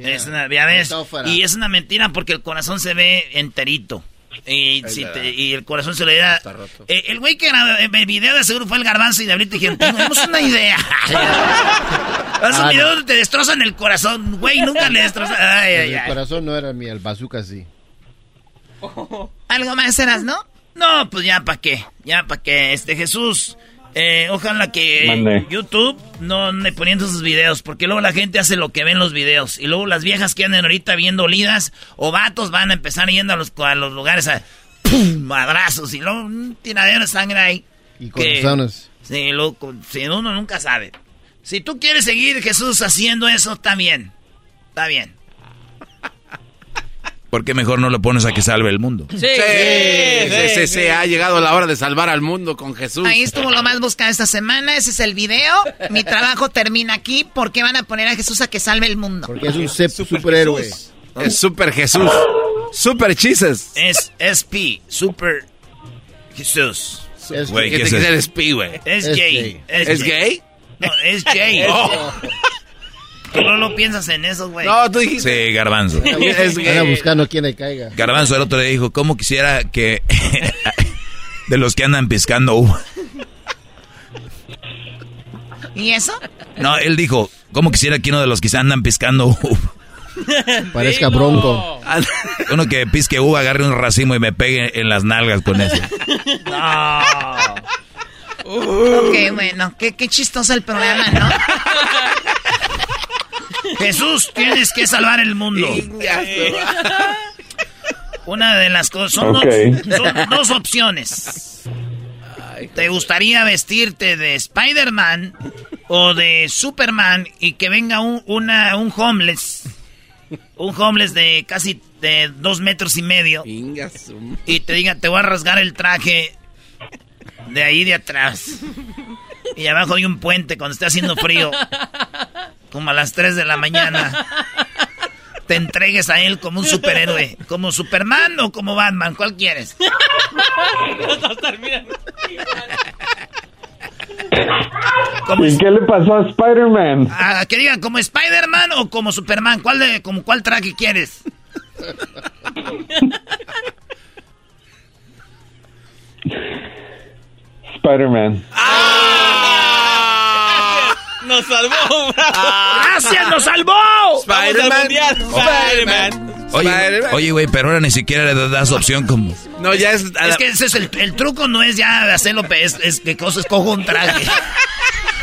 Speaker 6: Es una, ya ves, y es una mentira porque el corazón se ve enterito. Y, si te- y el corazón se le da. Eh, el güey que grabó el video de seguro fue el garbanzo y de ahorita dijeron: Tenemos una idea. Haz un
Speaker 8: Ah,
Speaker 6: video donde te destrozan el corazón. Güey, nunca le destrozan. Ay, ay,
Speaker 8: El
Speaker 6: ay.
Speaker 8: corazón no era mío, el bazooka sí.
Speaker 5: ¿Algo más eras, no?
Speaker 6: No, pues ya para qué. Ya para qué. Este Jesús. Eh, ojalá que
Speaker 27: Mande.
Speaker 6: YouTube no ande poniendo sus videos, porque luego la gente hace lo que ven los videos. Y luego las viejas que andan ahorita viendo olidas o vatos van a empezar yendo a los, a los lugares a ¡pum! madrazos y luego un tiradero de sangre ahí.
Speaker 8: Y corazones.
Speaker 6: Sí, loco, si uno nunca sabe. Si tú quieres seguir Jesús haciendo eso, está bien. Está bien.
Speaker 3: ¿Por qué mejor no lo pones a que salve el mundo?
Speaker 9: Sí, sí, sí, sí, ha llegado la hora de salvar al mundo con Jesús.
Speaker 5: Ahí estuvo lo más buscado esta semana. Ese es el video. Mi trabajo termina aquí. ¿Por qué van a poner a Jesús a que salve el mundo?
Speaker 8: Porque es un superhéroe.
Speaker 9: Es super Jesús. Super chises.
Speaker 6: Es SP, Super Jesús.
Speaker 8: Es-
Speaker 3: Güey,
Speaker 9: ¿Qué
Speaker 3: ¿qué
Speaker 9: te
Speaker 3: es
Speaker 9: el spi, güey?
Speaker 6: Es, gay.
Speaker 8: gay.
Speaker 9: ¿Es gay?
Speaker 6: No, es gay. Tú no lo piensas en eso, güey.
Speaker 9: No, tú dijiste.
Speaker 3: Sí, Garbanzo.
Speaker 9: Es
Speaker 8: Anda
Speaker 9: gay.
Speaker 8: buscando quién le caiga.
Speaker 3: Garbanzo el otro día dijo, ¿cómo quisiera que... de los que andan piscando uva.
Speaker 5: ¿Y eso?
Speaker 3: No, él dijo, ¿cómo quisiera que uno de los que andan piscando uva?
Speaker 8: Parezca bronco.
Speaker 3: Uno que pisque uva, agarre un racimo y me pegue en las nalgas con eso.
Speaker 5: Ok, bueno. Qué, qué chistoso el programa, ¿no?
Speaker 6: Jesús, tienes que salvar el mundo. Una de las cosas son, dos, son dos opciones. ¿Te gustaría vestirte de Spider-Man o de Superman y que venga un, una, un homeless? Un homeless de casi de dos metros y medio y te diga, te voy a rasgar el traje de ahí de atrás. Y abajo hay un puente cuando esté haciendo frío. Como a las 3 de la mañana. Te entregues a él como un superhéroe. ¿Como Superman o como Batman? ¿Cuál quieres? Como,
Speaker 27: ¿Y qué le pasó a Spider-Man?
Speaker 6: ah, que digan, ¿como Spider-Man o como Superman? ¿Cuál, de, como, ¿Cuál traje quieres?
Speaker 27: Spider-Man.
Speaker 25: ¡Nos salvó!
Speaker 6: ¡Gracias, nos salvó!
Speaker 9: Spider-Man.
Speaker 25: Spider-Man.
Speaker 3: Oye,
Speaker 9: Spider-Man.
Speaker 3: oye, güey, pero ahora ni siquiera le das opción como...
Speaker 9: No, ya es.
Speaker 6: Es que ese es el, el truco, no es ya de hacerlo, es, es que cosa escojo un traje.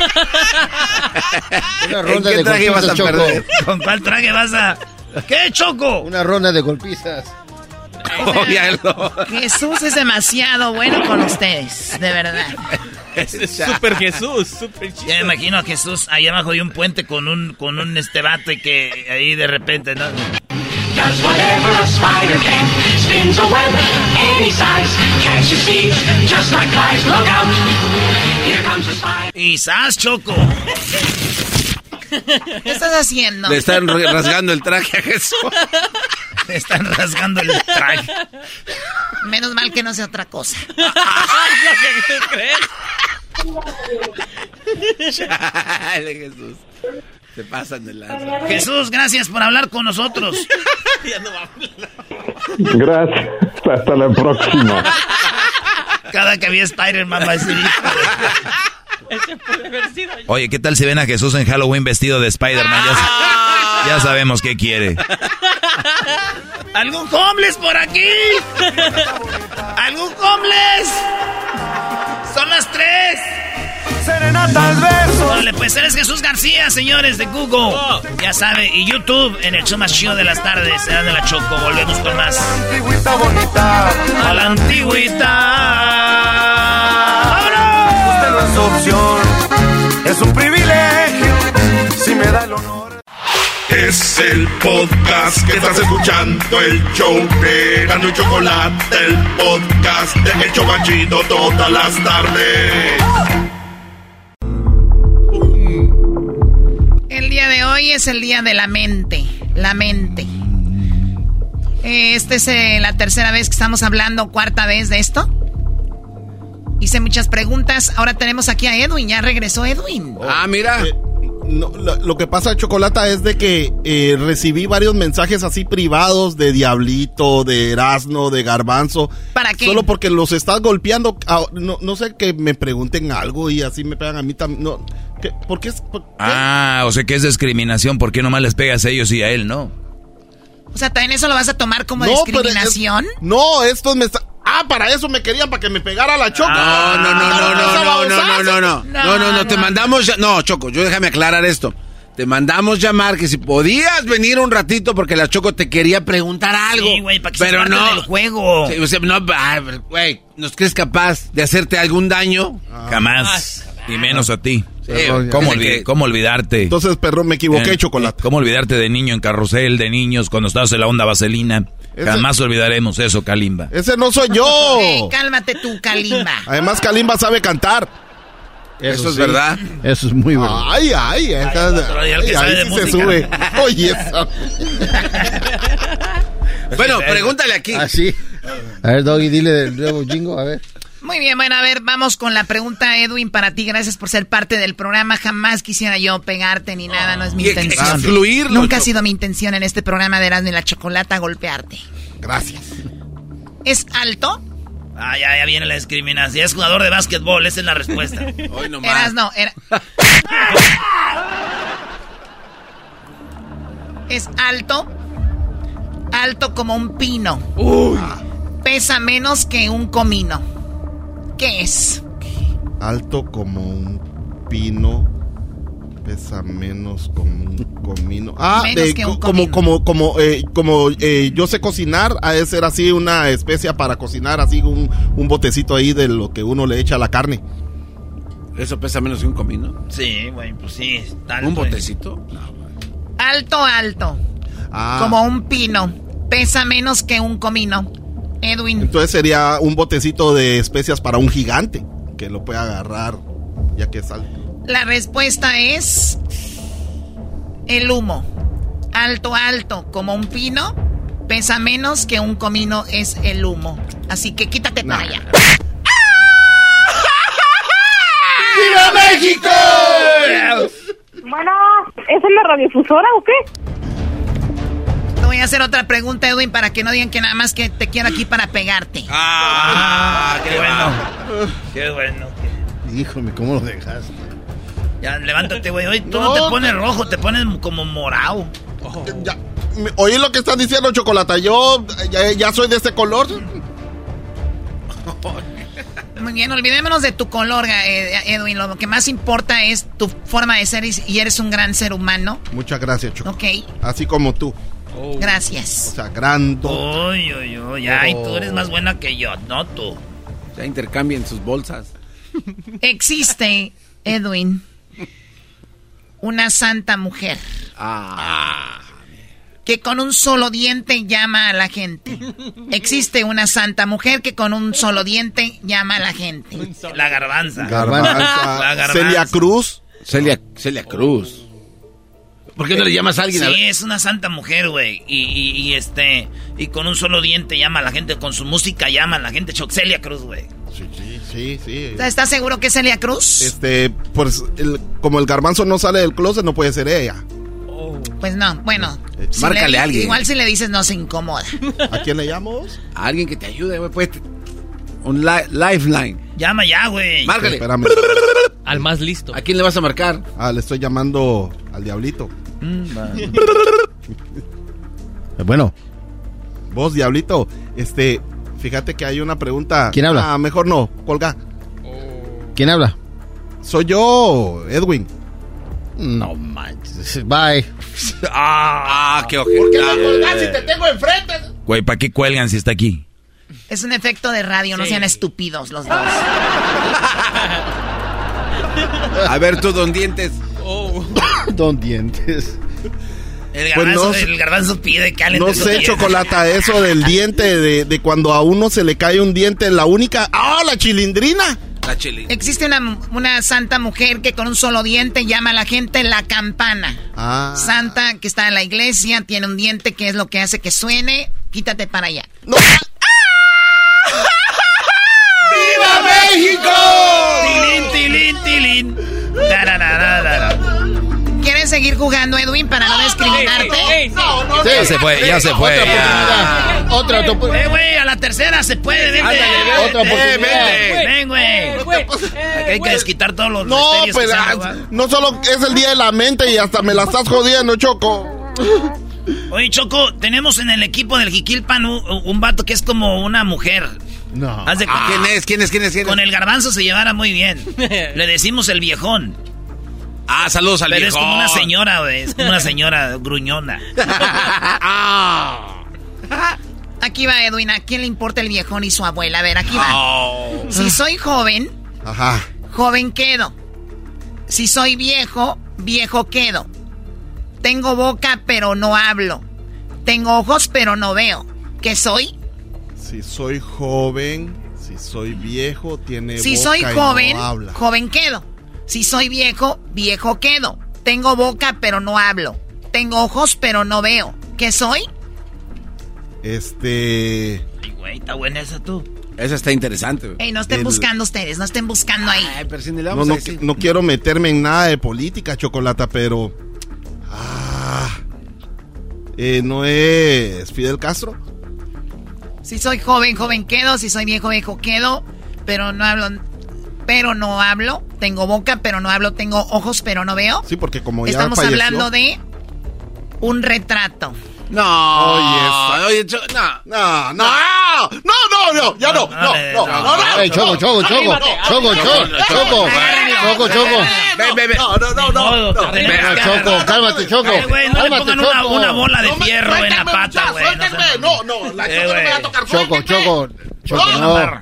Speaker 8: Una
Speaker 9: ¿En
Speaker 8: ronda
Speaker 9: qué
Speaker 8: de
Speaker 9: traje vas a
Speaker 8: Choco.
Speaker 9: perder?
Speaker 6: ¿Con cuál traje vas a...? ¿Qué, Choco?
Speaker 8: Una ronda de golpizas.
Speaker 5: Jesús es demasiado bueno con ustedes, de verdad.
Speaker 25: Super Jesús, super
Speaker 6: Ya me imagino a Jesús ahí abajo de un puente con un, con un este vato y que ahí de repente, ¿no?
Speaker 11: Does whatever a spider can. Spins a web any size. Can't you see? Just like flies, look out. Here comes a spider.
Speaker 6: Y ¡zas, Choco!
Speaker 5: ¿Qué estás haciendo?
Speaker 9: Le están rasgando el traje a Jesús.
Speaker 6: Le están rasgando el traje.
Speaker 5: Menos mal que no sea otra cosa.
Speaker 25: ¿Tú crees?
Speaker 9: Chale, Jesús. Se pasan de lanza.
Speaker 6: Jesús, gracias por hablar con nosotros.
Speaker 27: Gracias. Hasta la próxima.
Speaker 6: Cada que había Spider-Man va a decir...
Speaker 25: Ese puede haber sido yo.
Speaker 3: Oye, ¿qué tal si ven a Jesús en Halloween vestido de Spider-Man? Ya, ya sabemos qué quiere.
Speaker 6: ¿Algún homeless por aquí? ¿Algún homeless? Son las tres.
Speaker 11: Serenata al verso.
Speaker 6: Órale, pues eres Jesús García, señores de Google. Ya sabe, y YouTube en el show más chido de las tardes. Será de la Choco. Volvemos con más.
Speaker 11: Antigüita bonita.
Speaker 6: A la antigüita.
Speaker 11: Opción. Es un privilegio. Si me da el honor.
Speaker 1: Es el podcast que estás escuchando, el show de Gano y Chocolate, el podcast de El Chobachito todas las tardes.
Speaker 5: El día de hoy es el día de la mente. La mente. Eh, Esta es eh, la tercera vez que estamos hablando, cuarta vez de esto. Hice muchas preguntas. Ahora tenemos aquí a Edwin. Ya regresó Edwin.
Speaker 9: Ah, mira.
Speaker 31: Eh, no, lo, lo que pasa, Chocolata, es de que eh, recibí varios mensajes así privados de Diablito, de Erasno, de Garbanzo.
Speaker 5: ¿Para qué?
Speaker 31: Solo porque los estás golpeando. Ah, No, no sé, que me pregunten algo y así me pegan a mí también. No, ¿qué? ¿Por qué? es- por-
Speaker 3: Ah, o sea que es discriminación. ¿Por qué nomás les pegas a ellos y a él no?
Speaker 5: O sea, también eso lo vas a tomar como
Speaker 31: No, pero es-
Speaker 5: discriminación.
Speaker 31: no, estos me está-
Speaker 1: Ah, para eso me querían, para que me pegara la choco.
Speaker 9: No, no, no, no, no, no, no, no, no, no, no, no, no, te mandamos, ya- no, Choco, yo déjame aclarar esto. Te mandamos llamar que si podías venir un ratito porque la Choco te quería preguntar algo.
Speaker 6: Sí, güey, para que se
Speaker 9: pero
Speaker 6: parte
Speaker 9: no.
Speaker 6: del juego.
Speaker 9: Sí, o sea, no, ah, güey, ¿nos crees capaz de hacerte algún daño?
Speaker 3: Jamás. Y menos a ti.
Speaker 9: Sí,
Speaker 3: ¿Cómo,
Speaker 9: dice
Speaker 3: olvi-
Speaker 9: que-
Speaker 3: cómo olvidarte?
Speaker 1: Entonces, perro, me equivoqué,
Speaker 3: Eh,
Speaker 1: chocolate.
Speaker 3: ¿Cómo olvidarte de niño en carrusel, de niños, cuando estabas en la onda vaselina?
Speaker 1: Ese-
Speaker 3: Jamás olvidaremos eso, Kalimba.
Speaker 1: Ese no soy yo.
Speaker 5: Eh, cálmate tú, Kalimba.
Speaker 1: Además, Kalimba sabe cantar.
Speaker 9: Eso es verdad.
Speaker 8: Eso es muy verdad.
Speaker 1: Ay, ay, ay, ahí se sube. Oye, eso.
Speaker 9: Bueno, pregúntale aquí.
Speaker 8: Así. A ver, Doggy, dile del nuevo jingo, a ver.
Speaker 5: Muy bien, bueno, a ver, vamos con la pregunta, Edwin, para ti. Gracias por ser parte del programa. Jamás quisiera yo pegarte ni nada, no es mi
Speaker 9: Y
Speaker 5: intención.
Speaker 9: excluirlo,
Speaker 5: Nunca ha sido mi intención en este programa de Erasmo y la Chocolata golpearte.
Speaker 1: Gracias.
Speaker 5: ¿Es alto?
Speaker 6: Ah, ya, ya viene la discriminación. Es jugador de básquetbol, esa es la respuesta.
Speaker 9: Hoy nomás.
Speaker 5: Erasno, era... ¿Es alto? Alto como un pino. Pesa menos que un comino. ¿Qué es?
Speaker 1: Alto como un pino. Pesa menos como un comino. Ah,
Speaker 5: Menos
Speaker 1: de-
Speaker 5: que un
Speaker 1: co- como, como, como, eh, como eh, yo sé cocinar, a de ser así una especia para cocinar, así un, un botecito ahí de lo que uno le echa a la carne.
Speaker 9: ¿Eso pesa menos que un comino?
Speaker 6: Sí, güey, pues sí. tanto,
Speaker 9: ¿Un
Speaker 6: güey.
Speaker 9: botecito?
Speaker 5: Alto, alto.
Speaker 1: Ah,
Speaker 5: Como un pino. Pesa menos que un comino. Edwin.
Speaker 1: entonces sería un botecito de especias para un gigante que lo puede agarrar ya que es alto.
Speaker 5: La respuesta es el humo. Alto, alto, como un pino. Pesa menos que un comino es el humo. Así que quítate para allá.
Speaker 32: ¡Viva México!
Speaker 16: Bueno, ¿es en la radiofusora o qué?
Speaker 5: Voy a hacer otra pregunta, Edwin, para que no digan que nada más que te quiero aquí para pegarte.
Speaker 6: Ah, qué bueno. Qué bueno.
Speaker 8: Híjole, ¿cómo lo dejaste?
Speaker 6: Ya, levántate, güey. Hoy tú no,
Speaker 1: No.
Speaker 6: te pones rojo, te pones como morado.
Speaker 1: Ya, me- ¿Oí lo que estás diciendo, Chocolata? Yo ya, ya soy de este color.
Speaker 5: Muy bien, olvidémonos de tu color, eh, Edwin. Lo que más importa es tu forma de ser y y eres un gran ser humano.
Speaker 1: Muchas gracias, Choco.
Speaker 5: Ok,
Speaker 1: Así como tú.
Speaker 6: Oh.
Speaker 1: O
Speaker 5: gracias.
Speaker 1: sea, grando.
Speaker 6: Uy, uy, uy. Ay, tú eres más buena que yo, no tú.
Speaker 9: Ya intercambien sus bolsas.
Speaker 5: Existe, Edwin, una santa mujer
Speaker 9: Ah.
Speaker 5: que con un solo diente llama a la gente. Existe una santa mujer que con un solo diente llama a la gente.
Speaker 6: La garbanza.
Speaker 1: Garbanza.
Speaker 6: La garbanza.
Speaker 1: Celia Cruz.
Speaker 9: Celia, Celia Cruz. ¿Por qué no le llamas a alguien?
Speaker 6: Sí, es una santa mujer, güey. Y, y- y, este. Y con un solo diente llama a la gente. Con su música llama a la gente. Choxelia Cruz, güey.
Speaker 1: Sí, sí, sí, sí.
Speaker 5: ¿Estás seguro que es Celia Cruz?
Speaker 1: Este, pues, el- como el garbanzo no sale del closet, no puede ser ella.
Speaker 5: Pues no, bueno. si
Speaker 9: Márcale
Speaker 5: le-
Speaker 9: a alguien.
Speaker 5: Igual si le dices no se incomoda.
Speaker 1: ¿A quién le llamamos?
Speaker 9: A alguien que te ayude, güey. Pues, un li- lifeline.
Speaker 6: Llama ya, güey.
Speaker 9: Márcale.
Speaker 1: Espérame.
Speaker 10: Al más listo.
Speaker 9: ¿A quién le vas a marcar?
Speaker 1: Ah, le estoy llamando al diablito.
Speaker 8: Eh, Bueno,
Speaker 1: Vos, diablito, este, fíjate que hay una pregunta.
Speaker 8: ¿Quién habla?
Speaker 1: Ah, mejor no, colga.
Speaker 8: ¿quién habla?
Speaker 1: Soy yo, Edwin.
Speaker 8: No manches. Bye.
Speaker 9: Ah, qué ojete.
Speaker 32: ¿Por qué no colgas si te tengo enfrente?
Speaker 3: Güey, ¿para qué cuelgan si está aquí?
Speaker 5: Es un efecto de radio, no sean estúpidos los dos.
Speaker 9: A ver tú, don Dientes.
Speaker 8: Don Dientes.
Speaker 6: El
Speaker 1: Pues
Speaker 6: garbanzo,
Speaker 1: no sé-
Speaker 6: el garbanzo pide que
Speaker 1: No sé, chocolata, eso del diente, de, de cuando a uno se le cae un diente, la única. ¡Ah, la chilindrina!
Speaker 9: La chili.
Speaker 5: Existe una, una santa mujer que con un solo diente llama a la gente la campana.
Speaker 1: Ah.
Speaker 5: Santa que está en la iglesia, tiene un diente que es lo que hace que suene. Quítate para allá.
Speaker 1: No.
Speaker 32: ¡Viva México!
Speaker 6: Tilín, Tarararara.
Speaker 5: ¿Quieres seguir jugando, Edwin, para no discriminarte?
Speaker 32: No, no,
Speaker 3: Ya se fue, ya se fue.
Speaker 8: Otra
Speaker 3: ya.
Speaker 8: oportunidad. Otra
Speaker 6: Eh, güey, a la tercera se puede, vente.
Speaker 8: Otra oportunidad.
Speaker 6: Ven, güey. Aquí hay que desquitar todos los
Speaker 1: No,
Speaker 6: que
Speaker 1: pues no solo es el día de la mente y hasta me la estás jodiendo, Choco.
Speaker 6: Oye, Choco, tenemos en el equipo del Jiquilpan un, un vato que es como una mujer.
Speaker 8: No.
Speaker 6: Haz de
Speaker 9: Ah, ¿Quién es? ¿Quién es? ¿Quién es? ¿Quién es?
Speaker 6: Con el garbanzo se llevara muy bien. Le decimos el viejón.
Speaker 9: Ah, saludos al
Speaker 6: Pero es como una señora, güey. Es como una señora gruñona.
Speaker 5: Aquí va Edwin, ¿a quién le importa el viejón y su abuela? A ver, aquí va.
Speaker 9: Oh.
Speaker 5: Si soy joven,
Speaker 1: Ajá.
Speaker 5: joven quedo. Si soy viejo, viejo quedo. Tengo boca pero no hablo. Tengo ojos pero no veo. ¿Qué soy?
Speaker 1: Si soy joven, si soy viejo, tiene
Speaker 5: Si
Speaker 1: boca
Speaker 5: soy
Speaker 1: y no
Speaker 5: joven,
Speaker 1: habla.
Speaker 5: joven quedo. Si soy viejo, viejo quedo. Tengo boca pero no hablo. Tengo ojos pero no veo. ¿Qué soy?
Speaker 1: Este.
Speaker 6: Ay, güey, está buena esa tú.
Speaker 9: Esa está interesante, güey.
Speaker 5: Ey, no estén
Speaker 1: El-
Speaker 5: buscando ustedes, no estén buscando ahí.
Speaker 9: Ay, pero si ni le
Speaker 1: No,
Speaker 9: vamos
Speaker 1: no,
Speaker 9: a decir.
Speaker 1: no quiero meterme en nada de política, Chocolata, pero. Ah, eh, ¿No es Fidel Castro?
Speaker 5: Si soy joven, joven quedo. Si soy viejo, viejo quedo. Pero no hablo. Pero no hablo. Tengo boca, pero no hablo. Tengo ojos, pero no veo.
Speaker 1: Sí, porque como ya
Speaker 5: Estamos
Speaker 1: falleció-
Speaker 5: hablando de un retrato.
Speaker 9: No,
Speaker 1: oye,
Speaker 9: no,
Speaker 1: no, no, no, no, ya no, no, no, no, no,
Speaker 8: choco, choco, choco, choco, choco, choco, choco,
Speaker 1: no, no, no, no,
Speaker 8: choco, cálmate, choco, cálmate, choco,
Speaker 6: una bola de fierro en la pata, güey, no,
Speaker 1: no, la choco no me va a tocar,
Speaker 8: choco, choco, choco,
Speaker 1: no.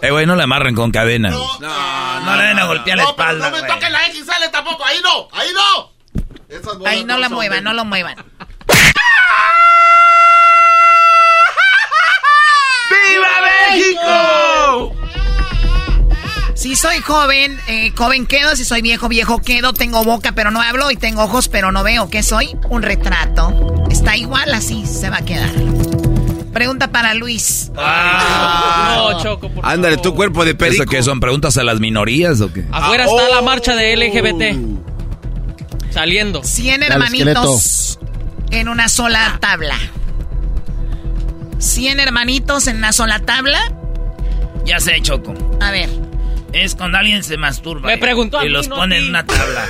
Speaker 3: Eh, güey, no la amarren con cadena.
Speaker 1: No,
Speaker 6: no, le den a golpear la espalda.
Speaker 1: No me toquen la X, sale tampoco. Ahí no, ahí no.
Speaker 5: Ahí no la muevan, no lo muevan.
Speaker 9: ¡Viva México!
Speaker 5: Si soy joven, eh, joven quedo. Si soy viejo, viejo quedo. Tengo boca, pero no hablo. Y tengo ojos, pero no veo. ¿Qué soy? Un retrato. Está igual, así se va a quedar. Pregunta para Luis.
Speaker 10: No, Choco, por
Speaker 9: Ándale,
Speaker 10: favor.
Speaker 9: tu cuerpo de perico.
Speaker 3: ¿Eso qué son preguntas a las minorías o qué?
Speaker 10: Afuera
Speaker 1: Ah,
Speaker 10: está
Speaker 1: oh.
Speaker 10: la marcha de LGBT. Saliendo.
Speaker 5: 100
Speaker 8: Dale,
Speaker 5: hermanitos en una sola tabla. 100 hermanitos en una sola tabla.
Speaker 6: Ya sé, Choco.
Speaker 5: A ver.
Speaker 6: Es cuando alguien se masturba.
Speaker 10: Me
Speaker 6: y-
Speaker 10: preguntó a
Speaker 6: Y
Speaker 10: mí,
Speaker 6: los
Speaker 10: no
Speaker 6: pone en una tabla.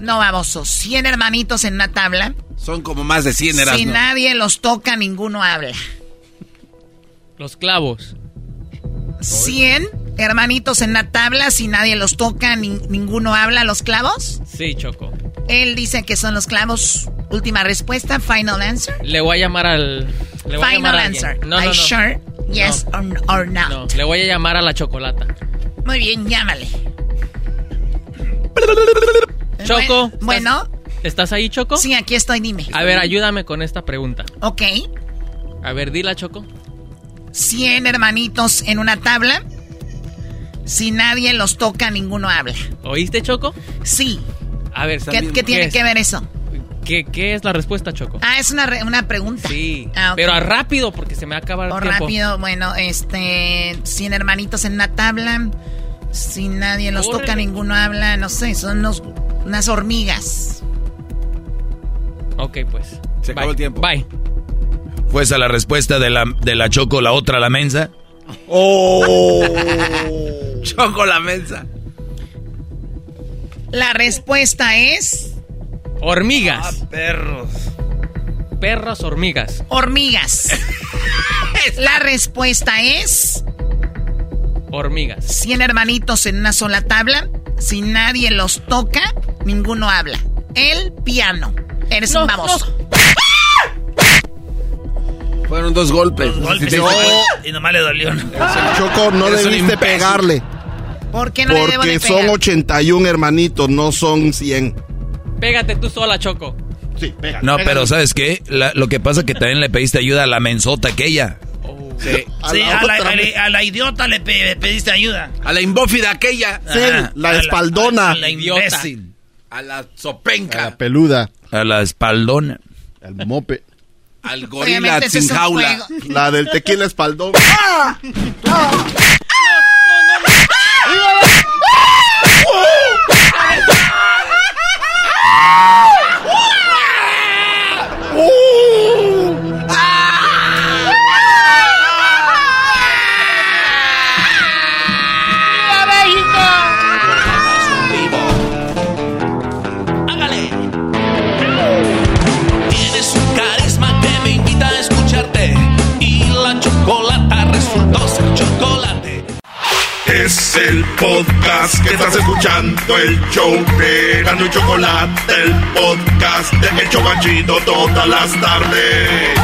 Speaker 5: No, babosos. 100 hermanitos en una tabla.
Speaker 9: Son como más de 100 eras,
Speaker 5: Si
Speaker 9: ¿no?
Speaker 5: nadie los toca, ninguno habla.
Speaker 10: Los clavos.
Speaker 5: 100 hermanitos en una tabla. Si nadie los toca, nin- ninguno habla. ¿Los clavos?
Speaker 10: Sí, Choco.
Speaker 5: Él dice que son los clavos. Última respuesta. Final answer.
Speaker 10: Le voy a llamar al. Le voy a
Speaker 5: Final
Speaker 10: a
Speaker 5: answer.
Speaker 10: No, no,
Speaker 5: Are
Speaker 10: no.
Speaker 5: you sure? Yes or, or not.
Speaker 10: No, le voy a llamar a la chocolata.
Speaker 5: Muy bien, llámale.
Speaker 10: Choco.
Speaker 5: Bu- Bueno.
Speaker 10: ¿Estás ahí, Choco?
Speaker 5: Sí, aquí estoy, dime.
Speaker 10: A ver, ayúdame con esta pregunta.
Speaker 5: Ok.
Speaker 10: A ver, dila, Choco.
Speaker 5: 100 hermanitos en una tabla. Si nadie los toca, ninguno habla.
Speaker 10: ¿Oíste, Choco?
Speaker 5: Sí.
Speaker 10: A ver,
Speaker 5: ¿Qué, qué tiene
Speaker 10: es?
Speaker 5: que ver eso?
Speaker 10: ¿Qué, qué es la respuesta, Choco?
Speaker 5: Ah, es una, re- una pregunta.
Speaker 10: Sí.
Speaker 5: Ah.
Speaker 10: Pero a rápido, porque se me va a acabar el
Speaker 5: O
Speaker 10: tiempo.
Speaker 5: rápido, bueno, este, 100 hermanitos en una tabla. Si nadie los toca, ninguno habla. No sé, son unos- unas hormigas.
Speaker 10: Ok, pues.
Speaker 9: Se acabó
Speaker 10: Bye.
Speaker 9: el tiempo.
Speaker 10: Bye.
Speaker 3: ¿Fue esa la respuesta de la, de la Choco, la otra, la mensa?
Speaker 1: Oh.
Speaker 9: Choco la mensa.
Speaker 5: La respuesta es
Speaker 10: Hormigas.
Speaker 6: Perros.
Speaker 10: Perros hormigas.
Speaker 5: hormigas. La respuesta es
Speaker 10: Hormigas.
Speaker 5: 100 hermanitos en una sola tabla. Si nadie los toca, ninguno habla. El piano. Eres
Speaker 10: No,
Speaker 5: un baboso.
Speaker 9: Fueron dos golpes.
Speaker 6: Dos golpes.
Speaker 9: Sí,
Speaker 6: Y nomás le dolió. ¿no?
Speaker 1: Choco, no
Speaker 9: Eres
Speaker 1: debiste pegarle.
Speaker 5: ¿Por qué no le debo
Speaker 1: Porque
Speaker 5: de
Speaker 1: son
Speaker 5: pegar?
Speaker 1: 81 hermanitos, no son 100.
Speaker 10: Pégate tú sola, Choco.
Speaker 1: Sí, pega.
Speaker 3: No, pero ¿sabes qué? La- lo que pasa es que también le pediste ayuda a la mensota aquella.
Speaker 9: Sí.
Speaker 1: A
Speaker 6: Sí,
Speaker 1: la
Speaker 6: a la, a a idiota le pe- pediste ayuda.
Speaker 9: A la imbófida aquella.
Speaker 1: Sí,
Speaker 6: Ajá.
Speaker 1: la
Speaker 6: A
Speaker 1: espaldona.
Speaker 6: A la
Speaker 10: Idiota.
Speaker 6: imbécil.
Speaker 9: A la
Speaker 8: A
Speaker 9: sopenca.
Speaker 8: la peluda,
Speaker 3: A la espaldona.
Speaker 8: al mope.
Speaker 9: Al gorila sin jaula.
Speaker 1: La del tequila espaldón.
Speaker 2: Tienes un
Speaker 1: el podcast que estás escuchando, el show de y Chocolate, el podcast de El Chobachito todas las tardes.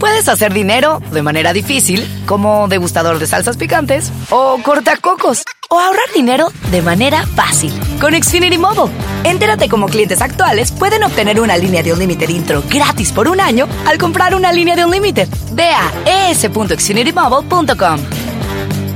Speaker 17: Puedes hacer dinero de manera difícil, como degustador de salsas picantes, o cortacocos, o ahorrar dinero de manera fácil con Xfinity Mobile. Entérate cómo clientes actuales pueden obtener una línea de un límite intro gratis por un año al comprar una línea de un límite. Ve a.